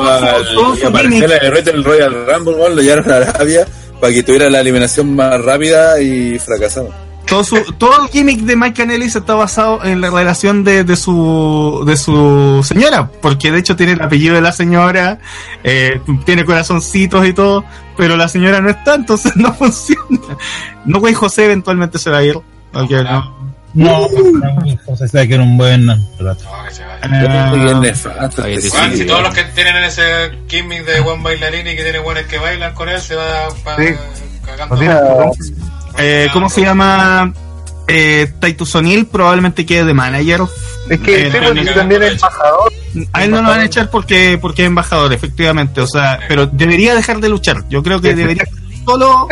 todo y apareció el reto del Royal Rumble, weón, lo llevaron a Arabia para que tuviera la eliminación más rápida y fracasamos. todo su, todo el gimmick de Mike Canellis está basado en la relación de, de su de su señora, porque de hecho tiene el apellido de la señora, eh, tiene corazoncitos y todo, pero la señora no está, entonces no funciona. No güey José eventualmente se va a ir. Ok, no. No, José sabe que era un buen relato. No, que se vaya. Ah, nefasto Ahí este sí, Juan, si todos los que tienen ese gimmick de buen bailarín y que tiene buenos que bailan con él se va Sí. cagando. Eh, ¿Cómo se llama? Eh, Titus O'Neill probablemente quede de manager. Es que Eh, sí, pues, también es embajador. A él no lo van a echar porque, porque es embajador, efectivamente. O sea, pero debería dejar de luchar. Yo creo que debería ser solo,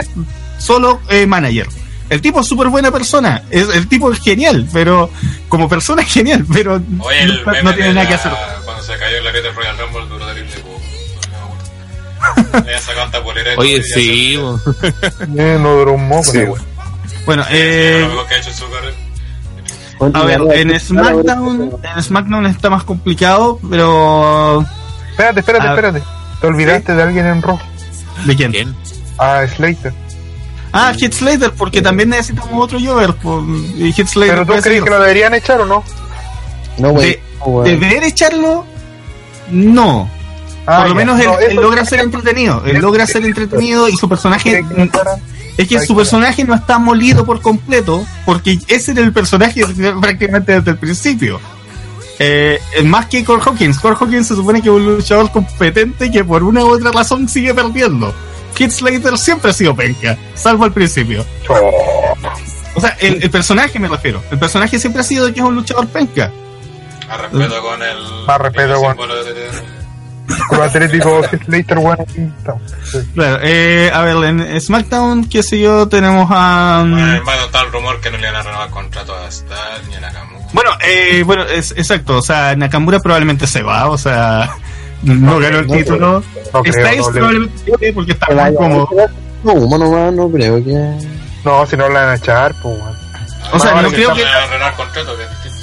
solo eh, manager. El tipo es súper buena persona. Es, el tipo es genial, pero como persona es genial, pero Oye, el no, tiene nada que hacer. Cuando se cayó la del Royal Rumble duró terrible. Le sacado polera Oye, sí. Eh, no duró un moco. Bueno, eh, a ver, en SmackDown, en SmackDown está más complicado, pero Espérate, espérate, Ah. espérate. Te olvidaste de alguien en Raw. ¿de quién? ¿Quién? Ah, Slater. Ah, Heath Slater, porque también necesitamos otro Jover. pues, Y Heath Slater ¿Pero tú crees que lo deberían echar o no? No, güey. güey. ¿Deber echarlo? No. Ah, Por lo ya. menos él, No, él eso- logra ser entretenido. Él logra ser entretenido y su personaje. Es que su personaje no está molido por completo, porque ese era el personaje prácticamente desde el principio. Eh, más que Cole Hawkins. Cole Hawkins se supone que es un luchador competente que por una u otra razón sigue perdiendo. Heath Slater siempre ha sido penca, salvo al principio. O sea, el, el personaje me refiero. El personaje siempre ha sido de que es un luchador penca. Más respeto con el. Más respeto con-. Con Atlético Slater, bueno. Claro, eh, a ver, en SmackDown, qué sé yo, tenemos a... mm, Bueno, el rumor que no le van a renovar contrato a Star ni a Nakamura. Bueno, eh, bueno, es, exacto, o sea, Nakamura probablemente se va, o sea, no ganó el no título. No Styles no, le- probablemente quede porque está muy cómodo. No, humo nomás, no creo que. no, si no lo van a echar, pues, weón. O sea, no creo no que-.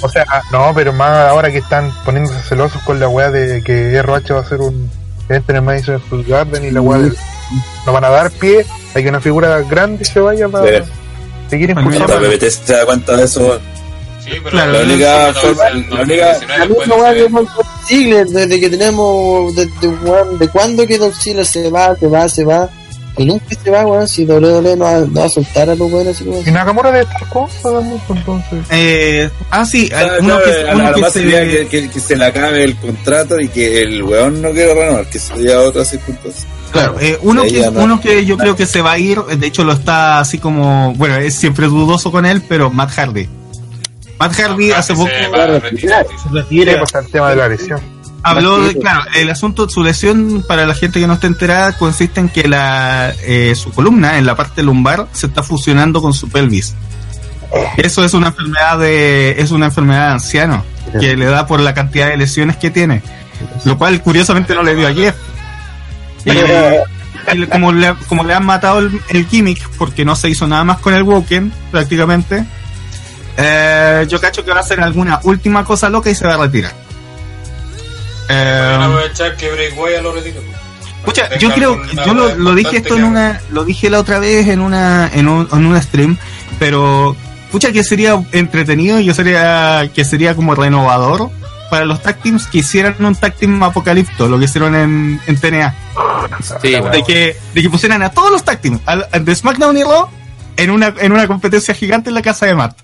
O sea, no, pero más ahora que están poniéndose celosos con la weá de que RH va a ser un evento en el Madison Square Garden y la weá del- no van a dar pie a que una figura grande se vaya para Sí. seguir impulsando. Se da cuenta de eso. Sí, pero Claro, La única forma, la única, La misma weá de Dolph Ziggler, desde que tenemos, desde, weón, de cuándo que Dolph Ziggler se va, se va, se va, y nunca se va, weón, si WWE no va, no va a soltar a los weones así como Y Nakamura debe estar pues, entonces. Eh, ah, sí, uno claro, que, uno que se sería que, que- que se le acabe el contrato y que el weón no quiera renovar, que sería otra circunstancia. Claro, eh, uno, que, no. uno que yo creo que se va a ir, de hecho lo está así como, bueno, es siempre dudoso con él, pero Matt Hardy. Matt Hardy hace poco Se retira, pues, el tema de la lesión. habló de, claro, el asunto, su lesión, para la gente que no está enterada, consiste en que la, eh, su columna, en la parte lumbar, se está fusionando con su pelvis. Eso es una enfermedad de, es una enfermedad de anciano, que le da por la cantidad de lesiones que tiene. Lo cual, curiosamente, no le dio a Jeff. Y, como, le, como le han matado el, el gimmick, porque no se hizo nada más con el Woken, prácticamente, eh, yo cacho que va a hacer alguna última cosa loca y se va a retirar. Van Eh, a aprovechar que Bray Wyatt lo retire. Escucha, Tenga yo creo, yo lo, dije esto en una, lo dije la otra vez en una, en un, en un stream, pero escucha que sería entretenido, yo sería, que sería como renovador para los tag teams que hicieran un tag team apocalipto, lo que hicieron en, en TNA, Sí, de que, de que pusieran a todos los tag teams, al- al de SmackDown y Raw, en una, en una competencia gigante en la casa de Matt.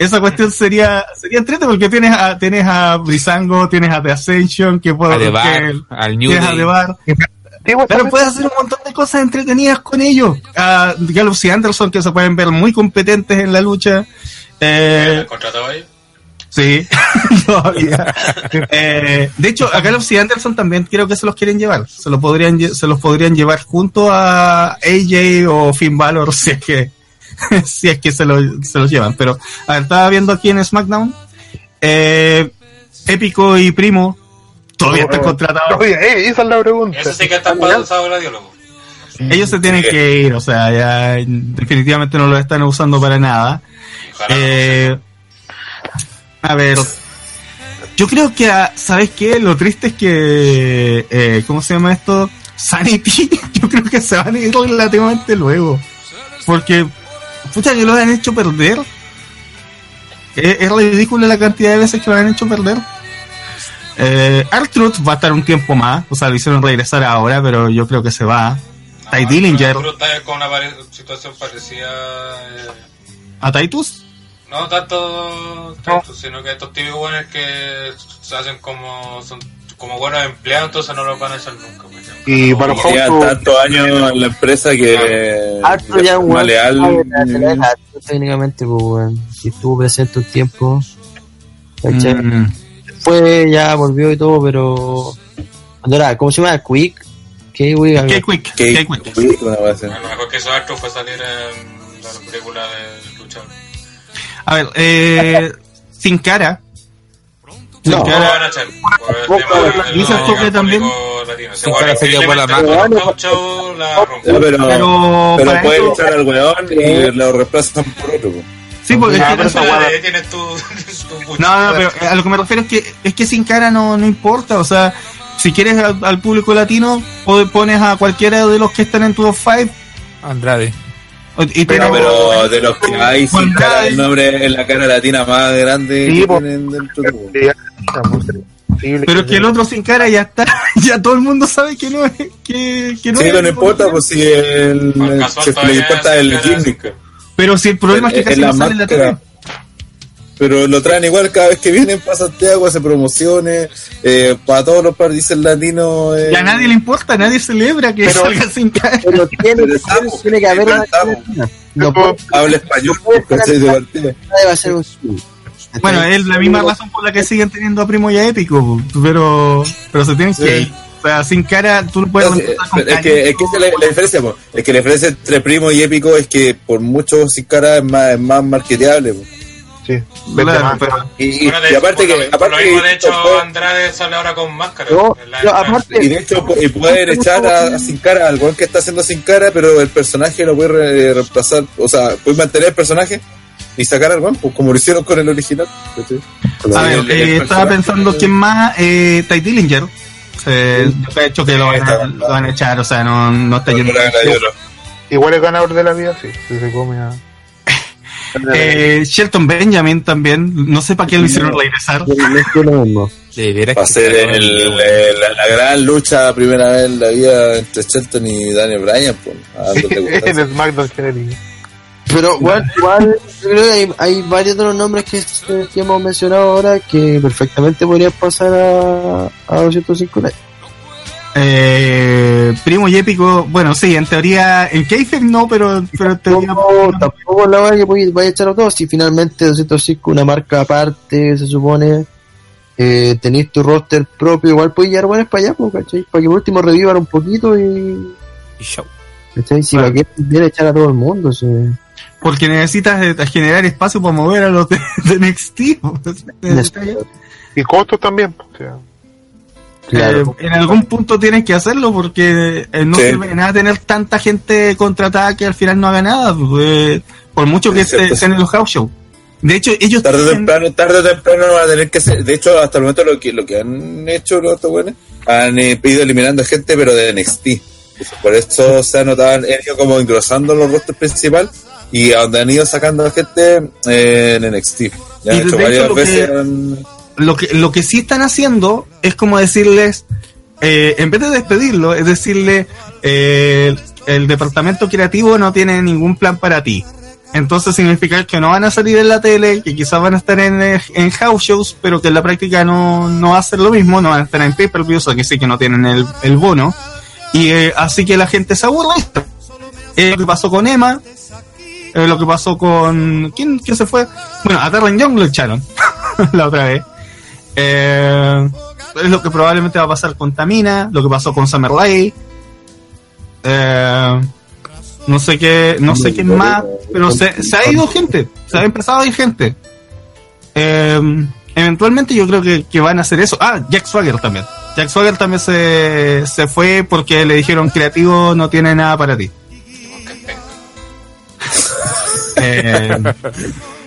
Esa cuestión sería, sería entretenido porque tienes a, tienes a Brisango, tienes a The Ascension, que que- al New tienes Day. Pero puedes hacer un montón de cosas entretenidas con ellos. A Gallows y Anderson, que se pueden ver muy competentes en la lucha. Eh, ¿El contratado ahí? sí, todavía. Eh, de hecho, a Gallows y Anderson también creo que se los quieren llevar. Se, los podrían, se los podrían llevar junto a AJ o Finn Balor si es que, si es que se, lo- se los llevan. Pero, a ver, estaba viendo aquí en SmackDown. Eh, Épico y Primo todavía están contratados. Oye, eh, esa es la pregunta. Eso sí que. Ellos se tienen que ir, o sea, ya definitivamente no lo están usando para nada. Eh, a ver, yo creo que, ah, ¿sabes qué? Lo triste es que, eh, ¿cómo se llama esto? Sanity, yo creo que se van a ir relativamente luego. Porque, pucha, que lo han hecho perder. Es, es ridícula la cantidad de veces que lo han hecho perder. Eh, Artruth va a estar un tiempo más, o sea, lo hicieron regresar ahora, pero yo creo que se va. Ty Dillinger, está con una situación parecida. eh, a Titus. no tanto, tanto, sino que estos típicos buenos que se hacen como son como buenos empleados, entonces no los van a echar nunca. pues. Y para los tantos años en la empresa que Arthur ya weón Arthur técnicamente, pues weón. Y estuvo presente un tiempo. Mm. Fue, ya volvió y todo, pero. ¿Cómo se llama? Quick. K-Quick, K-Quick. A lo mejor que hizo Arthur fue salir en la película de luchador. A ver, eh, sin cara. Sin No. No van cara. a echar. Por el tema de Dice no Toque también. weón cara se quedó por la mano. Ya, pero, Pero, pueden eso- echar al weón y lo reemplazan por otro. Sí, porque es Ah, que tienes tu, tu no, no, pero a lo que me refiero es que es que sin cara no, no importa, o sea, si quieres al, al público latino, po- pones a cualquiera de los que están en tu top 5 Andrade. Y Pero, pero de los que hay sin cara, el nombre en la cara latina más grande Sí, que po. tienen dentro de pero que el otro sin cara ya está, ya todo el mundo sabe que no es, que, que no Sí, es. no importa, pues si el, Por casual si le importa el gimmick. Pero si el problema es que Es casi no sale en la tele. Pero lo traen igual cada vez que vienen para Santiago, hace promociones, eh, para todos los países latinos. Eh, Y a nadie le importa, nadie celebra que Pero- salga sin cara. Pero tiene, estamos, tiene que haber una. No Habla español. De Bueno, es la misma razón por la que siguen teniendo a Primo y a Épico, pero, pero se tienen Sí. que ir. O sea, sin cara tú no puedes No, con es, que, es que la, la diferencia, po. es que la diferencia entre primo y épico es que por mucho sin cara es más, es más marketeable. po. Sí, Claro, pero- Y, aparte que, aparte lo mismo, que de hecho, Andrade sale ahora con máscara. No, en la- yo, aparte- y de hecho y pueden echar a, a sin cara al weón que está haciendo sin cara, pero el personaje lo puede re- reemplazar, o sea, puede mantener el personaje y sacar al pues, como lo hicieron con el original. A ver, El- el eh, estaba pensando quién más, eh, Ty Dillinger. Eh, de hecho que lo van, a, lo van a echar, o sea, no, no está yendo. Igual es ganador de la vida, sí. Si se come a... Eh, Shelton Benjamin también, no sé para qué lo hicieron regresar. Va a ser el- el- la, la gran lucha primera vez en la vida entre Shelton y Daniel Bryan. Pues, en SmackDown Kennedy. Pero igual, igual yo creo que hay, hay varios de los nombres que, que hemos mencionado ahora que perfectamente podrían pasar a, a 205 Live. Eh, primo y épico, bueno, sí, en teoría, en Keifer no, pero, pero en teoría. Tampoco, tampoco la verdad que voy- vaya a echar a todos. Si finalmente 205 una marca aparte, se supone, eh, tenéis tu roster propio, igual podéis llevar buenas para allá, pues, ¿cachai? Para que por último revivan un poquito y. Y show. ¿cachai? Si para qué viene a echar a todo el mundo, sí. Porque necesitas eh, generar espacio para mover a los de, de NXT. Y costos también. O sea, Eh, en algún punto tienes que hacerlo porque eh, no Sí. sirve de nada tener tanta gente contratada que al final no haga nada. pues, por mucho que estén en los house show. De hecho, ellos Tarde o tienen- temprano, tarde o temprano van a tener que hacer. De hecho, hasta el momento lo que, lo que han hecho los otros buenos, han eh, ido eliminando gente, pero de NXT. Por eso se ha notado, han ido como engrosando los rosters principal y a donde han ido sacando gente eh, en NXT. Ya Y han hecho varias que- veces. han- lo que lo que sí están haciendo es como decirles eh, en vez de despedirlo es decirle eh, el departamento creativo no tiene ningún plan para ti. Entonces significa que no van a salir en la tele que quizás van a estar en, eh, en house shows pero que en la práctica no, no va a ser lo mismo no van a estar en pay per view o que sí que no tienen el, el bono. Y eh, así que la gente se aburre. Es lo que pasó con Emma lo que pasó con ¿quién, quién se fue? bueno a Darren Young lo echaron la otra vez eh, es lo que probablemente va a pasar con Tamina, lo que pasó con Summer Rae. Eh, no sé qué, no sé qué más, pero se, se ha ido gente, se ha empezado a ir gente. Eh, eventualmente yo creo que, que van a hacer eso. Ah, Jack Swagger también. Jack Swagger también se, se fue porque le dijeron creativo no tiene nada para ti. Eh,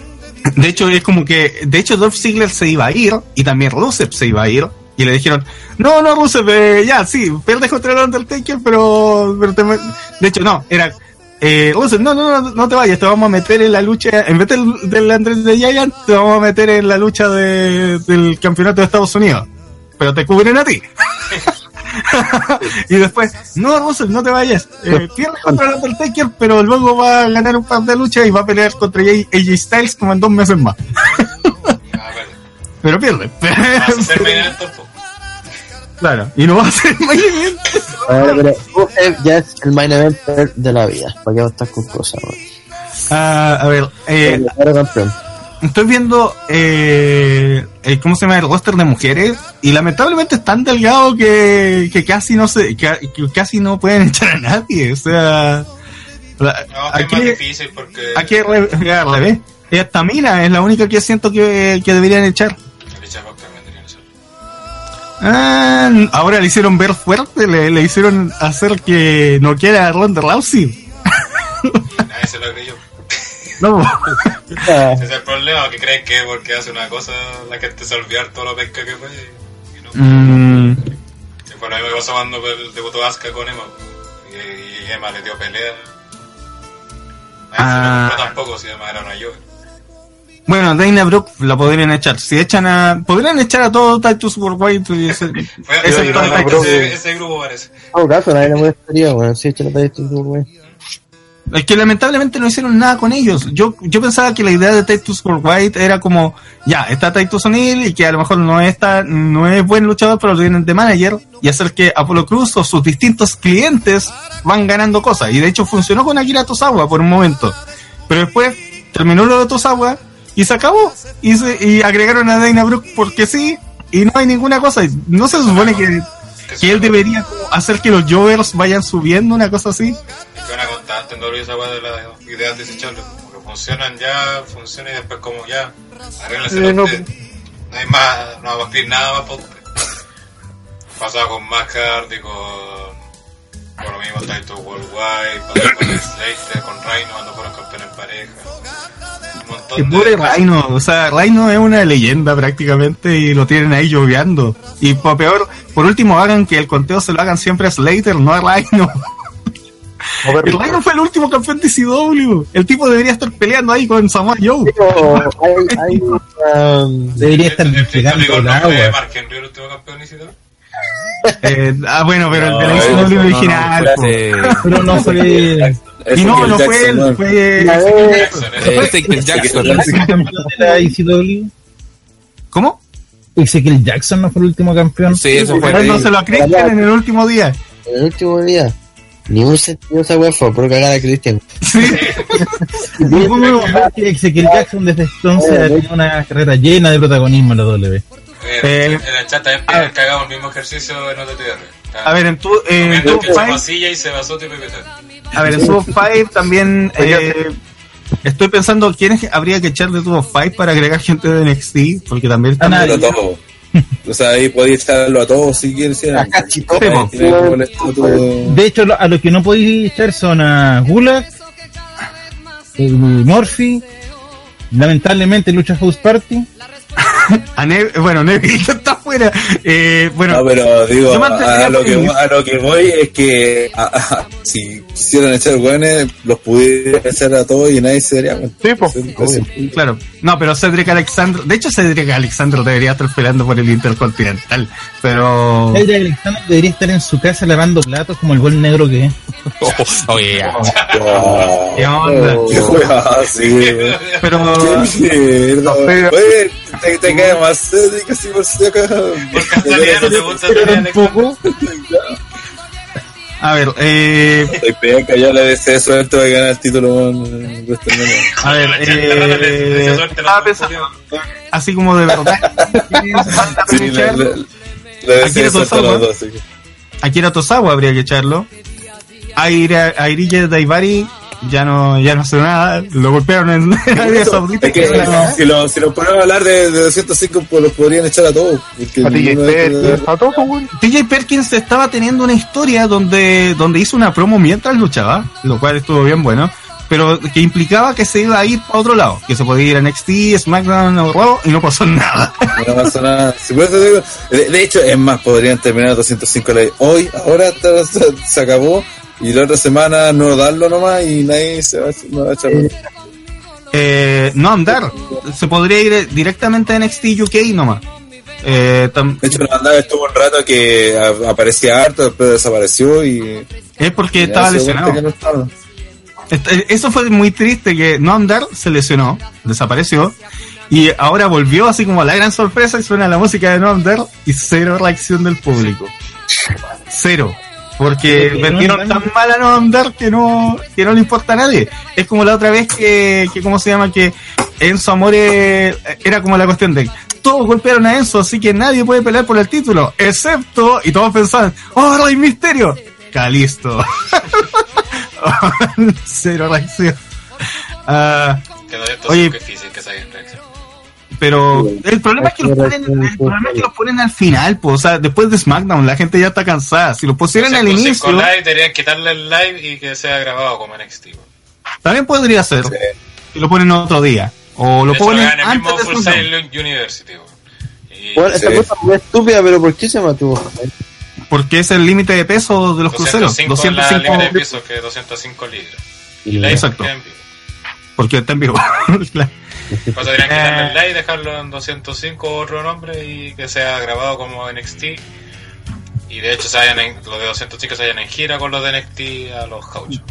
de hecho, es como que. De hecho, Dolph Ziggler se iba a ir y también Rusev se iba a ir. Y le dijeron: No, no, Rusev, eh, ya, sí, pierdes contra el Undertaker, pero. pero te me-". de hecho, no, era. Eh, Rusev, no, no, no, no te vayas, te vamos a meter en la lucha. En vez del, del Andrés de Giant, te vamos a meter en la lucha de- del campeonato de Estados Unidos. Pero te cubren a ti. y después, no, Russell, no te vayas. Eh, pierde contra el Undertaker, pero luego va a ganar un par de luchas y va a pelear contra AJ AJ Styles como en dos meses más. pero pierde. Vas a ser main event tampoco. claro, y no va a ser main event. Ahora, pero Rusev ya es el main eventer de la vida. ¿Para qué vamos a estar con cosas? Ah, a ver, eh, campeón. Estoy viendo, eh, eh, ¿cómo se llama? El roster de mujeres y lamentablemente es tan delgado que, que casi no se, que, que casi no pueden echar a nadie. O sea, No, que es aquí, más difícil porque. aquí re- al revés. Esta Mina es la única que siento que, que deberían echar. Ah, ahora le hicieron ver fuerte, le, le hicieron hacer que no quiera a Ronda Rousey. Nadie se lo creyó. No, Ese es el problema, que creen que porque hace una cosa la gente se olvidar todo lo pesca que fue. Y no. Mm, Y fue lo mismo que pasó cuando pues, debutó Asuka con Emma. Y, y Emma le dio pelea. Ah. se lo compró tampoco si Emma era una Joven. bueno, Dana Brooke la podrían echar. Si echan a. Podrían echar a todo Titus Worldwide. y ese- ese- ese, grupo, parece. En todo caso, nadie le molestaría, weón. Sí, échale para esto, weón. Es que lamentablemente no hicieron nada con ellos. Yo, yo pensaba que la idea de Titus Worldwide era como, ya, está Titus O'Neill y que a lo mejor no es, tan- no es buen luchador, pero lo tienen de manager y hacer que Apollo Cruz o sus distintos clientes van ganando cosas. Y de hecho funcionó con Akira Tosawa por un momento. Pero después terminó lo de Tosawa y se acabó. Y, se- y agregaron a Dana Brooke porque sí. Y no hay ninguna cosa. No se supone que, que él debería hacer que los Jovers vayan subiendo, una cosa así. Es en WWE esa de las ideas desechables. Como que funcionan ya, funcionan y después como ya, arréglense Eh, no. No hay más, no vamos a pedir nada más para ustedes. Pasaba con Matt Hardy, con... Por lo mismo Title Worldwide, pasó con Slater, con Rhino cuando fueron campeones en pareja. Un montón Que de pobre. Rhino, o sea, Rhino es una leyenda prácticamente y lo tienen ahí lloviando. Y por peor, por último hagan que el conteo se lo hagan siempre a Slater, no a Rhino. El Rhino fue el último campeón de CW. El tipo debería estar peleando ahí con Samoa Joe. Pero hay, hay um, Debería estar de agua. Mark Henry, el último campeón y todo. Eh, ah, bueno, pero No, el de la CW no, original. no, sí. Pero no fue Y no, no fue él, ¿no? fue. Ezekiel Jackson. de la ICW. ¿Cómo? Ezekiel Jackson no fue el último campeón. Sí, eso fue. Dándoselo a Christian en el último día. en el último día. Ni un sentido esa weá fue por cagar a Christian. Sí. Que Jackson desde entonces ha tenido una carrera llena de protagonismo en la W. Eh, Eh, en el chat también a ver. cagamos el mismo ejercicio en OTTR. A ver, en tu, en Comiendo tu y se basó a ver, en Tubo 5 también eh, estoy pensando quiénes habría que echar de Tubo 5 para agregar gente de NXT, porque también están A Pero a todos. O sea, ahí podía echarlo a todos si quieres. A cachito. Sí, po. De hecho, lo- a los que no podéis echar son a Gulag, el Morphy, lamentablemente Lucha House Party. a Ne- bueno, Neville está afuera. Eh, bueno, No, pero digo, a lo, que, a lo que voy es que a- a- si quisieran echar güeyes, los pudieran echar a todos y nadie se daría cuenta. Sí, claro. No, pero Cedric Alexander, de hecho Cedric Alexander debería estar peleando por el Intercontinental, pero Cedric Alexander debería estar en su casa lavando platos como el buen negro que es. Oye, ya. wow. ¿Qué onda? Qué weá, sí, pero Qué mierda, pero-. Te, te cae más así por si Tony Alexander. tampoco. a ver, eh, Estoy ya le deseo suerte va a ganar el título. a ver, La eh, así como de verdad, Sí, le, le, le Aquí deseo le suerte a Tosawa. los dos. sí. Akira Tosawa habría que echarlo. Aira, Airille Daivari ya no, ya no hace nada, lo golpearon en Arabia Saudita. Es que si lo, si lo ponemos a hablar de, de 205, pues los podrían echar a todos. A todos, güey. TJ Perkins estaba teniendo una historia donde, donde hizo una promo mientras luchaba, lo cual estuvo bien bueno, pero que implicaba que se iba a ir para otro lado, que se podía ir a NXT, SmackDown o Raw y no pasó nada. No pasa nada. Si por eso digo, de, de hecho, es más, podrían terminar 205 la- hoy, ahora se acabó, y la otra semana no darlo nomás y nadie se va, a- no va a echar. Eh, no andar, se podría ir directamente a NXT UK nomás. Eh, tam- De hecho, la bandada estuvo un rato que aparecía harto, después desapareció y. es porque y estaba lesionado. que no estaba. Este- Eso fue muy triste que no andar se lesionó, desapareció y ahora volvió así como la gran sorpresa y suena la música de no andar y cero reacción del público. Cero. Porque Porque vendieron no tan mal a no andar que no, que no le importa a nadie. Es como la otra vez que, que ¿cómo se llama? Que Enzo Amore era como la cuestión de todos golpearon a Enzo, así que nadie puede pelear por el título, excepto, y todos pensaban, ¡Oh, Rey Misterio! Calisto. Cero reacción. Ah, Que no Oye. difícil que saquen reacción. Pero el problema es que los ponen, el problema es que los ponen al final, pues, o sea, después de SmackDown, la gente ya está cansada. Si lo pusieran al 205 inicio, live deberían quitarle el live y que sea grabado como NXT. también podría ser. Sí. Si lo ponen otro día. O lo De hecho, ponen hagan el mismo antes de Full University. Y Bueno, esa Sí. cosa es muy estúpida, pero ¿por qué se mató? Porque es el límite de peso de los cruceros. 205 es la 205 límite de piso, que es 205 libras. Y Exacto. queda en vivo. Porque está en vivo. Pues deberían quitarle Eh. el live, dejarlo en 205 otro nombre y que sea grabado como NXT. Y de hecho, se vayan en, los de 205 se vayan en gira con los de NXT a los gauchos.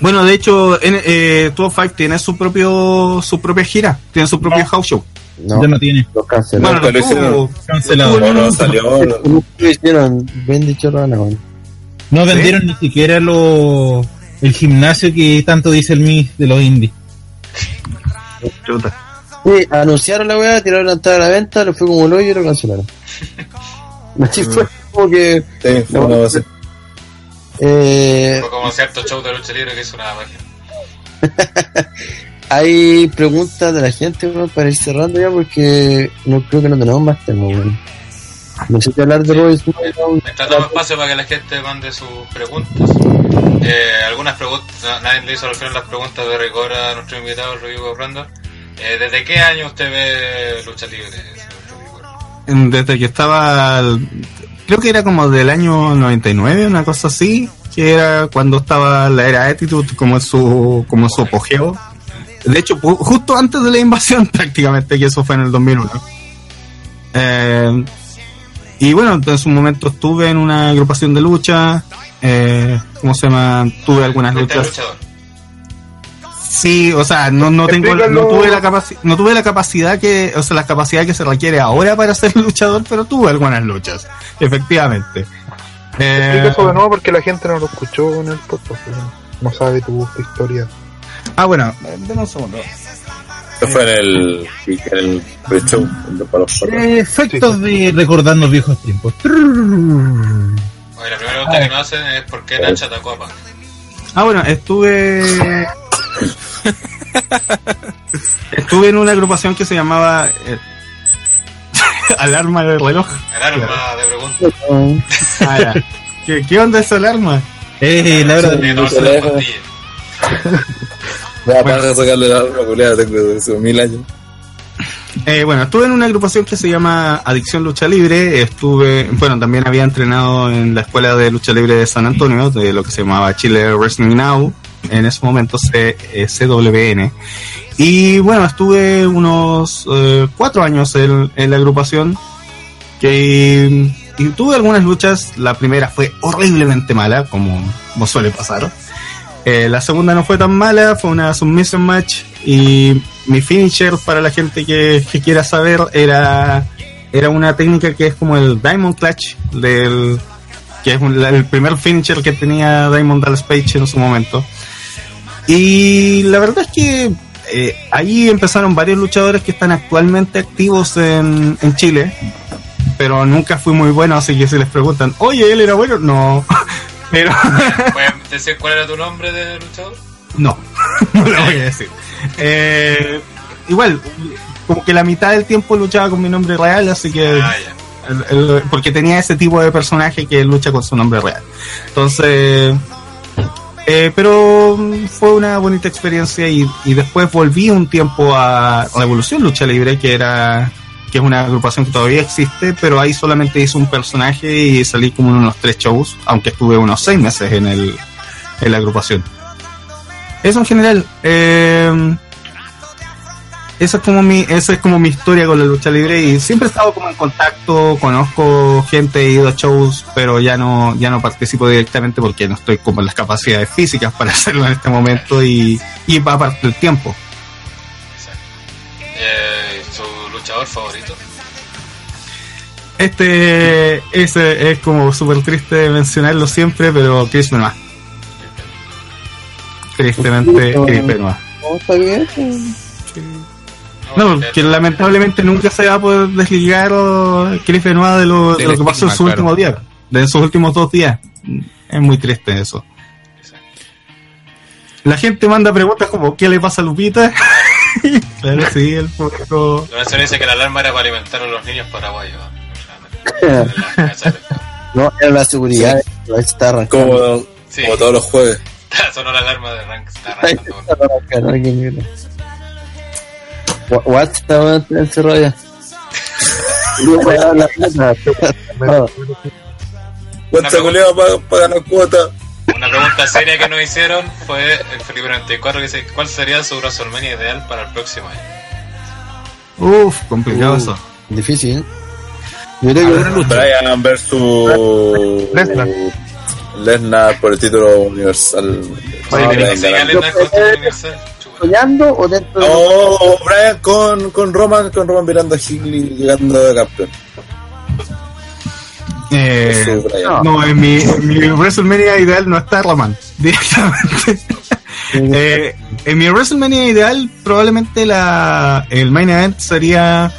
bueno, de hecho, en, eh, 205 tiene su propio su propia gira. Tiene su propio house show. No, Ya no tiene. lo cancelaron. Bueno, lo lo Cancelado. No, no, salió. no. ¿Cómo lo hicieron? No vendieron ni siquiera lo, el gimnasio que tanto dice el MIS de los indies. Chuta. Sí, anunciaron la weá, tiraron la entrada a la venta, lo fue como el hoyo y lo cancelaron. Así fue como que. Sí, fue una base. Eh, Fue como cierto show de lucha libre que hizo una página. hay preguntas de la gente, weón, para ir cerrando ya porque no creo que no tenemos más temas, weón. No sé si hablar de Roy SmackDown. Mientras damos espacio para que la gente mande sus preguntas. Eh, algunas preguntas, nadie le hizo al final las preguntas de rigor a nuestro invitado, Rodrigo Brando. Eh, ¿Desde qué año usted ve lucha libre? Desde que estaba, creo que era como del año 99, una cosa así, que era cuando estaba la era Attitude como en su, como en su apogeo. De hecho, justo antes de la invasión prácticamente, que eso fue en el 2001. Eh, y bueno, en su momento estuve en una agrupación de lucha, eh, ¿cómo se llama? Tuve algunas ¿Fuiste luchas. luchador? Sí, o sea, no, no tengo, no tuve la capacidad, no tuve la capacidad que, o sea, la capacidad que se requiere ahora para ser luchador, pero tuve algunas luchas, efectivamente. Explica Eh, eso de nuevo porque la gente no lo escuchó en el podcast. No, no sabe tu, tu historia. ah, bueno, eh, dame un segundo. Esto fue en el, en el pre-show, efectos de recordando viejos tiempos. Oye, la primera pregunta que nos hacen es por qué Nacha atacó a Punk. Ah, bueno, estuve, estuve en una agrupación que se llamaba eh, Alarma de reloj. El arma de pregunta. Ah, ya. ¿Qué, ¿Qué onda esa alarma? Eh, la verdad. Ya, para de sacarle la arma culiada, tengo hace mil años. Eh, bueno, estuve en una agrupación que se llama Adicción Lucha Libre. Estuve, bueno, también había entrenado en la escuela de lucha libre de San Antonio, de lo que se llamaba Chile Wrestling Now, en ese momento C- eh, CWN. Y bueno, estuve unos eh, cuatro años en, en la agrupación. Que, y tuve algunas luchas. La primera fue horriblemente mala, como, como suele pasar. Eh, la segunda no fue tan mala, fue una submission match y mi finisher para la gente que, que quiera saber era era una técnica que es como el Diamond Clutch del que es un- el primer finisher que tenía Diamond Dallas Page en su momento. Y la verdad es que eh, ahí empezaron varios luchadores que están actualmente activos en, en Chile, pero nunca fui muy bueno, así que si les preguntan, oye, él era bueno, no. Pero ¿Puedes decir cuál era tu nombre de luchador? no, no lo voy a decir. Eh, igual, como que la mitad del tiempo luchaba con mi nombre real, así que Ah, ya. el- el- porque tenía ese tipo de personaje que lucha con su nombre real. Entonces, eh, pero fue una bonita experiencia y, y después volví un tiempo a Revolución Lucha Libre, que era que es una agrupación que todavía existe, pero ahí solamente hice un personaje y salí como en unos tres shows, aunque estuve unos seis meses en el en la agrupación. Eso en general. Eh, esa es como mi esa es como mi historia con la lucha libre y siempre he estado como en contacto conozco gente he ido a shows pero ya no ya no participo directamente porque no estoy como en las capacidades físicas para hacerlo en este momento y y aparte del tiempo luchador favorito? este ese es como súper triste mencionarlo siempre pero Chris Benoit tristemente Chris Benoit No, está bien. No, que lamentablemente nunca se va a poder desligar Chris Benoit de lo, de lo que pasó en claro. últimos días, de sus últimos dos días. Es muy triste eso. La gente manda preguntas como ¿qué le pasa a Lupita? Claro, sí, el público. Don Enzo dice que la alarma era para alimentar a los niños paraguayos. No, era la seguridad. Ahí está arrancando. Como, Sí. como todos los jueves. Sonó la alarma de rank. Está arrancando. What- estaba encerrado ya. No, la- la- la- no. ¿Cuánta culiada para pa ganar cuota? Una pregunta seria que nos hicieron fue el Felipe 94 que dice ¿Cuál sería su WrestleMania ideal para el próximo año? Uf, complicado Uh, eso. Difícil, ¿eh? Yo creo que Brian versus Lesnar. Lesnar por el título universal. Oye, No, que. Lesnar con título universal. Soñando o dentro de No, Brian con, con Roman, con Roman mirando a Higley llegando de campeón. Eh, no, en mi, en mi WrestleMania ideal no está Roman, directamente. Eh, en mi WrestleMania ideal, probablemente la, el main event sería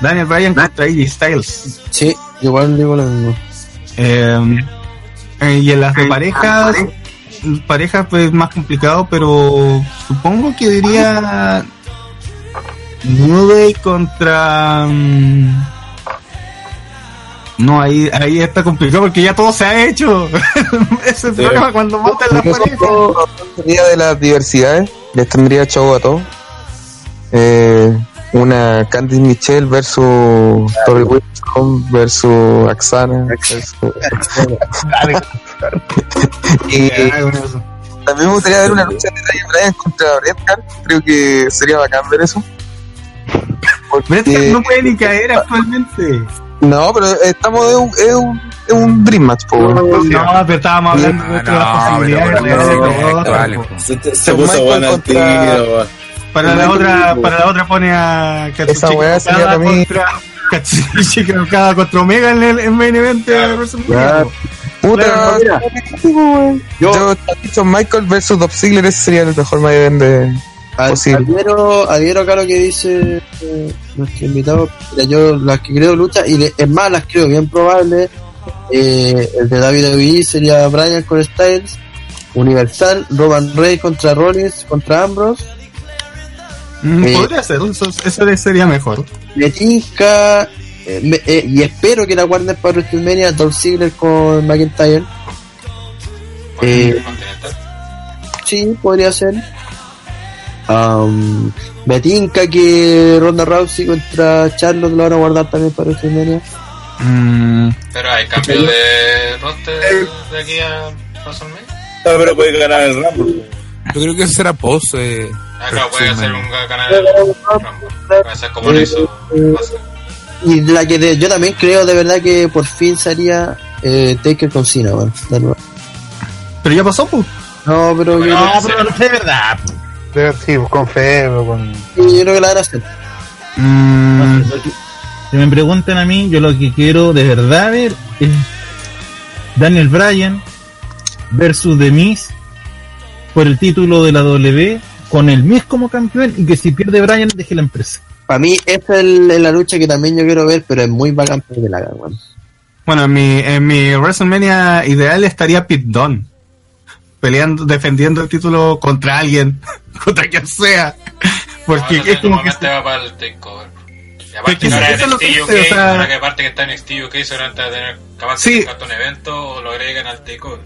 Daniel Bryan contra AJ Styles. Sí, igual digo lo mismo. Eh, eh, y en las de parejas, parejas pues más complicado, pero supongo que diría New Day contra... mm, no, ahí, ahí está complicado porque ya todo se ha hecho. Ese es el Sí. problema cuando montan las parejas. Sería de las diversidades, les tendría show a todos. Eh, una Candice Michelle versus Tori Wilson versus Axana. versus- y también me gustaría ver una lucha de Daniel Bryan contra Redcar. Creo que sería bacán ver eso. Bret Hart no puede ni caer actualmente. No, pero estamos en un, es un, es un Dream Match, po, weón. No, pero estábamos hablando de otras posibilidades. de hacer otra, vale, po. pues. Se, se Shawn puso al contra-. Para la otra, para la otra pone a Esa weá sería para mí- contra Katsushi Okada contra Omega en el en main event de WrestleMania. Puta, yo, Shawn Michael versus Dolph Ziggler ese sería el mejor main event de Ad- posible. Adhiero, adhiero acá a lo que dice eh, nuestro invitado. Mira, yo las que creo lucha, y de- es más, las creo bien probables. Eh, el de WWE sería Bryan con Styles. Universal, Roman Reigns contra Rollins contra Ambrose. Mm, Eh, Podría ser, eso, eso sería mejor. Me tinca, eh, me- eh, y espero que la guarden para WrestleMania Dolph Ziggler con McIntyre. Eh, Sí, podría ser. Um, me tinca que Ronda Rousey contra Charlotte lo van a guardar también para WrestleMania. Mm, Pero hay cambio de roster de aquí a WrestleMania. No, pero puede ganar el Rumble. Yo creo que eso será post. Eh, Ah, claro, puede ser un canal Eh, de Rumble. Puede ser como lo hizo. Y la que de- yo también creo de verdad que por fin sería eh, Taker con Cena, weón, de nuevo. pero ya pasó, pues. No, pero No, pero no es de verdad. Po. Pero sí, con fe, pues, con... yo creo que la van a hacer. Mm, Si me preguntan a mí, yo lo que quiero de verdad ver es Daniel Bryan versus The Miz por el título de la W con el Miz como campeón y que si pierde Bryan deje la empresa. Para mí, esta es la lucha que también yo quiero ver, pero es muy bacán para que la hagan. Bueno, en mi, en mi WrestleMania ideal estaría Pete Dunne. Peleando, defendiendo el título contra alguien, contra quien sea. Porque es como que... Va para el takeover. Y aparte que NXT o sea- ahora aparte que está en NXT UK, seguramente va a tener capaz Sí. de un evento o lo agregan al takeover.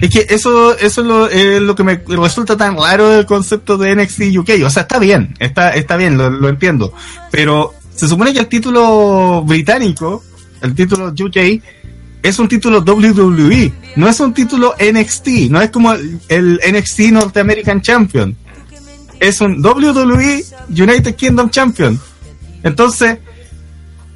Es que eso, eso es lo, es lo que me resulta tan raro del concepto de NXT UK. O sea, está bien, está, está bien, lo, lo entiendo. Pero se supone que el título británico, el título UK, es un título WWE, no es un título NXT, no es como el, el NXT North American Champion. Es un WWE United Kingdom Champion. Entonces,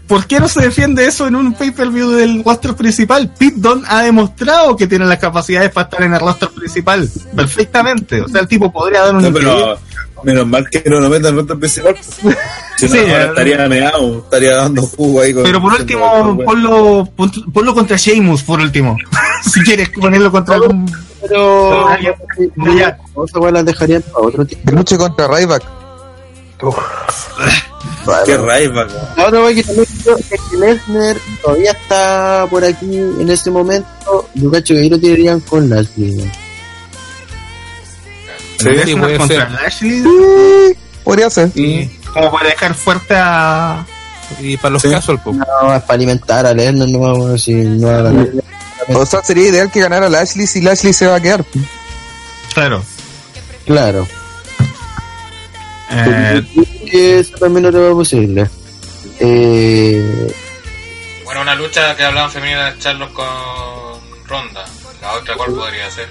¿por qué no se defiende eso en un pay-per-view del roster principal? Pete Dunne ha demostrado que tiene las capacidades para estar en el roster principal perfectamente. O sea, el tipo podría dar un No, pero menos mal que no lo metan en principal. Si no, Sí, ahora estaría meado, estaría dando jugo ahí. Con, Pero por último, ponlo, pon- ponlo contra Sheamus, por último. si quieres ponerlo contra algún... Pero, otra las dejarían para otro tiempo. Que luche contra Ryback. Qué La otra weón que también creo que Lesnar todavía está por aquí en este momento. Yo cacho que ahí lo tirarían con Lashley, weón. Sí, Lesnar puede contra ser. Lashley, Podría ser. como para dejar fuerte a... Y para los Sí. casos, pues. No, es para alimentar a Lesnar, no vamos a decir, no a ganar. O sea, sería ideal que ganara Lashley si Lashley se va a quedar. Claro. Claro. Eh, que eso también no te va posible. Eh, Bueno, una lucha que hablaban femenina de Charlos con Ronda. La otra, ¿cuál podría ser?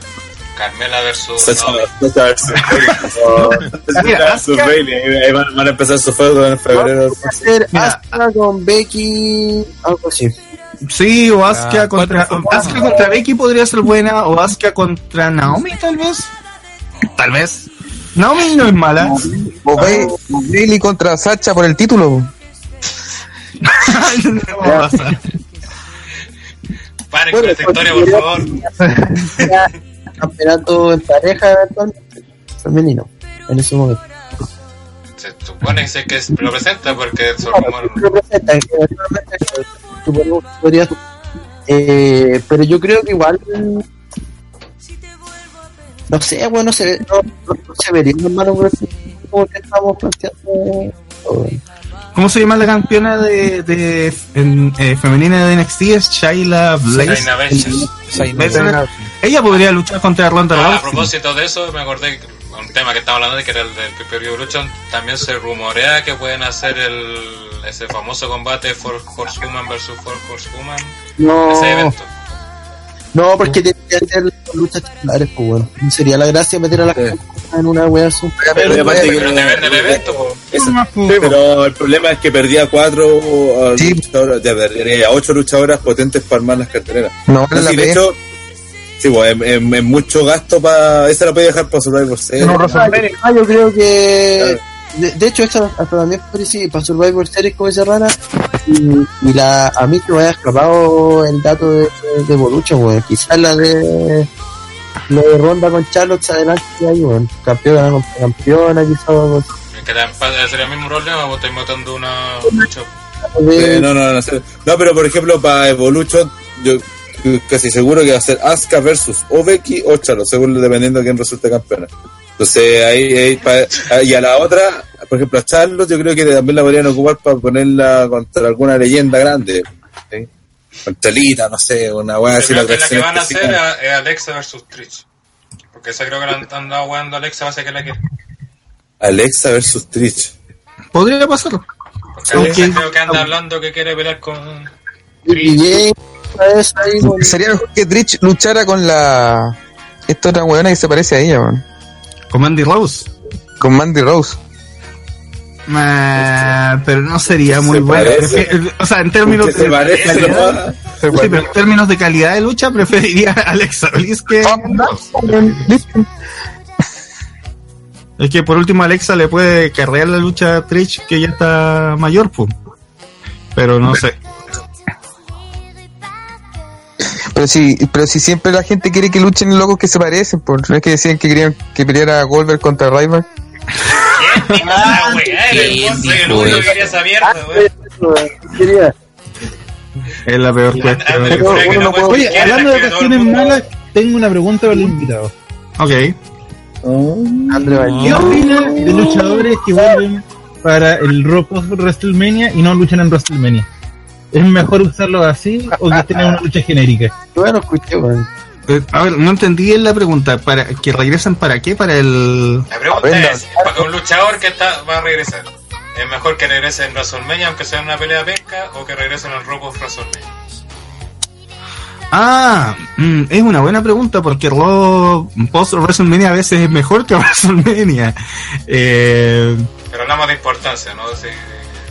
Carmela versus. Sacha Naomi. Sacha versus Bailey. Mira, Sacha versus Asuka- Bailey. Ahí van, van a empezar su feudo en febrero. vamos a hacer Asuka con Becky, algo así. Sí, o Asuka Ah, contra Asuka contra Becky podría ser buena, o Asuka contra Naomi tal vez. Tal vez. Naomi no es mala. O Bailey contra Sacha por el título. No va a pasar. Paren con esta historia, por favor. Campeonato en pareja femenino, en ese momento. Se supone que se- que lo presenta porque No, lo eventualmente, suponemos que podría. Eh, pero yo creo que igual no sé, bueno, se no, no, no se vería hermano como que estamos planteando todo. ¿Cómo se llama la campeona de, de en, eh, femenina de NXT? Es Shayla Blaze. Ella podría luchar contra Ronda Ah, a Rousey. propósito de eso, me acordé que un tema que estamos hablando de que era el del Pay Evolution, también se rumorea que pueden hacer el ese famoso combate Four Horsewoman versus Four Horsewoman No, ese evento. No, porque tiene que hacer luchas titulares, pues bueno. No sería la gracia meter a las Sí. en una wea azul. Pero aparte que- vende el evento, po. Eso- pues. pero el problema es que perdía cuatro Sí. luchadoras, ya perdería ocho luchadoras potentes para armar las carteleras. No No, la de hecho, sí, pues, es, es- es mucho gasto para. Esa la puede dejar para Survivor Series. No, WrestleMania. Ah, yo creo que. De, de hecho, esto hasta también fue sí, para Survivor Series como esa rana. Y, y la, a mí que me haya escapado el dato de, de, de Bolucho, weón. Quizás la de. Lo de ronda con Charlotte se adelante ahí, weón. Campeona contra campeona, quizás. weón. Que también sería el mismo problema, vos estáis matando una lucha. Eh, no, no, no, no, pero por ejemplo, para Evolution, yo casi seguro que va a ser Asuka versus o Becky o Charlotte, según dependiendo de quién resulte campeona. Entonces, ahí, ahí pa- y a la otra, por ejemplo, a Charlotte, yo creo que también la podrían ocupar para ponerla contra alguna leyenda grande. ¿sí? Contra Lita, no sé, una weá así. Creo que la que van a hacer es Alexa versus Trish. Porque esa creo que la han han dado jugando Alexa, va a ser que la que. Alexa versus Trish. Podría pasar. Porque Alexa creo que anda hablando que quiere pelear con. Sería mejor que Trish luchara con la. Esta otra weona que se parece a ella, weón. Con Mandy Rose. Con Mandy Rose. Ah, pero no sería muy Se bueno. O sea, en términos se de parece, calidad, ¿no? sí, pero en términos de calidad de lucha, preferiría a Alexa Bliss que Listo. Es que por último Alexa le puede carrear la lucha a Trish que ya está mayor, pues. Pero no sé. Pero si, pero si siempre la gente quiere que luchen locos que se parecen, por no es que decían que querían que peleara Goldberg contra Ryback. Ah, el el weón. Quería. Es la peor cuestión. Oye, hablando de el mundo- malas, tengo una pregunta para los invitados. Ok. André ¿Qué opina de luchadores que vuelven para el post WrestleMania y no luchan en WrestleMania? ¿Es mejor usarlo así o que tengan una lucha genérica? Bueno, escuché. Eh, a ver, no entendí la pregunta. ¿Para que regresen para qué? Para el. La pregunta es: para que un luchador que está va a regresar, ¿es mejor que regrese en WrestleMania aunque sea una pelea pesca o que regrese en el Raw post WrestleMania? Ah, mm, es una buena pregunta porque Raw post WrestleMania a veces es mejor que WrestleMania. Eh, Pero hablamos de importancia, ¿no?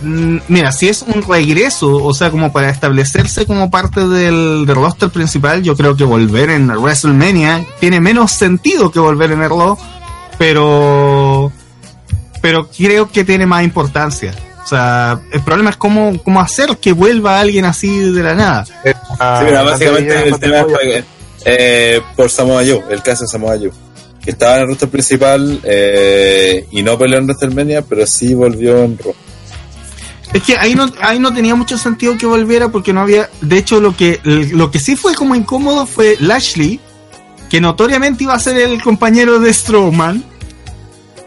Mira, si es un regreso, o sea, como para establecerse como parte del, del roster principal, yo creo que volver en WrestleMania tiene menos sentido que volver en Raw, pero, pero creo que tiene más importancia. O sea, el problema es cómo, cómo hacer que vuelva alguien así de la nada. Sí, mira, básicamente el tema es eh, por Samoa Joe, el caso de Samoa Joe. Que estaba en el roster principal eh, y no peleó en WrestleMania, pero sí volvió en Raw. Es que ahí no, ahí no tenía mucho sentido que volviera porque no había. De hecho, lo que, lo que sí fue como incómodo fue Lashley, que notoriamente iba a ser el compañero de Strowman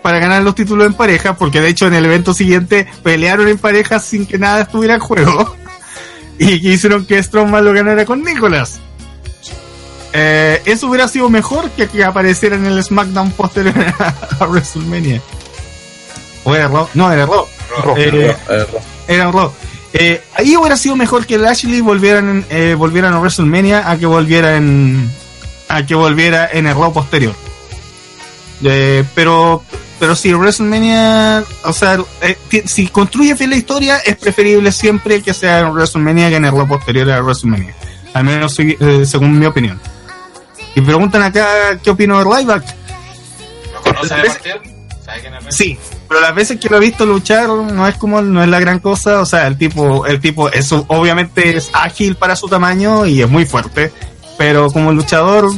para ganar los títulos en pareja, porque de hecho en el evento siguiente pelearon en pareja sin que nada estuviera en juego. Y hicieron que Strowman lo ganara con Nicholas. Eh, eso hubiera sido mejor que que apareciera en el SmackDown posterior a, WrestleMania. ¿O era Raw? No, era Raw. Raw. Eh. Era un Raw. Eh, ahí hubiera sido mejor que Lashley volvieran, eh, volvieran a WrestleMania a que volviera en a que volviera en el Raw posterior. Eh, pero pero si WrestleMania, o sea, eh, si construye bien la historia, es preferible siempre que sea en WrestleMania que en el Raw posterior a WrestleMania. Al menos sí, eh, según mi opinión. Y preguntan acá qué opino de Ryback. ¿Lo conoce de Sí, pero las veces que lo he visto luchar no es como no es la gran cosa, o sea, el tipo el tipo es obviamente es ágil para su tamaño y es muy fuerte, pero como luchador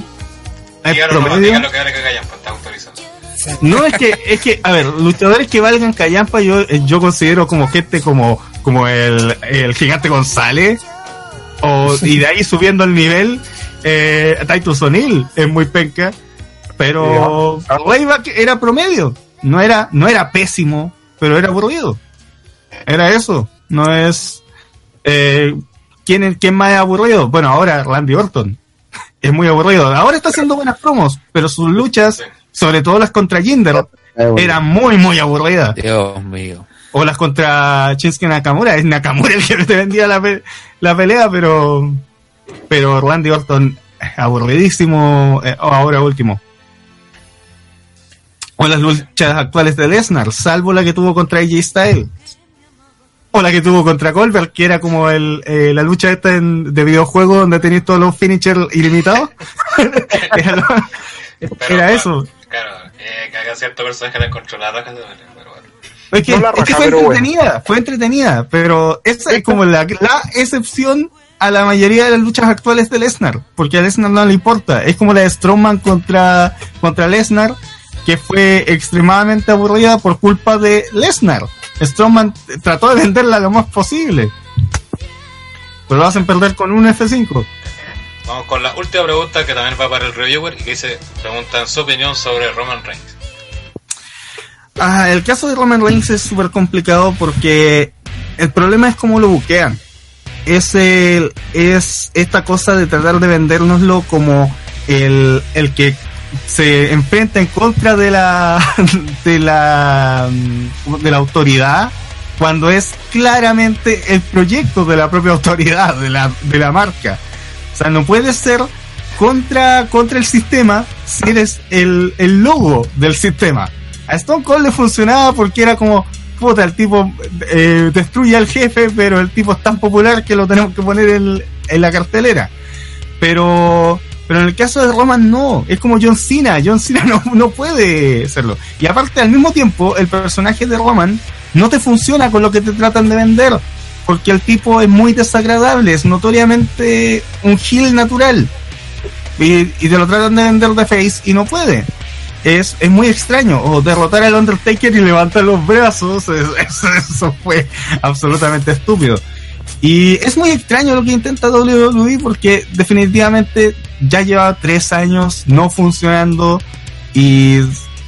es promedio. dígalo que ahora que callan, está autorizado. No es que es que a ver, luchadores que valgan callampa yo eh, yo considero como gente como como el, el gigante González o y de ahí subiendo el nivel eh, Titus O'Neill es muy penca, pero era promedio, no era no era pésimo, pero era aburrido. Era eso, no es eh, ¿quién, ¿quién más es aburrido? Bueno, ahora Randy Orton es muy aburrido. Ahora está haciendo buenas promos, pero sus luchas sobre todo las contra Jinder, eran muy, muy aburridas. Dios mío. O las contra Shinsuke Nakamura, es Nakamura el que te vendía la, pe- la pelea, pero pero Randy Orton aburridísimo eh, ahora último. O las luchas actuales de Lesnar, salvo la que tuvo contra AJ Styles. O la que tuvo contra Goldberg, que era como el, eh, la lucha esta en- de videojuego donde tenías todos los finishers ilimitados. era lo- era eso. Claro, eh, que haga cierto personaje la raja. Pero bueno. Es que, No la es que raja, fue pero bueno. entretenida, fue entretenida, pero esa es como la, la excepción a la mayoría de las luchas actuales de Lesnar, porque a Lesnar no le importa. Es como la de Strowman contra, contra Lesnar, que fue extremadamente aburrida por culpa de Lesnar. Strowman trató de venderla lo más posible, pero lo hacen perder con un F5. Vamos con la última pregunta que también va para el reviewer y que dice, preguntan su opinión sobre Roman Reigns. Ah, el caso de Roman Reigns es súper complicado porque el problema es cómo lo buquean. Es, el, es esta cosa de tratar de vendérnoslo como el, el que se enfrenta en contra de la, de la, mm, de la autoridad cuando es claramente el proyecto de la propia autoridad, de la, de la marca. O sea, no puedes ser contra, contra el sistema si eres el, el logo del sistema. A Stone Cold le funcionaba porque era como, puta, el tipo eh, destruye al jefe, pero el tipo es tan popular que lo tenemos que poner en, en la cartelera. Pero, pero en el caso de Roman no, es como John Cena, John Cena no, no puede hacerlo. Y aparte, al mismo tiempo, el personaje de Roman no te funciona con lo que te tratan de vender, porque el tipo es muy desagradable, es notoriamente un heel natural. Y, y te lo tratan de vender de face y no puede. Es, es muy extraño. O derrotar al Undertaker y levantar los brazos. es- Eso, eso fue absolutamente estúpido. Y es muy extraño lo que intenta WWE porque definitivamente ya lleva tres años no funcionando y,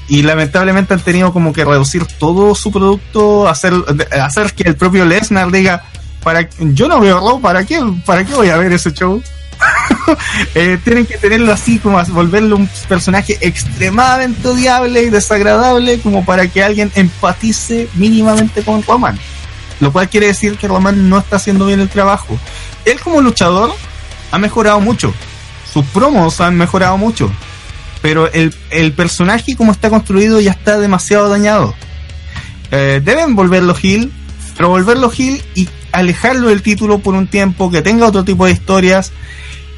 y lamentablemente han tenido como que reducir todo su producto, hacer, hacer que el propio Lesnar diga, para, yo no veo Raw, ¿para qué, ¿para qué voy a ver ese show? Eh, tienen que tenerlo así como volverlo un personaje extremadamente odiable y desagradable como para que alguien empatice mínimamente con Roman. Lo cual quiere decir que Roman no está haciendo bien el trabajo. Él como luchador ha mejorado mucho. Sus promos han mejorado mucho. Pero el, el personaje como está construido ya está demasiado dañado. Eh, deben volverlo heel, pero volverlo heel y alejarlo del título por un tiempo, que tenga otro tipo de historias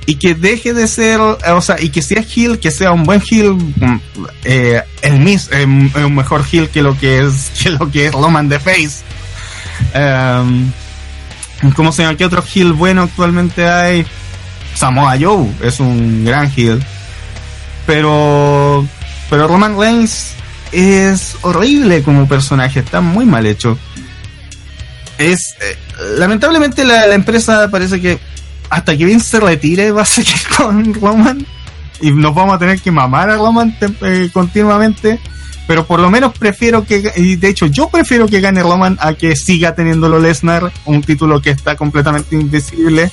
y que deje de ser, eh, o sea, y que sea heel, que sea un buen heel, mm, eh, el mis, eh, un mejor heel que lo que es, que lo que es Roman the Face. Um, ¿Cómo se llama? ¿Qué otro heel bueno actualmente hay? Samoa Joe es un gran heel. Pero, pero Roman Reigns es horrible como personaje, está muy mal hecho. Es, eh, lamentablemente la, la empresa parece que hasta que Vince se retire va a seguir con Roman y nos vamos a tener que mamar a Roman eh, continuamente. Pero por lo menos prefiero que, y de hecho yo prefiero que gane Roman a que siga teniéndolo Lesnar, un título que está completamente invisible.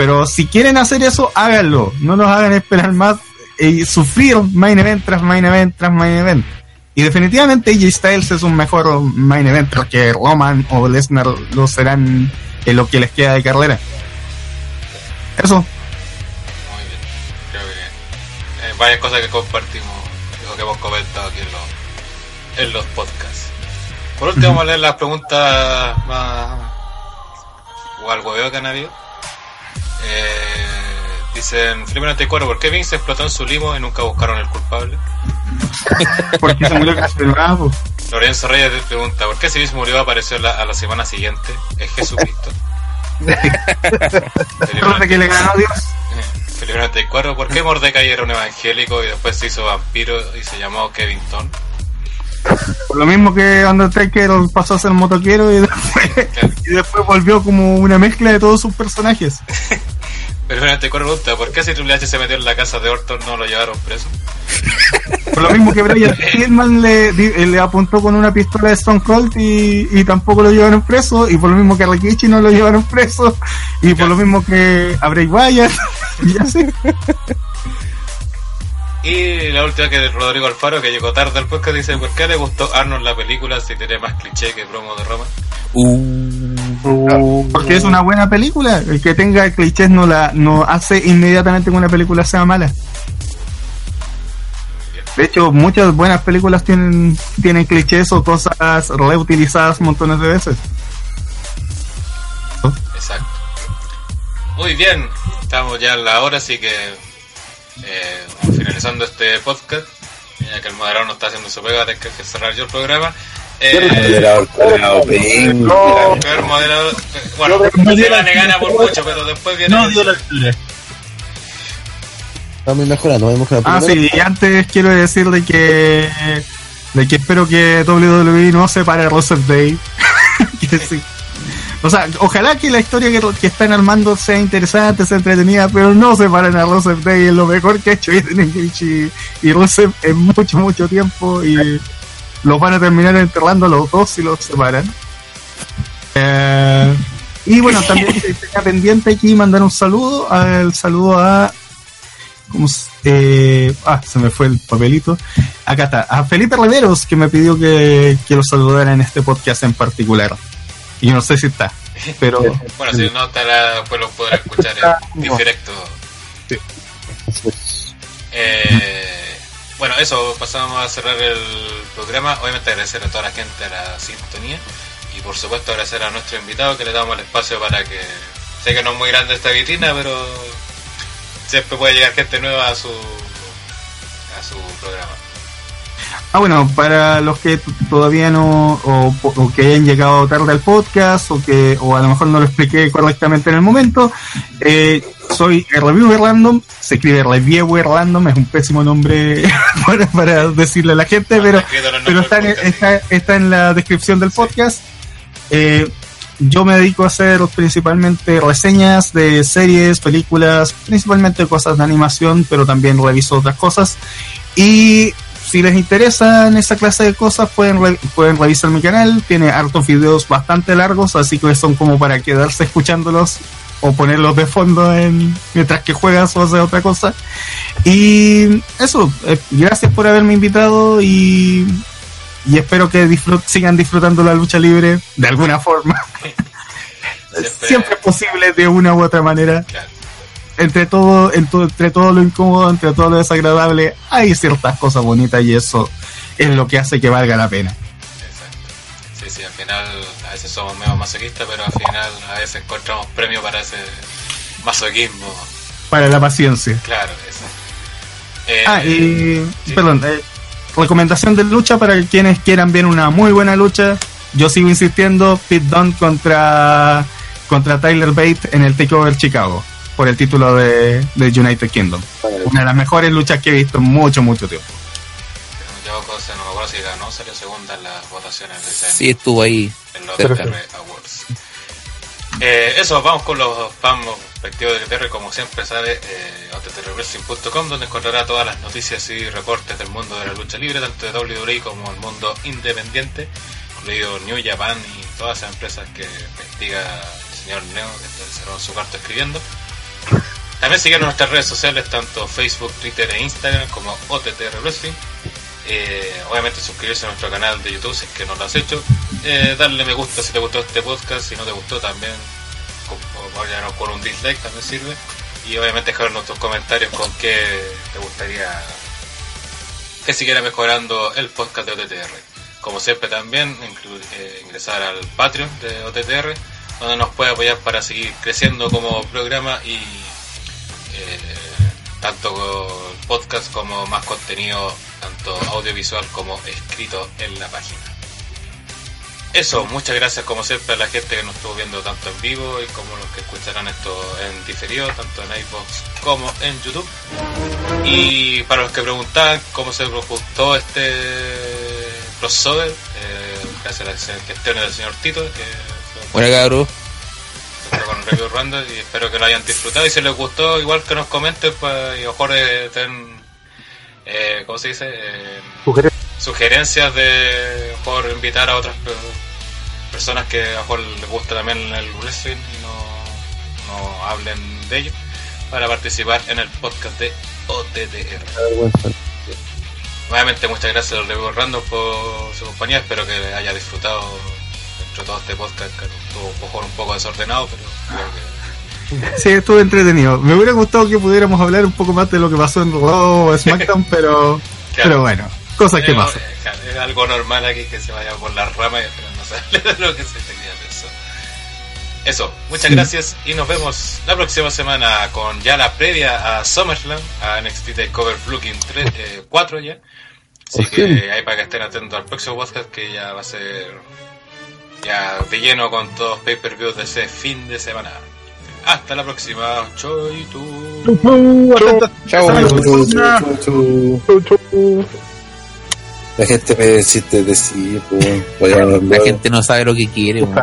Pero si quieren hacer eso, háganlo. No nos hagan esperar más y sufrir main event tras main event tras main event. Y definitivamente AJ Styles es un mejor main event que Roman o Lesnar lo serán en lo que les queda de carrera. Eso. Muy bien. Creo que eh, varias cosas que compartimos, lo que hemos comentado aquí en los, en los podcasts. Por último, vamos a leer las preguntas más. o al hueveo que han habido. Eh, dicen, Felipe 94, ¿por qué Vince explotó en su limo y nunca buscaron el culpable? Porque se murió Bravo. Lorenzo Reyes te pregunta, ¿por qué si Vince murió apareció la- a la semana siguiente? ¿Es Jesucristo? Recuerda que le ganó Dios. Felipe 94, ¿por qué Mordecai era un evangélico y después se hizo vampiro y se llamó Kevington? Por lo mismo que Undertaker pasó a ser motoquero y después, y después volvió como una mezcla de todos sus personajes. 94 pregunta, ¿por qué si Triple H se metió en la casa de Orton no lo llevaron preso? Por lo mismo que Brian Pillman le, le apuntó con una pistola de Stone Cold y, y tampoco lo llevaron preso. Y por lo mismo que a Rikichi no lo llevaron preso. Y por lo mismo que a Bray Wyatt. y así. Y la última que es Rodrigo Alfaro, que llegó tarde al podcast, dice, ¿por qué le gustó Arnold la película si tiene más cliché que promo de Roma? Porque es una buena película. El que tenga clichés no la no hace inmediatamente que una película sea mala. De hecho, muchas buenas películas tienen, tienen clichés o cosas reutilizadas montones de veces. Exacto. Muy bien, estamos ya en la hora, así que eh, finalizando este podcast. Ya que el moderador no está haciendo su pega, tengo que cerrar yo el programa. Eh, Moderador, moderador, venga. peor moderador, bueno, no le gana por mucho, pero después viene. No dio la altura. Vamos mejorando, vamos mejorando. Ah, sí, y antes quiero decir de que de que espero que WWE no se pare Rusev Day. Que sí. O sea, ojalá que la historia que, que están armando sea interesante, sea entretenida, pero no se paren a Rusev Day, es lo mejor que ha hecho English y, y Rusev en mucho, mucho tiempo y los van a terminar enterrando a los dos si los separan. Eh, y bueno, también se tenga pendiente aquí mandar un saludo, al saludo a ¿cómo se- eh, ah, se me fue el papelito. Acá está, a Felipe Riveros, que me pidió que, que lo saludara en este podcast en particular. Y yo no sé si está, pero Bueno, si no, estará, pues lo podrá escuchar en directo. Eh, bueno, eso, pasamos a cerrar el programa. Obviamente agradecer a toda la gente a la sintonía y por supuesto agradecer a nuestro invitado que le damos el espacio para que... Sé que no es muy grande esta vitrina, pero siempre puede llegar gente nueva a su, a su programa. Ah, bueno, para los que todavía no, o, o que hayan llegado tarde al podcast, o que, o a lo mejor no lo expliqué correctamente en el momento, eh, soy el Reviewer Random, se escribe Reviewer Random, es un pésimo nombre para, para decirle a la gente, pero, pero está, en, está, está en la descripción del podcast. Eh, yo me dedico a hacer principalmente reseñas de series, películas, principalmente cosas de animación, pero también reviso otras cosas. Y si les interesa en esa clase de cosas, pueden, re- pueden revisar mi canal. Tiene hartos videos bastante largos, así que son como para quedarse escuchándolos o ponerlos de fondo en, mientras que juegas o haces otra cosa. Y eso, eh, gracias por haberme invitado y, y espero que disfrut- sigan disfrutando la lucha libre de alguna forma. Siempre es posible de una u otra manera. Entre todo, en to- entre todo lo incómodo, entre todo lo desagradable, hay ciertas cosas bonitas y eso es lo que hace que valga la pena. Sí, sí, al final a veces somos medio masoquistas, pero al final a veces encontramos premio para ese masoquismo. Para la paciencia. Claro, eso. Eh, Ah, y perdón, eh, recomendación de lucha para quienes quieran ver una muy buena lucha. Yo sigo insistiendo, Pete Dunne contra contra Tyler Bate en el Takeover Chicago por el título de, de United Kingdom. Una de las mejores luchas que he visto en mucho, mucho tiempo. Yo cosa, no me acuerdo si ganó, salió segunda en las votaciones de ese Sí, estuvo ahí. en los Awards. Eh, eso, vamos con los fans respectivos de TR, como siempre sabe, eh, donde encontrará todas las noticias y reportes del mundo de la lucha libre, tanto de WWE como el mundo independiente, incluido New Japan y todas esas empresas que investiga el señor Neo, que en su cuarto escribiendo. También siguen nuestras redes sociales, tanto Facebook, Twitter e Instagram, como OTTR Wrestling. Eh, obviamente suscribirse a nuestro canal de YouTube si es que no lo has hecho. Eh, darle me gusta si te gustó este podcast, si no te gustó también, vayan con un dislike también sirve. Y obviamente dejar nuestros comentarios con qué te gustaría que siguiera mejorando el podcast de OTTR. Como siempre también eh, ingresar al Patreon de OTTR, donde nos puede apoyar para seguir creciendo como programa y eh, tanto podcast como más contenido, tanto audiovisual como escrito en la página. Eso, muchas gracias como siempre a la gente que nos estuvo viendo tanto en vivo y como los que escucharán esto en diferido, tanto en iVoox como en YouTube. Y para los que preguntaban cómo se gustó este crossover, eh, gracias a las gestiones del señor Tito, Bueno, cabrón. Siempre con Review Random y espero que lo hayan disfrutado y si les gustó igual que nos comenten pues, y a lo mejor eh, ten, eh, ¿cómo se dice? Eh, sugerencias de invitar a otras pe- personas que a lo mejor les gusta también el wrestling y no, no hablen de ello para participar en el podcast de OTTR. Nuevamente muchas gracias a Review Random por su compañía, espero que haya disfrutado dentro de todo este podcast, que estuvo un poco, un poco desordenado, pero creo que Sí, estuvo entretenido. Me hubiera gustado que pudiéramos hablar un poco más de lo que pasó en Raw o SmackDown, pero, pero bueno, cosas que pasan. eh, claro, Es algo normal aquí que se vaya por las ramas y al final no sale lo que se tenía pensado. Eso, muchas Sí. gracias y nos vemos la próxima semana con ya la previa a SummerSlam, a NXT TakeOver Looking 3, eh, 4 ya. Así que ahí para que estén atentos al próximo podcast que ya va a ser ya de lleno con todos los pay-per-views de ese fin de semana. Hasta la próxima. Choito. La gente me deciste de sí, pues, La gente no sabe lo que quiere, weón.